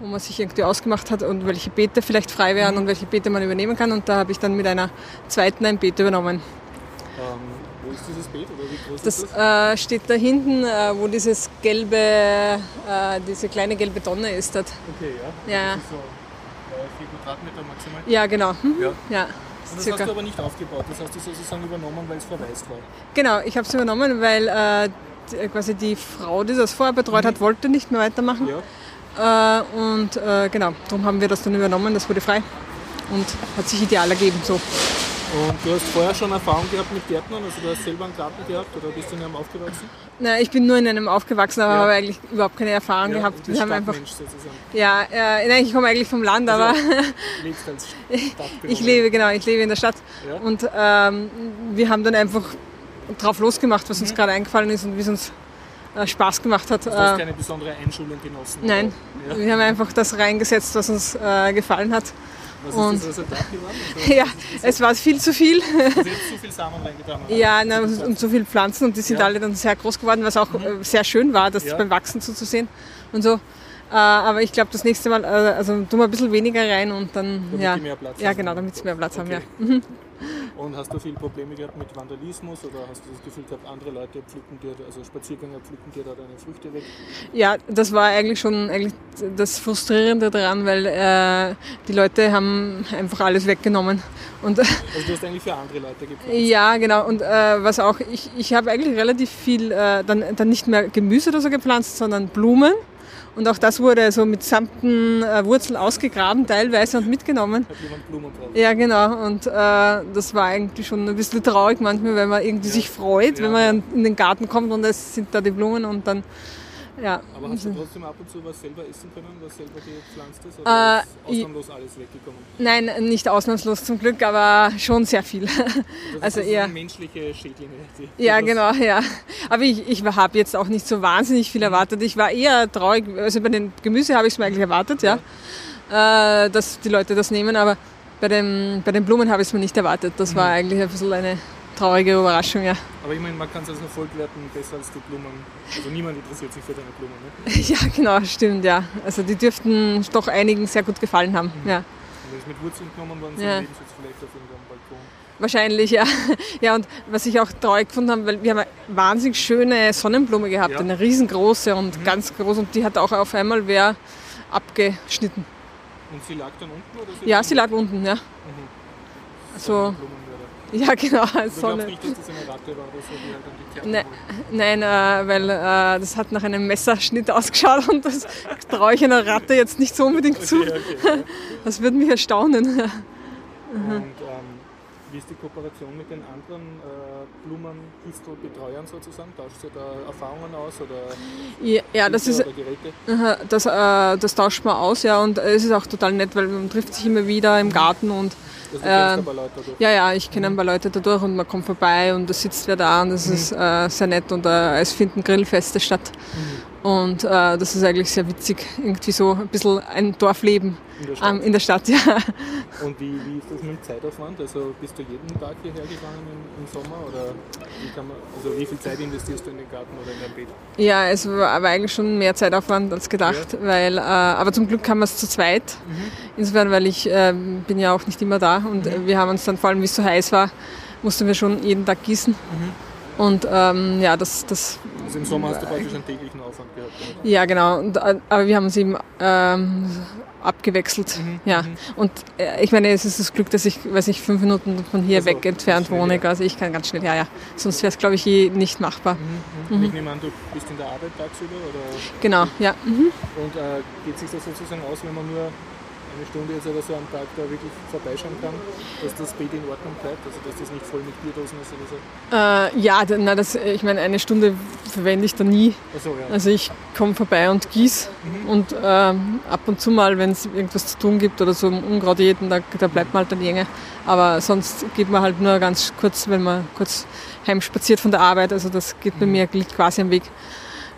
wo man sich irgendwie ausgemacht hat und welche Beete vielleicht frei wären mhm. und welche Beete man übernehmen kann. Und da habe ich dann mit einer zweiten ein Beet übernommen. Ist dieses Beet oder wie groß das, ist das? Äh, steht da hinten, äh, wo dieses gelbe, äh, diese kleine gelbe Tonne ist. Dort. Okay, ja. ja. Das ist so äh, 4 Quadratmeter maximal? Ja, genau. Hm? Ja. ja. Und das Circa. hast du aber nicht aufgebaut, das hast du sozusagen übernommen, weil es verwaist war? Genau, ich habe es übernommen, weil äh, die, quasi die Frau, die das vorher betreut mhm. hat, wollte nicht mehr weitermachen. Ja. Äh, und äh, genau, darum haben wir das dann übernommen, das wurde frei und hat sich ideal ergeben so. Und du hast vorher schon Erfahrung gehabt mit Gärtnern, also du hast selber einen Garten gehabt oder bist du in einem aufgewachsen? Nein, ich bin nur in einem aufgewachsen, aber ja. habe eigentlich überhaupt keine Erfahrung ja, gehabt. Wir haben einfach. Sozusagen. Ja, äh, nein, ich komme eigentlich vom Land, also, aber lebst als ich lebe genau, ich lebe in der Stadt ja. und ähm, wir haben dann einfach drauf losgemacht, was mhm. uns gerade eingefallen ist und wie es uns äh, Spaß gemacht hat. Du hast Äh, keine besondere Einschulung genossen? Nein, wir haben einfach das reingesetzt, was uns äh, gefallen hat. Was Und- ist das Resultat geworden? Also, Ja, es war viel zu viel. Also zu viel Samen reingetan. Ja, na, und so viele Pflanzen und die sind Ja. alle dann sehr groß geworden, was auch äh, sehr schön war, das Ja. beim Wachsen zuzusehen und so. Äh, aber ich glaube, das nächste Mal, äh, also tun wir ein bisschen weniger rein und dann, Damit ja. mehr Platz ja, genau, damit sie mehr Platz haben, ja. Okay. Mhm. Und hast du viel Probleme gehabt mit Vandalismus oder hast du das Gefühl gehabt, andere Leute pflücken dir, also Spaziergänger pflücken dir da deine Früchte weg? Ja, das war eigentlich schon eigentlich das Frustrierende daran, weil äh, die Leute haben einfach alles weggenommen. Und Also du hast eigentlich für andere Leute gepflanzt. Ja, genau. Und äh, was auch, ich, ich habe eigentlich relativ viel äh, dann, dann nicht mehr Gemüse oder so gepflanzt, sondern Blumen. Und auch das wurde so mit samten äh, Wurzeln ausgegraben teilweise und mitgenommen. Hat jemand Blumen drauf? Ja, genau. Und äh, das war eigentlich schon ein bisschen traurig manchmal, weil man irgendwie sich freut, wenn man in den Garten kommt und es sind da die Blumen und dann, ja. Aber hast du trotzdem ab und zu was selber essen können, was selber gepflanzt ist? Äh, Oder ist ich- ausnahmslos alles weggekommen? Nein, nicht ausnahmslos zum Glück, aber schon sehr viel. Also das eher. sind menschliche Schädlinge. Ja, genau, ja. Aber ich, ich habe jetzt auch nicht so wahnsinnig viel erwartet. Ich war eher traurig, also bei den Gemüse habe ich es mir eigentlich erwartet, ja, äh, dass die Leute das nehmen, aber bei, dem, bei den Blumen habe ich es mir nicht erwartet. Das war eigentlich ein bisschen eine traurige Überraschung, ja. Aber ich meine, man kann es als Erfolg werten, besser als die Blumen. Also niemand interessiert sich für deine Blumen. Ne? Ja, genau, stimmt, ja. Also die dürften doch einigen sehr gut gefallen haben, ja. Und wenn es mit Wurzeln genommen worden sind, Ja. leben sie jetzt vielleicht auf irgendeinem Balkon. Wahrscheinlich, ja. Ja, und was ich auch traurig gefunden habe, weil wir haben eine wahnsinnig schöne Sonnenblume gehabt, Ja. Mhm. eine riesengroße und ganz groß und die hat auch auf einmal wer abgeschnitten. Und sie lag dann unten? Oder Ja, sie lag unten, ja. Mhm. So, Sonnenblumenmörder. ja, genau. Du Sonne. nicht, dass das eine Ratte war die halt Ne, nein, äh, weil äh, das hat nach einem Messerschnitt ausgeschaut und das traue ich einer Ratte jetzt nicht so unbedingt zu. Okay, ja. Das würde mich erstaunen. Und ähm, wie ist die Kooperation mit den anderen äh, Blumenpistelbetreuern sozusagen? Tauscht ihr da Erfahrungen aus oder Ja, ja, das ist, Geräte? Das, äh, das tauscht man aus, ja, und es ist auch total nett, weil man trifft sich immer wieder im Garten und Also äh, ja, ja, ich kenne ein paar Leute dadurch und man kommt vorbei und da sitzt wer da und das ist äh, sehr nett und äh, es finden Grillfeste statt. Und äh, das ist eigentlich sehr witzig, irgendwie so ein bisschen ein Dorfleben In der Stadt. ähm, in der Stadt, ja. Und wie, wie ist das mit dem Zeitaufwand? Also bist du jeden Tag hierher gefahren im, im Sommer oder wie kann man, also wie viel Zeit investierst du in den Garten oder in dein Beet? Ja, es war aber eigentlich schon mehr Zeitaufwand als gedacht, weil, äh, aber zum Glück wir es zu zweit. Insofern, weil ich äh, bin ja auch nicht immer da und äh, wir haben uns dann, vor allem wie es so heiß war, mussten wir schon jeden Tag gießen. Und ähm, ja, das, das, Also im Sommer hast du praktisch einen täglichen Aufwand gehabt. oder? ja genau, und, äh, aber wir haben uns eben ähm, abgewechselt. Ja. Und äh, ich meine, es ist das Glück, dass ich, weiß ich, fünf Minuten von hier Also, weg entfernt wohne. ja. Also ich kann ganz schnell, ja, ja. Sonst wäre es, glaube ich, eh nicht machbar. Und Ich nehme an, du bist in der Arbeit tagsüber oder? Genau, ja. Mhm. Und äh, geht sich das sozusagen aus, wenn man nur eine Stunde jetzt oder so am Tag da wirklich vorbeischauen kann, dass das Beet in Ordnung bleibt, also dass das nicht voll mit Bierdosen ist oder so? Äh, ja, na, das, ich meine, eine Stunde verwende ich da nie. So, ja. Also ich komme vorbei und gieß und ähm, ab und zu mal, wenn es irgendwas zu tun gibt oder so um Unkraut jeden, da, da bleibt man halt dann länger. Aber sonst geht man halt nur ganz kurz, wenn man kurz heimspaziert von der Arbeit. Also das geht bei mir liegt quasi am Weg,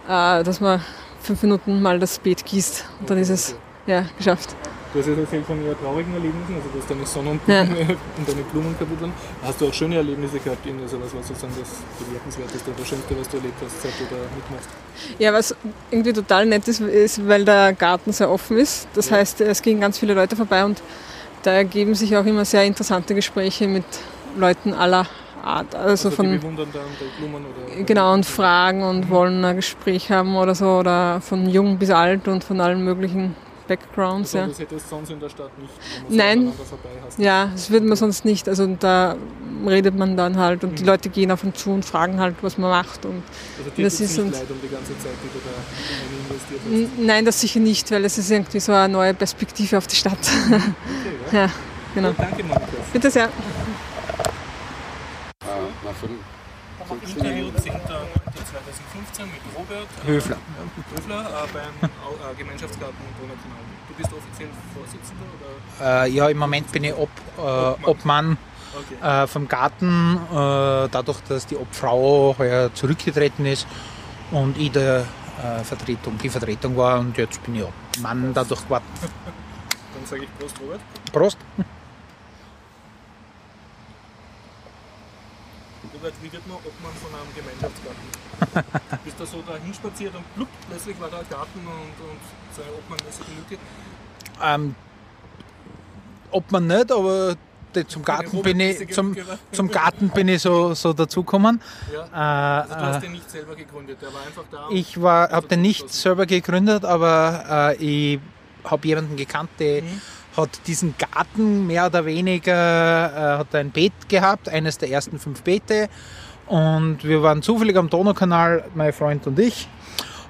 äh, dass man fünf Minuten mal das Beet gießt und dann ist es ja geschafft. Du hast jetzt erzählt von eher traurigen Erlebnissen, also dass deine Sonne und, Ja. und deine Blumen kaputt waren. Hast du auch schöne Erlebnisse gehabt? irgendwie? Also was war sozusagen das bemerkenswerteste oder schönste, was du erlebt hast, seit du da mitmachst? Ja, was irgendwie total nett ist, ist, weil der Garten sehr offen ist. Das heißt, es gehen ganz viele Leute vorbei und da ergeben sich auch immer sehr interessante Gespräche mit Leuten aller Art. Also, Also die von bewundern dann die Blumen oder? genau und fragen und wollen ein Gespräch haben oder so oder von jung bis alt und von allen möglichen Backgrounds. Also ja. das hättest du sonst in der Stadt nicht, wenn man so Nein, aneinander vorbei hast. ja, das würde man sonst nicht. Also da redet man dann halt und die Mhm. Leute gehen auf uns zu und fragen halt, was man macht. Und Also dir das ist nicht und leid um die ganze Zeit, die du da investiert hast. Nein, das sicher nicht, weil es ist irgendwie so eine neue Perspektive auf die Stadt. ja. ja, genau. Gut, danke, Monika. Bitte sehr. Am Interview 10.09.2015 mit Robert äh, Höfler. Höfler äh, beim äh, Gemeinschaftsgarten Donaukanal. Du bist offiziell Vorsitzender oder? Äh, ja, im Moment bin ich Ob, äh, Obmann Okay. äh, vom Garten, äh, dadurch, dass die Obfrau heuer zurückgetreten ist. und ich der äh, Vertretung, die Vertretung war und jetzt bin ich Mann dadurch geworden. Dann sage ich Prost, Robert. Prost. Robert, wie wird man Obmann von einem Gemeinschaftsgarten? Bist du so da hinspaziert und plupp, plötzlich war da ein Garten und, und so eine obmannmäßige Lücke? Ähm, ob man nicht, aber zum Garten bin ich, zum, zum Garten bin ich so, so dazugekommen. Ja. Also du hast Äh, den nicht selber gegründet, der war einfach da. Ich war, habe den nicht selber gegründet, aber äh, ich habe jemanden gekannt, der Mhm. hat diesen Garten mehr oder weniger, äh, hat ein Beet gehabt, eines der ersten fünf Beete. Und wir waren zufällig am Donaukanal, mein Freund und ich.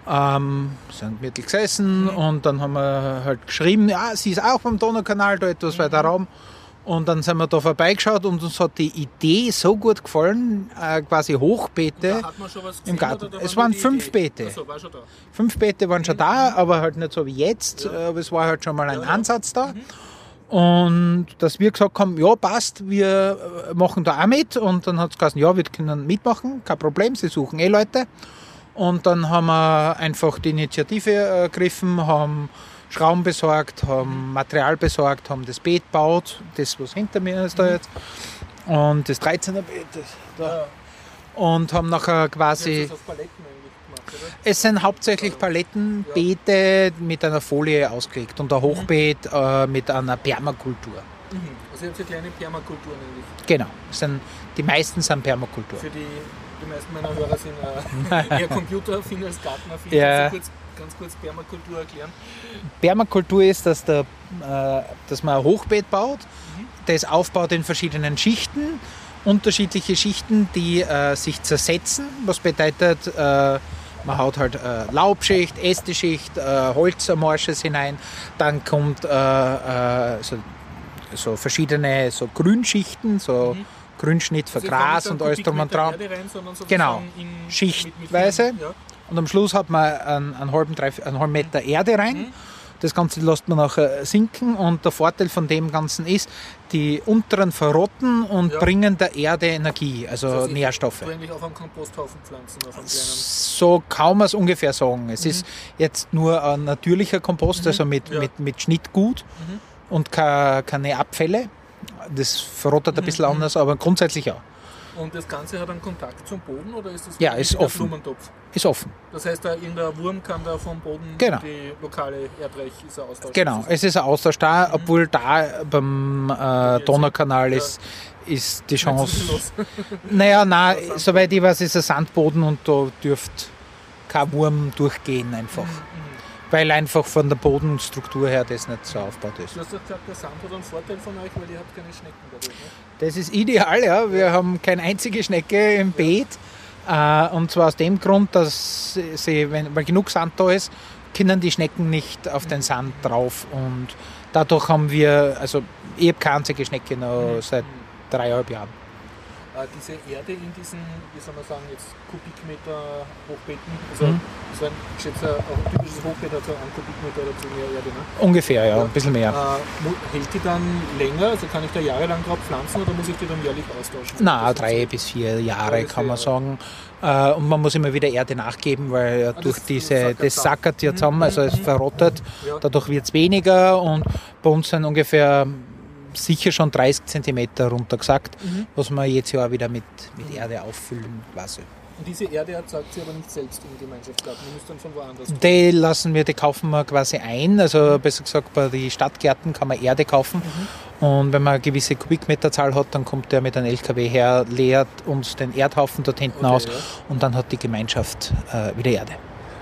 Ähm, sind mittel gesessen Mhm. und dann haben wir halt geschrieben, ja, sie ist auch beim Donaukanal, da etwas weiter Mhm. Raum. Und dann sind wir da vorbeigeschaut und uns hat die Idee so gut gefallen, äh, quasi Hochbeete was im Garten. da Es war waren fünf Idee? Beete. So, war da. Fünf Beete waren schon da, aber halt nicht so wie jetzt. Aber es war halt schon mal ein Ansatz da. Und dass wir gesagt haben, ja, passt, wir äh, machen da auch mit. Und dann hat es gesagt, ja, wir können mitmachen, kein Problem, sie suchen eh Leute. Und dann haben wir einfach die Initiative ergriffen, haben Schrauben besorgt, haben Material besorgt, haben das Beet gebaut, das, was hinter mir ist da jetzt. Und das 13er Beet, da. Und haben nachher quasi. Das Es sind hauptsächlich Palettenbeete mit einer Folie ausgelegt und ein Hochbeet äh, mit einer Permakultur. Mhm. Also ihr habt so kleine Permakulturen eigentlich. Genau, sind, die meisten sind Permakultur. Für die, die meisten meiner Hörer sind äh, eher computeraffin als gartenaffin. Ja. Kurz, ganz kurz Permakultur erklären? Permakultur ist, dass, der, äh, dass man ein Hochbeet baut, das aufbaut in verschiedenen Schichten, unterschiedliche Schichten, die äh, sich zersetzen, was bedeutet, äh, man haut halt äh, Laubschicht, Ästeschicht, äh, Holzermorsches hinein, dann kommt äh, äh, so, so verschiedene so Grünschichten, so Grünschnitt für Also Gras und alles drum und dran. Genau, in- mit- mit schichtweise. vielen- ja. Und am Schluss hat man einen, einen, halben, drei, einen halben Meter Erde rein. Das Ganze lässt man nachher sinken und der Vorteil von dem Ganzen ist, die unteren verrotten und Ja. bringen der Erde Energie, also Das heißt, Nährstoffe. Eigentlich auf einen Komposthaufen pflanzen, auf einen. So kann man es ungefähr sagen. Es ist jetzt nur ein natürlicher Kompost, also mit, Ja. mit, mit Schnittgut Mhm. und ke- keine Abfälle. Das verrottet ein bisschen anders, aber grundsätzlich ja. Und das Ganze hat einen Kontakt zum Boden oder ist das Ja, ist offen. Blumentopf? Ist offen. Das heißt, da irgendein Wurm kann da vom Boden Genau. die lokale Erdreich ist er austauschen. Genau, es ist ein Austausch da, obwohl da beim äh, Donaukanal ist, ist die Chance. Naja, nein, soweit ich weiß, ist ein Sandboden und da dürfte kein Wurm durchgehen einfach. Weil einfach von der Bodenstruktur her das nicht so aufgebaut ist. Du hast gesagt, der Sand hat einen Vorteil von euch, weil ihr habt keine Schnecken dadurch. Ne? Das ist ideal, ja. Wir haben keine einzige Schnecke im Beet. Äh, und zwar aus dem Grund, dass sie, wenn, weil genug Sand da ist, können die Schnecken nicht auf den Sand drauf. Und dadurch haben wir, also ich habe keine einzige Schnecke noch seit dreieinhalb Jahren. Äh, diese Erde in diesen, wie soll man sagen, jetzt Kubikmeter Hochbeeten, also Mhm. so ein, ich schätze, auch ein typisches Hochbeet hat so einen Kubikmeter oder so mehr Erde. Ne? Ungefähr, ja, ein bisschen mehr. Äh, hält die dann länger? Also kann ich da jahrelang drauf pflanzen oder muss ich die dann jährlich austauschen? Na, drei bis vier Jahre bis kann man sagen. Äh, Und man muss immer wieder Erde nachgeben, weil ja Ah, durch das diese, das sackert ja zusammen, also es verrottet. Ja. Dadurch wird es weniger und bei uns sind ungefähr sicher schon 30 Zentimeter runtergesackt, Mhm. was wir jetzt ja auch wieder mit, mit Erde auffüllen quasi. Und diese Erde erzeugt sie aber nicht selbst im Gemeinschaftsgarten, die muss dann von woanders kommen. Die lassen wir, die kaufen wir quasi ein. Also besser gesagt, bei den Stadtgärten kann man Erde kaufen. Und wenn man eine gewisse Kubikmeterzahl hat, dann kommt der mit einem LKW her, leert uns den Erdhaufen dort hinten Okay, aus ja. und dann hat die Gemeinschaft äh, wieder Erde.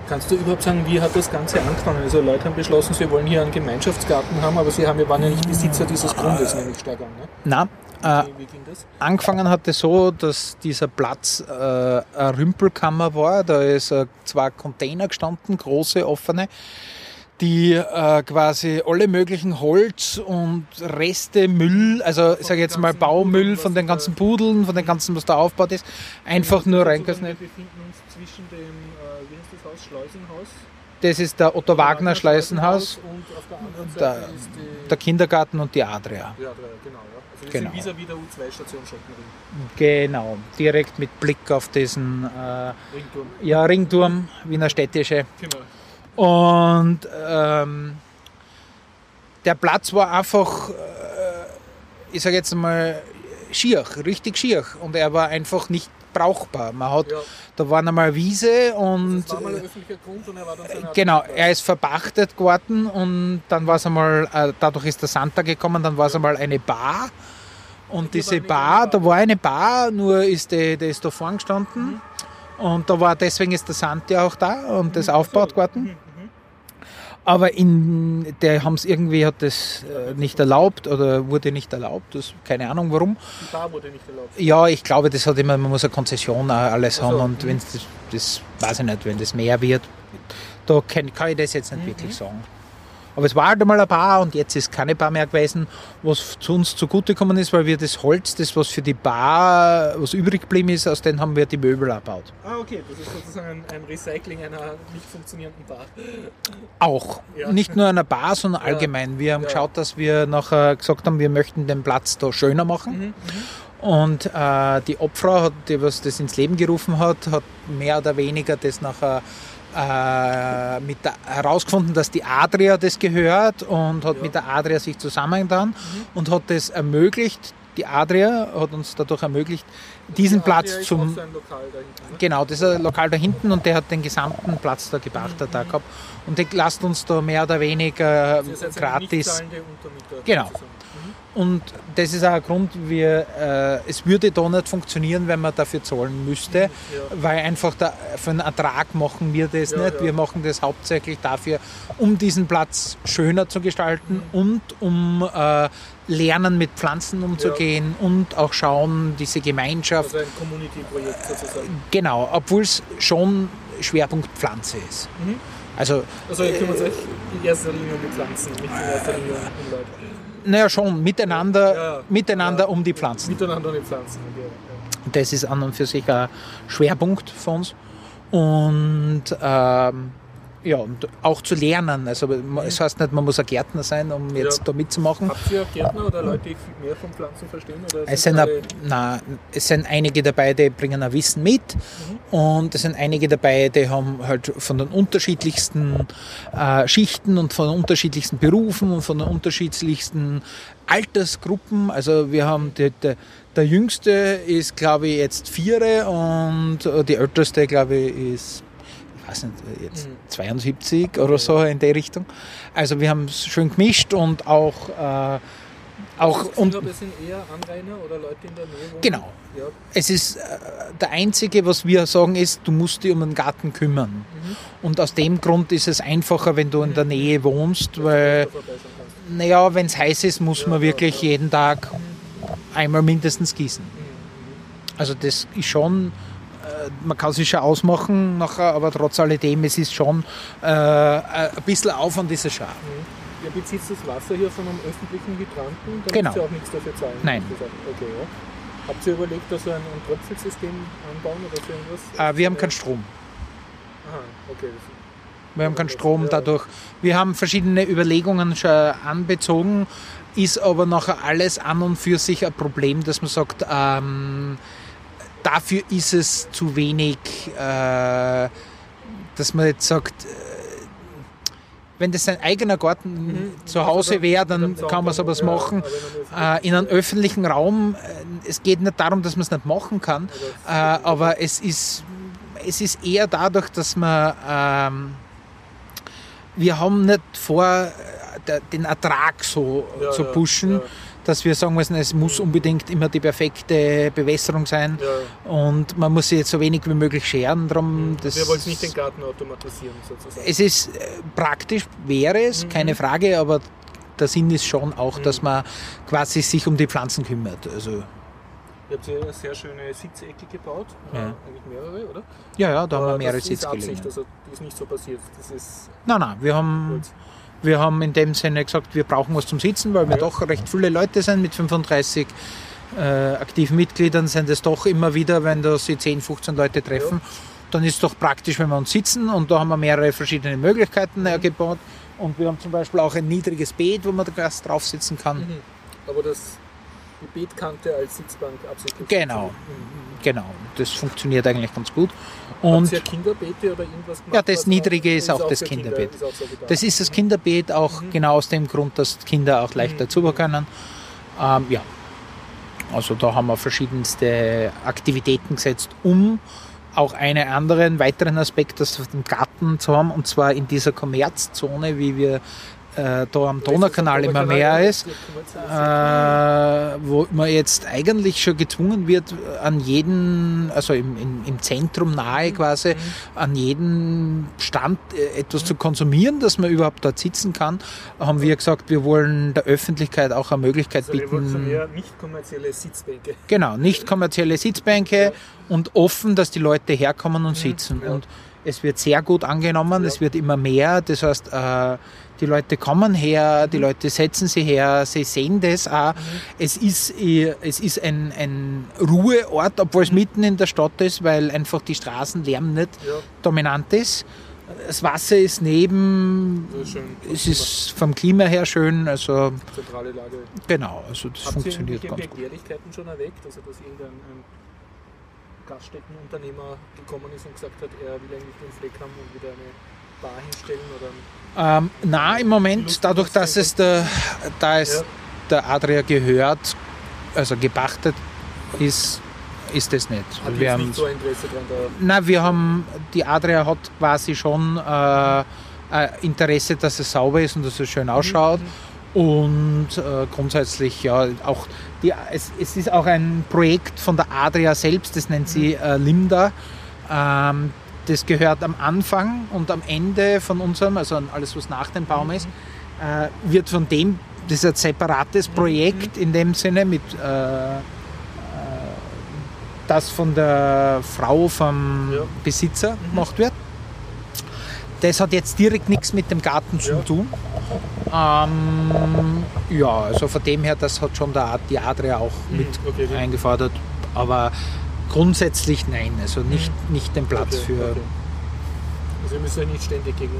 Kannst du überhaupt sagen, wie hat das Ganze angefangen? Also Leute haben beschlossen, sie wollen hier einen Gemeinschaftsgarten haben, aber sie haben, waren ja nicht Besitzer dieses Grundes, nehme ich stark an. Ne? Na, äh, Wie, wie ging das? angefangen hat es so, dass dieser Platz äh, eine Rümpelkammer war. Da ist äh, zwei Container gestanden, große, offene, die äh, quasi alle möglichen Holz und Reste, Müll, also ich sage jetzt mal Baumüll von den ganzen Pudeln, von den ganzen, was da aufgebaut ist, einfach nur Also, reingelassen. Wir befinden uns zwischen dem, äh, das Haus, Schleusenhaus Das ist der Otto Wagner Schleusenhaus, Und auf der anderen der, Seite ist die der Kindergarten und die Adria. Ja, genau. Ja. Also wir Genau. sind vis-à-vis der U2-Station Schottenring. Genau, direkt mit Blick auf diesen äh, Ringturm. Ja, Ringturm, Wiener Städtische. Genau. Und ähm, der Platz war einfach, äh, ich sage jetzt mal, schier, richtig schier. Und er war einfach nicht brauchbar. Man hat, Da war einmal Wiese und Das war mal ein öffentlicher Grund und er war dann eine Genau, er ist verpachtet geworden und dann war es einmal, äh, dadurch ist der Santa gekommen, dann war es einmal eine Bar. Und diese Bar, da war eine Bar, nur ist die, die ist da vorn gestanden. Und da war, deswegen ist der Santi auch da und das aufgebaut geworden. Aber in, der haben es irgendwie, hat das äh, nicht erlaubt oder wurde nicht erlaubt, das, keine Ahnung warum. Die Bar wurde nicht erlaubt. Ja, ich glaube, das hat immer, man muss eine Konzession alles haben und wenn das, das weiß ich nicht, wenn das mehr wird, da kann, kann ich das jetzt nicht wirklich sagen. Aber es war halt einmal ein Bar und jetzt ist keine Bar mehr gewesen, was zu uns zugutegekommen ist, weil wir das Holz, das was für die Bar, was übrig geblieben ist, aus dem haben wir die Möbel erbaut. Ah, okay, das ist sozusagen ein, ein Recycling einer nicht funktionierenden Bar. Auch. Ja. Nicht nur einer Bar, sondern Ja. allgemein. Wir haben Ja. geschaut, dass wir nachher gesagt haben, wir möchten den Platz da schöner machen. Mhm. Und äh, die Obfrau, hat, die was das ins Leben gerufen hat, hat mehr oder weniger das nachher äh, mit der, herausgefunden, dass die Adria das gehört und hat mit der Adria sich zusammengetan Mhm. und hat das ermöglicht. Die Adria hat uns dadurch ermöglicht, diesen Adria Platz zum so Lokal da hinten, ne? Genau, das ist ein Lokal da hinten und der hat den gesamten Platz da gepachtet da gehabt. Und der lasst uns da mehr oder weniger eine gratis. Genau. sozusagen. Und das ist auch ein Grund, wir, äh, es würde da nicht funktionieren, wenn man dafür zahlen müsste, weil einfach da, für einen Ertrag machen wir das Ja, nicht. ja. Wir machen das hauptsächlich dafür, um diesen Platz schöner zu gestalten und um äh, lernen, mit Pflanzen umzugehen und auch schauen, diese Gemeinschaft. Also ein Community-Projekt sozusagen. Genau, obwohl es schon Schwerpunkt Pflanze ist. Mhm. Also, Also ihr kümmert euch in erster Linie um die Pflanzen, nicht in erster Linie um um Leute. Naja, schon miteinander, Ja, miteinander um die Pflanzen. Miteinander um die Pflanzen. Okay. Das ist an und für sich ein Schwerpunkt von uns. Und ähm, ja, und auch zu lernen. Also es heißt nicht, man muss ein Gärtner sein, um jetzt Ja. da mitzumachen. Habt ihr Gärtner oder Leute, die viel mehr von Pflanzen verstehen? Oder Es sind, ein, na, es sind einige dabei, die bringen ein Wissen mit Mhm. und es sind einige dabei, die haben halt von den unterschiedlichsten äh, Schichten und von den unterschiedlichsten Berufen und von den unterschiedlichsten Altersgruppen. Also wir haben die, die, der jüngste ist, glaube ich, jetzt vier und die älteste, glaube ich, ist weiß nicht, jetzt 72 oder so in der Richtung. Also wir haben es schön gemischt und auch, äh, auch Also, und, das sind eher Anrainer oder Leute in der Nähe wohnen? Genau. Ja. es ist äh, der einzige, was wir sagen, ist, du musst dich um den Garten kümmern. Mhm. Und aus dem Grund ist es einfacher, wenn du in der Nähe wohnst, weil, naja, wenn es heiß ist, muss man wirklich jeden Tag einmal mindestens gießen. Also das ist schon, äh, man kann sich schon ausmachen nachher, aber trotz alledem, es ist schon äh, ein bisschen Aufwand ist es schon. Ihr bezieht das Wasser hier von einem öffentlichen Hydranten, da Genau. müsst ihr auch nichts dafür zahlen. Nein. Okay, ja. Habt ihr überlegt, da so ein, ein Tröpfelsystem anbauen oder so irgendwas? Äh, wir haben keinen Strom. Aha, okay. Wir haben keinen Strom dadurch. Wir haben verschiedene Überlegungen schon anbezogen, ist aber nachher alles an und für sich ein Problem, dass man sagt, ähm, dafür ist es zu wenig, äh, dass man jetzt sagt, äh, wenn das sein eigener Garten zu Hause wäre, dann kann man sowas machen. Äh, in einem öffentlichen Raum, äh, es geht nicht darum, dass man es nicht machen kann, äh, aber es ist, es ist eher dadurch, dass man ähm, wir haben nicht vor, äh, den Ertrag so Ja, zu ja, pushen, ja. Dass wir sagen müssen, es muss unbedingt immer die perfekte Bewässerung sein und man muss sich jetzt so wenig wie möglich scheren. Drum, das, Wir wollen nicht den Garten automatisieren sozusagen. es ist äh, praktisch, wäre es, Mhm. keine Frage, aber der Sinn ist schon auch, dass man quasi sich um die Pflanzen kümmert. Also, Ihr habt hier eine sehr schöne Sitzecke gebaut, Ja. äh, eigentlich mehrere, oder? Ja, ja, da haben wir Äh, mehrere das ist Absicht, also die ist nicht so passiert. Das ist nein, nein, wir haben, wir haben in dem Sinne gesagt, wir brauchen was zum Sitzen, weil wir doch recht viele Leute sind mit 35 äh, aktiven Mitgliedern, sind es doch immer wieder, wenn da sich 10, 15 Leute treffen. dann ist es doch praktisch, wenn wir uns sitzen und da haben wir mehrere verschiedene Möglichkeiten äh, gebaut. Und wir haben zum Beispiel auch ein niedriges Beet, wo man Gast drauf sitzen kann. Mhm. Aber das, die Beetkante als Sitzbank absichtlich. Genau, genau. Das funktioniert eigentlich ganz gut. Und ihr Kinderbeete oder irgendwas gemacht? ja, das Niedrige ist auch das für Kinder- Kinderbeet. ist auch so. Das ist das Kinderbeet auch genau aus dem Grund, dass Kinder auch leichter zu können. Ähm, ja, also da haben wir verschiedenste Aktivitäten gesetzt, um auch einen anderen weiteren Aspekt aus dem Garten zu haben, und zwar in dieser Kommerzzone, wie wir äh, da am Donaukanal immer mehr ist, äh, wo man jetzt eigentlich schon gezwungen wird, an jeden, also im, im, im Zentrum nahe quasi, an jeden Stand äh, etwas zu konsumieren, dass man überhaupt dort sitzen kann, haben wir gesagt, wir wollen der Öffentlichkeit auch eine Möglichkeit Also bieten. nicht kommerzielle Sitzbänke. Genau, nicht kommerzielle Sitzbänke und offen, dass die Leute herkommen und sitzen. Und es wird sehr gut angenommen, es wird immer mehr. Das heißt, äh, die Leute kommen her, die Leute setzen sich her, sie sehen das auch. Es ist, äh, es ist ein, ein Ruheort, obwohl es mitten in der Stadt ist, weil einfach die Straßenlärm nicht dominant ist. Das Wasser ist neben, es ist vom Klima her schön, also Zentrale Lage. genau, also das Habt funktioniert ihr ganz gut. Begehrlichkeiten schon erweckt? Also dass irgendein ein Gaststättenunternehmer gekommen ist und gesagt hat, er will eigentlich den Fleck haben und wieder eine Bar hinstellen oder ein Ähm, na, im Moment, dadurch, dass es der, da es der Adria gehört, also gepachtet ist, ist das nicht. Hat wir haben, nicht so Interesse dran na, wir haben, die Adria hat quasi schon äh, ein Interesse, dass es sauber ist und dass es schön ausschaut. Und äh, grundsätzlich, ja, auch die, es, es ist auch ein Projekt von der Adria selbst, das nennt sie äh, Limda. Ähm, das gehört am Anfang und am Ende von unserem, also alles, was nach dem Baum ist, äh, wird von dem, das ist ein separates Projekt in dem Sinne, mit, äh, äh, das von der Frau vom Besitzer gemacht wird. Das hat jetzt direkt nichts mit dem Garten zu tun. Ähm, ja, also von dem her, das hat schon der, die Adria auch mit eingefordert. Aber grundsätzlich nein, also nicht, nicht den Platz Okay, für. okay. Also ihr müsst ja nicht ständig gegen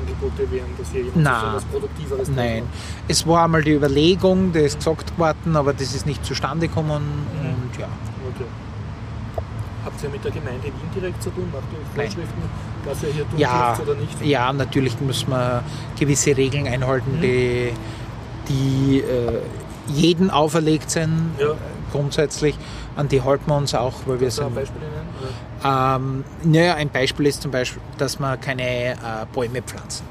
Angebote wehren, dass hier jemand Na, Produktiveres Nein, es war einmal die Überlegung, das ist gesagt worden, aber das ist nicht zustande gekommen und ja. Okay. Habt ihr mit der Gemeinde Wien direkt zu tun? Macht ihr Nein. Vorschriften, was ihr hier tun Ja, oder nicht? ja, natürlich muss man gewisse Regeln einhalten, die, die äh, jeden auferlegt sind, Ja. grundsätzlich. An die halten wir uns auch, weil wir ein sind. Beispiel nennen? Oder? Ähm, naja, ein Beispiel ist zum Beispiel, dass wir keine äh, Bäume pflanzen.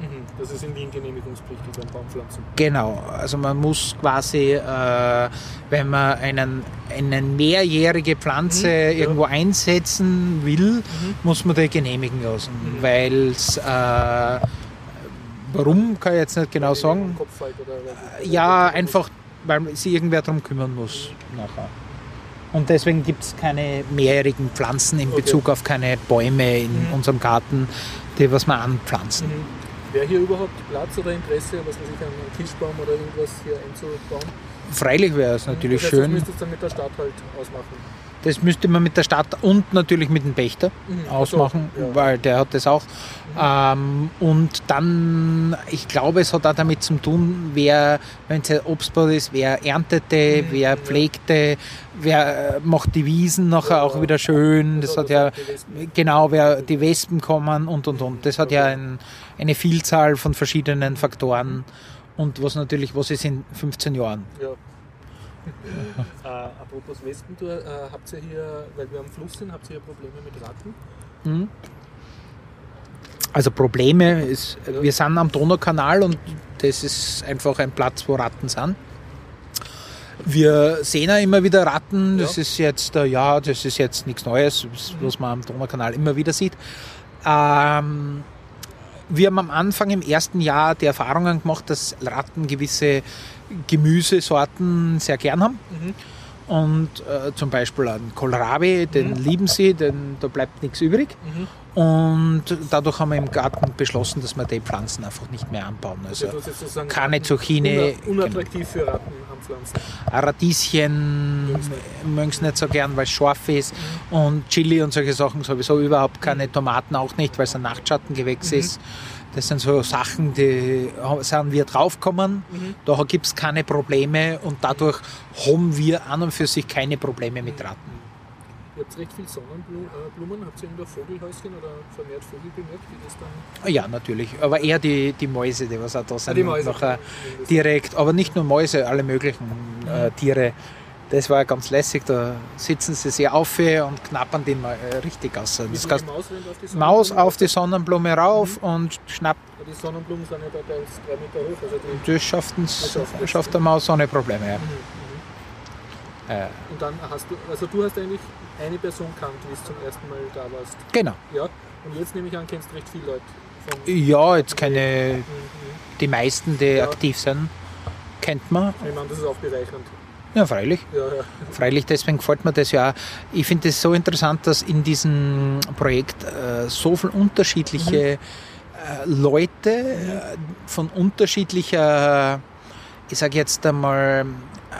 Mhm. Das ist in Wien genehmigungspflichtig beim Baumpflanzen. Genau, also man muss quasi, äh, wenn man einen, eine mehrjährige Pflanze irgendwo einsetzen will, muss man die genehmigen lassen, weil es, äh, warum kann ich jetzt nicht genau sagen, oder ja, einfach, weil sich irgendwer darum kümmern muss nachher. Und deswegen gibt es keine mehrjährigen Pflanzen in Okay. Bezug auf keine Bäume in unserem Garten, die was wir anpflanzen. Mhm. Wäre hier überhaupt Platz oder Interesse, was weiß ich, einen Kirschbaum oder irgendwas hier einzubauen? Freilich wäre es natürlich das heißt, Das schön. müsstest du dann mit der Stadt halt ausmachen. Das müsste man mit der Stadt und natürlich mit dem Pächter Mhm. ausmachen, Ach so, ja. weil der hat das auch. Ähm, und dann, ich glaube, es hat auch damit zu tun, wer, wenn es ein Obstbau ist, wer erntete, Mhm, wer pflegte, wer äh, macht die Wiesen nachher auch wieder schön. Das hat ja, genau, wer die Wespen kommen und und und. Das hat ja ein, eine Vielzahl von verschiedenen Faktoren. Und was natürlich, was ist in 15 Jahren? Ja. Äh, apropos Wespentour, äh, habt ihr hier, weil wir am Fluss sind, habt ihr hier Probleme mit Ratten? Mhm. Also Probleme ist, wir sind am Donaukanal und das ist einfach ein Platz, wo Ratten sind. Wir sehen ja immer wieder Ratten, das ist jetzt, äh, ja, das ist jetzt nichts Neues, was man am Donaukanal immer wieder sieht. Ähm, wir haben am Anfang im ersten Jahr die Erfahrungen gemacht, dass Ratten gewisse Gemüsesorten sehr gern haben. Und äh, zum Beispiel einen Kohlrabi, den lieben sie, denn da bleibt nichts übrig. Und dadurch haben wir im Garten beschlossen, dass wir die Pflanzen einfach nicht mehr anbauen. Also sozusagen keine Zucchini, una- unattraktiv für Ratten am Pflanzen. Radieschen mögen sie nicht so gern, weil es scharf ist. Und Chili und solche Sachen sowieso überhaupt keine Tomaten auch nicht, weil es ein Nachtschattengewächs Mhm. ist. Das sind so Sachen, die sind wir draufgekommen. Mhm. Da gibt es keine Probleme und dadurch haben wir an und für sich keine Probleme mit Ratten. Ihr habt recht viel Sonnenblumen. Habt ihr irgendwo Vogelhäuschen oder vermehrt Vögel bemerkt, die das dann Ja, natürlich. Aber eher die, die Mäuse, die was auch da sind. die Mäuse. Nachher direkt, aber nicht nur Mäuse, alle möglichen äh, Tiere. Das war ganz lässig. Da sitzen sie sehr auf und knappern die mal äh, richtig aus. Das die Maus auf die Maus Sonnenblume? auf die Sonnenblume rauf und schnappt. Die Sonnenblumen sind ja da als drei Meter hoch. Also die, Das schafft, uns, Das schafft der Maus ohne Probleme. Ja. Äh, und dann hast du, also du hast eigentlich eine Person kannt, wie es zum ersten Mal da warst. Genau. Ja. Und jetzt nehme ich an, kennst du recht viele Leute. Ja, jetzt keine. Mhm. Die meisten, die aktiv sind, kennt man. Ich meine, das ist auch bereichernd. Ja, freilich. Ja, ja. Freilich, deswegen gefällt mir das ja. auch. Ich finde es so interessant, dass in diesem Projekt äh, so viele unterschiedliche äh, Leute äh, von unterschiedlicher, ich sage jetzt einmal,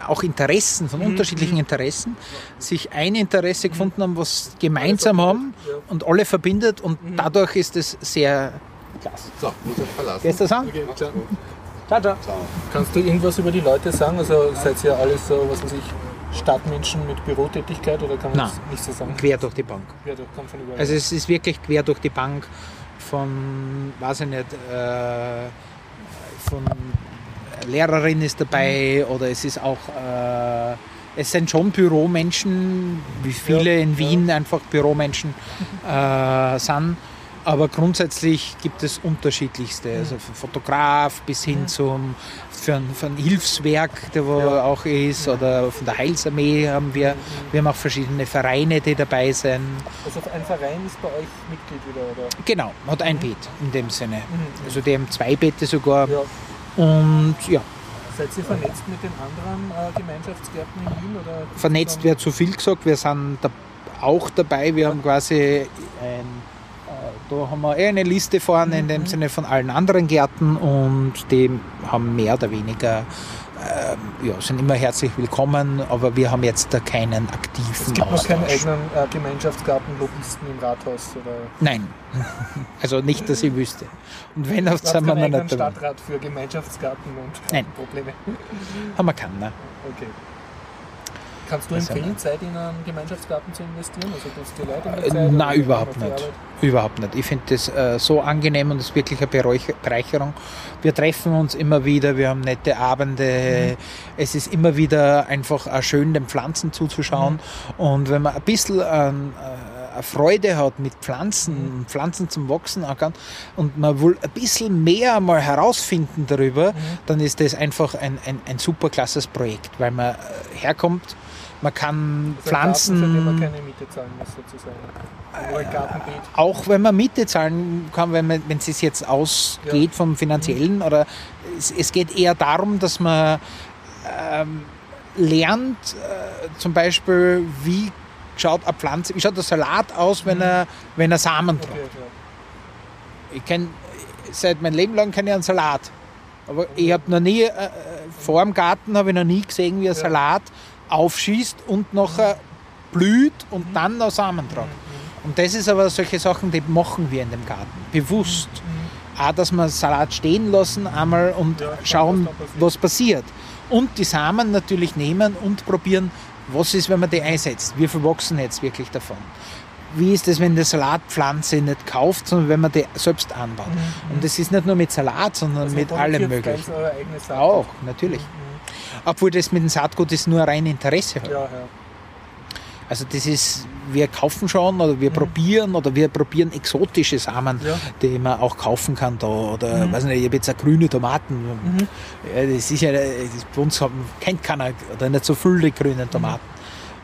auch Interessen, von unterschiedlichen Interessen, sich ein Interesse gefunden haben, was gemeinsam haben und alle verbindet und dadurch ist es sehr klasse. So, muss ich verlassen. Gehst du das an? Okay, ciao. Ciao, ciao. Kannst du irgendwas über die Leute sagen? Also seid ihr alles so, was weiß ich, Stadtmenschen mit Bürotätigkeit oder kann man Nein, das nicht so sagen? quer durch die Bank. Quer durch, kommt von überall. Also es ist wirklich quer durch die Bank von, weiß ich nicht, äh, von Lehrerin ist dabei oder es ist auch, äh, es sind schon Büromenschen, wie viele in Wien einfach Büromenschen äh, sind. Aber grundsätzlich gibt es unterschiedlichste, also von Fotograf bis hin zum für ein, für ein Hilfswerk, der wo auch ist, oder von der Heilsarmee haben wir, wir haben auch verschiedene Vereine, die dabei sind. also ein Verein ist bei euch Mitglied wieder, oder? Genau, hat ein Beet in dem Sinne. Mhm. Also die haben zwei Beete sogar. Und ja, Seid ihr vernetzt mit den anderen äh, Gemeinschaftsgärten in Wien? Oder vernetzt wäre zu viel gesagt. Wir sind da auch dabei. Wir haben quasi ein, äh, da haben wir eh eine Liste vorne in dem Sinne von allen anderen Gärten und die haben mehr oder weniger ja, sind immer herzlich willkommen, aber wir haben jetzt da keinen aktiven Es gibt noch keinen Austausch. eigenen äh, Gemeinschaftsgarten-Lobbyisten im Rathaus? Oder Nein, also nicht, dass ich wüsste. Und wenn, oft sind wir noch nicht. Stadtrat für Gemeinschaftsgarten und Nein. Probleme? Haben wir keinen. Ne? Okay. Kannst du empfehlen, Zeit in einen Gemeinschaftsgarten zu investieren? Also du die Leute in Äh, Zeit? Nein, überhaupt nicht. Überhaupt nicht. Ich finde das äh, so angenehm und es ist wirklich eine Bereicherung. Wir treffen uns immer wieder, wir haben nette Abende. Es ist immer wieder einfach auch schön, den Pflanzen zuzuschauen. Und wenn man ein bisschen ähm, äh, Freude hat mit Pflanzen, Pflanzen zum Wachsen kann, und man will ein bisschen mehr mal herausfinden darüber, dann ist das einfach ein, ein, ein super klasses Projekt, weil man äh, herkommt, man kann Also ein Garten, man Pflanzen keine Miete zahlen muss, sozusagen. Oder Gartenbeet. auch wenn man Miete zahlen kann, wenn, man, wenn es jetzt ausgeht vom finanziellen, oder es, es geht eher darum, dass man ähm, lernt, äh, zum Beispiel, wie schaut eine Pflanze, wie schaut der Salat aus, wenn er, wenn er Samen trägt. Okay, ja. Ich kenn, seit meinem Leben lang kenne ich einen Salat. Aber ich habe noch nie, äh, vor dem Garten habe ich noch nie gesehen, wie ein Salat aufschießt und nachher blüht und dann noch Samen trägt. Und das ist aber solche Sachen, die machen wir in dem Garten, bewusst. Auch, dass wir Salat stehen lassen einmal und schauen, was passiert. Und die Samen natürlich nehmen und probieren, was ist, wenn man die einsetzt. Wie viel wachsen jetzt wirklich davon? Wie ist es, wenn die Salatpflanze nicht kauft, sondern wenn man die selbst anbaut? Und das ist nicht nur mit Salat, sondern Also mit allem Möglichen. Auch, natürlich. Obwohl das mit dem Saatgut ist nur rein Interesse. Halt. Ja, ja. Also das ist, wir kaufen schon oder wir probieren oder wir probieren exotische Samen, Ja. die man auch kaufen kann da. Oder weiß nicht, ich habe jetzt auch grüne Tomaten. Ja, das ist ja, das bei uns haben, kennt keiner oder nicht so viele grüne Tomaten.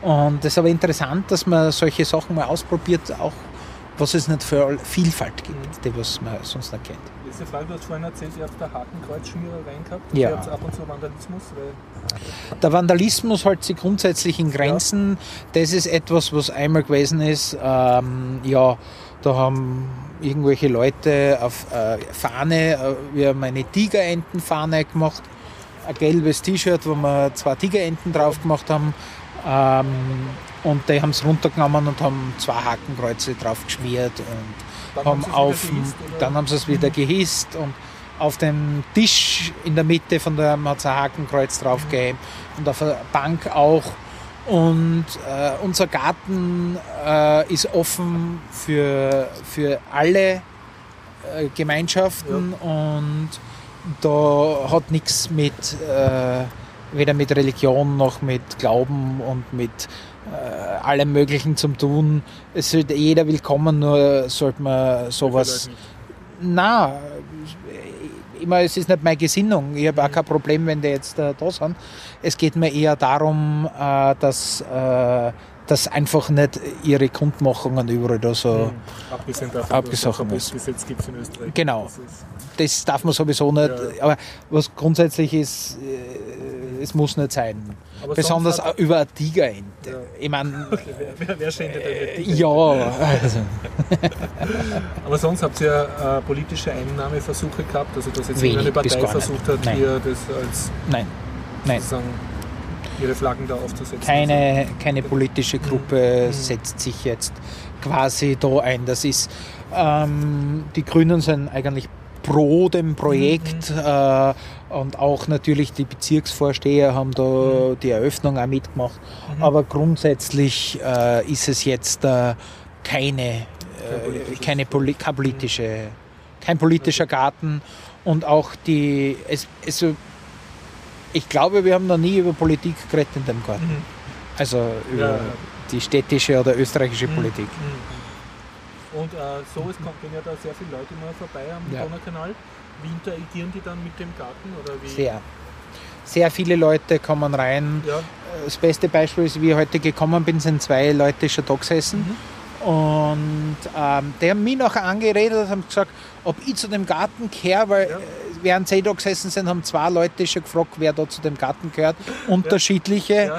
Und das ist aber interessant, dass man solche Sachen mal ausprobiert, auch was es nicht für Vielfalt gibt, die was man sonst nicht kennt. Letzte Frage, du hast vorhin erzählt, ihr habt da Hakenkreuzschmierer rein gehabt. Ja. Ihr habt ab und zu Vandalismus, Der Vandalismus hält sich grundsätzlich in Grenzen. Das ist etwas, was einmal gewesen ist. Ähm, ja, Da haben irgendwelche Leute auf äh, Fahne, äh, wir haben eine Tigerentenfahne gemacht, ein gelbes T-Shirt, wo wir zwei Tigerenten drauf gemacht haben. Ähm, und die haben es runtergenommen und haben zwei Hakenkreuze drauf geschmiert und Dann haben haben sie es auf, wieder gehisst, dann haben sie es wieder gehisst und auf dem Tisch in der Mitte von der hat es ein Hakenkreuz drauf gegeben und auf der Bank auch. Und äh, unser Garten äh, ist offen für, für alle äh, Gemeinschaften und da hat nichts mit äh, weder mit Religion noch mit Glauben und mit äh, allem Möglichen zu tun. Es sollte jeder willkommen, nur sollte man sowas. Na, immer, es ist nicht meine Gesinnung. Ich habe auch kein Problem, wenn die jetzt äh, da sind. Es geht mir eher darum, äh, dass, äh, dass einfach nicht ihre Kundmachungen überall da so Abgesehen davon, ist. Gesetz gibt in Österreich. Genau. Das Das darf man sowieso nicht. Aber was grundsätzlich ist, äh, es muss nicht sein. Aber Besonders hat- über eine Tigerente. Ich meine, Okay, wer, wer, wer schändet denn nicht? ja, also, Aber sonst habt ihr äh, politische Einnahmeversuche gehabt, also dass jetzt Wenig eine Partei versucht hat, Nein. hier das als nein, nein. sozusagen ihre Flaggen da aufzusetzen. Keine, keine politische Gruppe setzt sich jetzt quasi da ein. Das ist, ähm, die Grünen sind eigentlich pro dem Projekt äh, und auch natürlich die Bezirksvorsteher haben da die Eröffnung auch mitgemacht. Mhm. Aber grundsätzlich äh, ist es jetzt äh, keine, äh, keine Poli kein, politische, kein politischer Garten und auch die, es, es, ich glaube, wir haben noch nie über Politik geredet in dem Garten. Mhm. Also über Ja, ja. die städtische oder österreichische Mhm. Politik. Mhm. Und äh, so, es kommen gehen ja da sehr viele Leute immer vorbei am Ja. Donaukanal. Wie interagieren die dann mit dem Garten? Oder wie? Sehr. Sehr viele Leute kommen rein. Ja. Das beste Beispiel ist, wie ich heute gekommen bin, sind zwei Leute schon da gesessen. Mhm. Und ähm, die haben mich nachher angeredet und haben gesagt, ob ich zu dem Garten gehöre, weil äh, während sie da gesessen sind, haben zwei Leute schon gefragt, wer da zu dem Garten gehört. Unterschiedliche,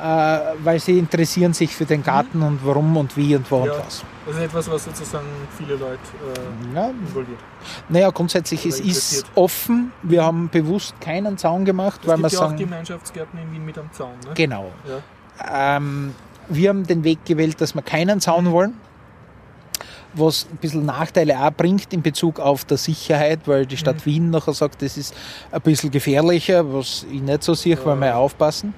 Ja, Äh, weil sie interessieren sich für den Garten und warum und wie und wo und Ja. was. Das ist etwas, was sozusagen viele Leute äh, Ja. involviert. Naja, grundsätzlich, es ist offen. Wir haben bewusst keinen Zaun gemacht, Es weil gibt wir ja auch sagen, Gemeinschaftsgärten in Wien mit am Zaun. Ne? Genau. Ja. ähm, wir haben den Weg gewählt, dass wir keinen Zaun wollen. Was ein bisschen Nachteile auch bringt in Bezug auf der Sicherheit, weil die Stadt Wien nachher sagt, das ist ein bisschen gefährlicher, was ich nicht so sehe, weil wir ja aufpassen.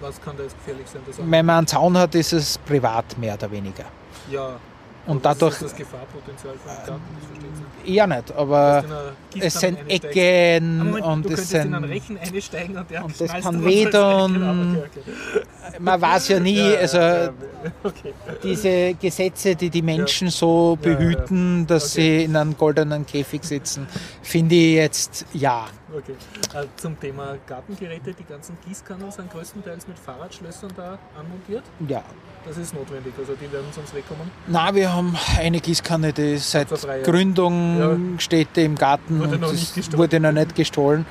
Was kann da jetzt gefährlich sein? Wenn man einen Zaun hat, ist es privat mehr oder weniger. Ja. Und dadurch ist das Gefahrpotenzial? Das verstehe ich nicht. eher nicht, aber es sind. Ecken Moment, und du es könntest in einen sind Rechen einsteigen und der und das kann wehtun. Genau, okay, okay. man weiß ja nie, Ja, also ja, okay. diese Gesetze, die die Menschen so Ja, ja. behüten, dass sie in einem goldenen Käfig sitzen, finde ich jetzt ja. Okay. Äh, zum Thema Gartengeräte, die ganzen Gießkannen sind größtenteils mit Fahrradschlössern da anmontiert. Ja. Das ist notwendig, also die werden sonst wegkommen. Na, wir haben eine Gießkanne, die seit. Gründung steht die im Garten Wurde und noch wurde noch nicht gestohlen.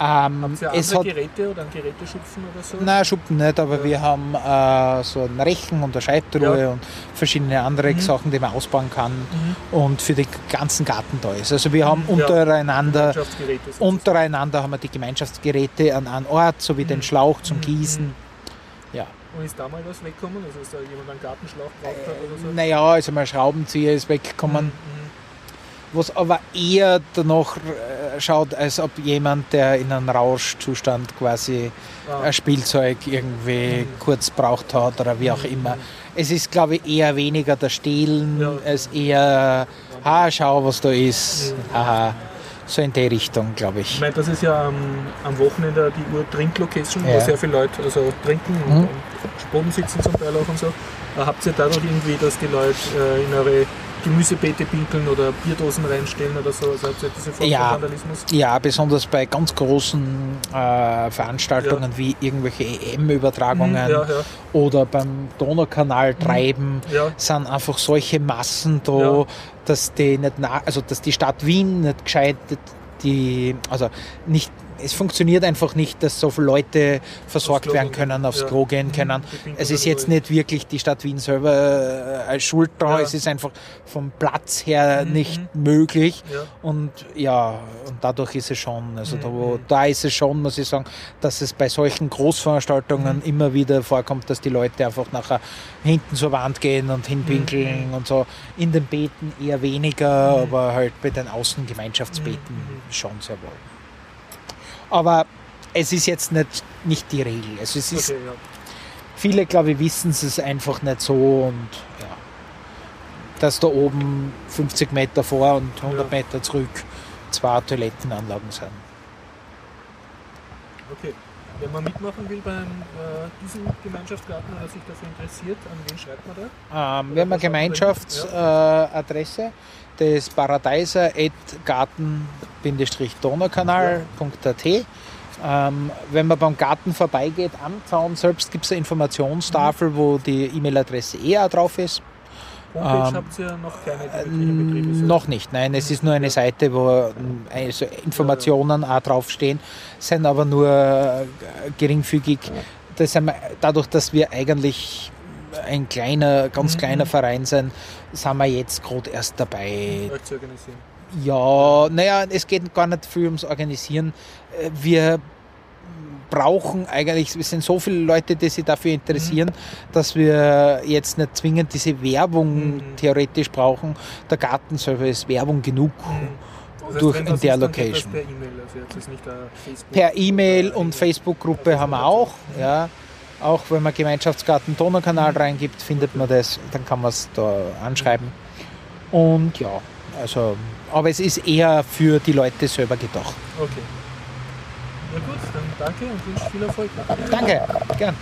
Ähm, Habt ihr es hat Geräte oder einen Geräteschupfen oder so? Nein, Schuppen nicht, aber wir haben äh, so einen Rechen und eine Scheibtruhe Ja. und verschiedene andere Mhm. Sachen, die man ausbauen kann und für den ganzen Garten da ist. Also wir haben Mhm. Ja. untereinander, sozusagen. untereinander haben wir die Gemeinschaftsgeräte an einem Ort, sowie Mhm. den Schlauch zum Gießen. Ja. Und ist da mal was weggekommen? Also ist da jemand einen Gartenschlauch braucht hat oder so? Naja, also mein Schraubenzieher ist weggekommen. Mhm. Was aber eher danach äh, schaut, als ob jemand, der in einem Rauschzustand quasi Ah. ein Spielzeug irgendwie kurz braucht hat oder wie auch immer. Es ist, glaube ich, eher weniger der Stehlen, als eher, ha, schau, was da ist. Haha. So in die Richtung, glaube Ich ich. meine, das ist ja am, am Wochenende die Ur-Trink-Location, Ja. wo sehr viele Leute also trinken und Mhm. am Boden sitzen zum Teil auch und so. Habt ihr dadurch irgendwie, dass die Leute äh, in eure Gemüsebeete pinkeln oder Bierdosen reinstellen oder so? Also habt ihr diese Form von Ja, Vandalismus? ja, besonders bei ganz großen äh, Veranstaltungen wie irgendwelche EM-Übertragungen Mhm, ja, ja. oder beim Donaukanal treiben, Ja. sind einfach solche Massen da, Ja. dass die nicht also dass die Stadt Wien nicht gescheit die, also nicht es funktioniert einfach nicht, dass so viele Leute versorgt werden können, aufs ja. Klo gehen Mhm. können. Es ist jetzt nicht wirklich die Stadt Wien selber äh, als Schuld da, Ja. es ist einfach vom Platz her Mhm, nicht möglich. Ja. Und ja, und dadurch ist es schon, also da, Mhm. wo, da ist es schon, muss ich sagen, dass es bei solchen Großveranstaltungen Mhm. immer wieder vorkommt, dass die Leute einfach nachher hinten zur Wand gehen und hinpinkeln Mhm. und so. In den Beeten eher weniger, aber halt bei den Außengemeinschaftsbeeten Mhm. schon sehr wohl. Aber es ist jetzt nicht, nicht die Regel. Also es ist, Okay, ja. viele, glaube ich, wissen es einfach nicht so und ja, dass da oben 50 Meter vor und 100 Meter zurück zwei Toilettenanlagen sind. Okay. Wenn man mitmachen will beim äh, diesem Gemeinschaftsgarten oder sich dafür interessiert, an wen schreibt man da? Ähm, wir haben eine Gemeinschaftsadresse, das ist paradeiser.garten-donaukanal.at. Ähm, wenn man beim Garten vorbeigeht, am Zaun selbst gibt es eine Informationstafel, wo die E-Mail-Adresse eh auch drauf ist. Homepage Ähm, habt ihr noch keine, die wirklich in Betrieb ist? Noch nicht, nein. Es ist nur eine Seite, wo ähm, also Informationen auch draufstehen, sind aber nur äh, geringfügig. Das dadurch, dass wir eigentlich ein kleiner, ganz Mhm. kleiner Verein sind, sind wir jetzt gerade erst dabei. Euch zu organisieren. Ja, naja, es geht gar nicht viel ums Organisieren. Äh, Wir brauchen eigentlich, es sind so viele Leute, die sich dafür interessieren, dass wir jetzt nicht zwingend diese Werbung theoretisch brauchen. Der Garten selber ist Werbung genug Das heißt, durch in der Location. Per E-Mail, also E-Mail und Facebook-Gruppe haben wir auch. Ja. Auch wenn man Gemeinschaftsgarten Donaukanal reingibt, findet man das, dann kann man es da anschreiben. Und ja, also, aber es ist eher für die Leute selber gedacht. Okay. Ja gut, dann danke und wünsche viel Erfolg. Danke, gern.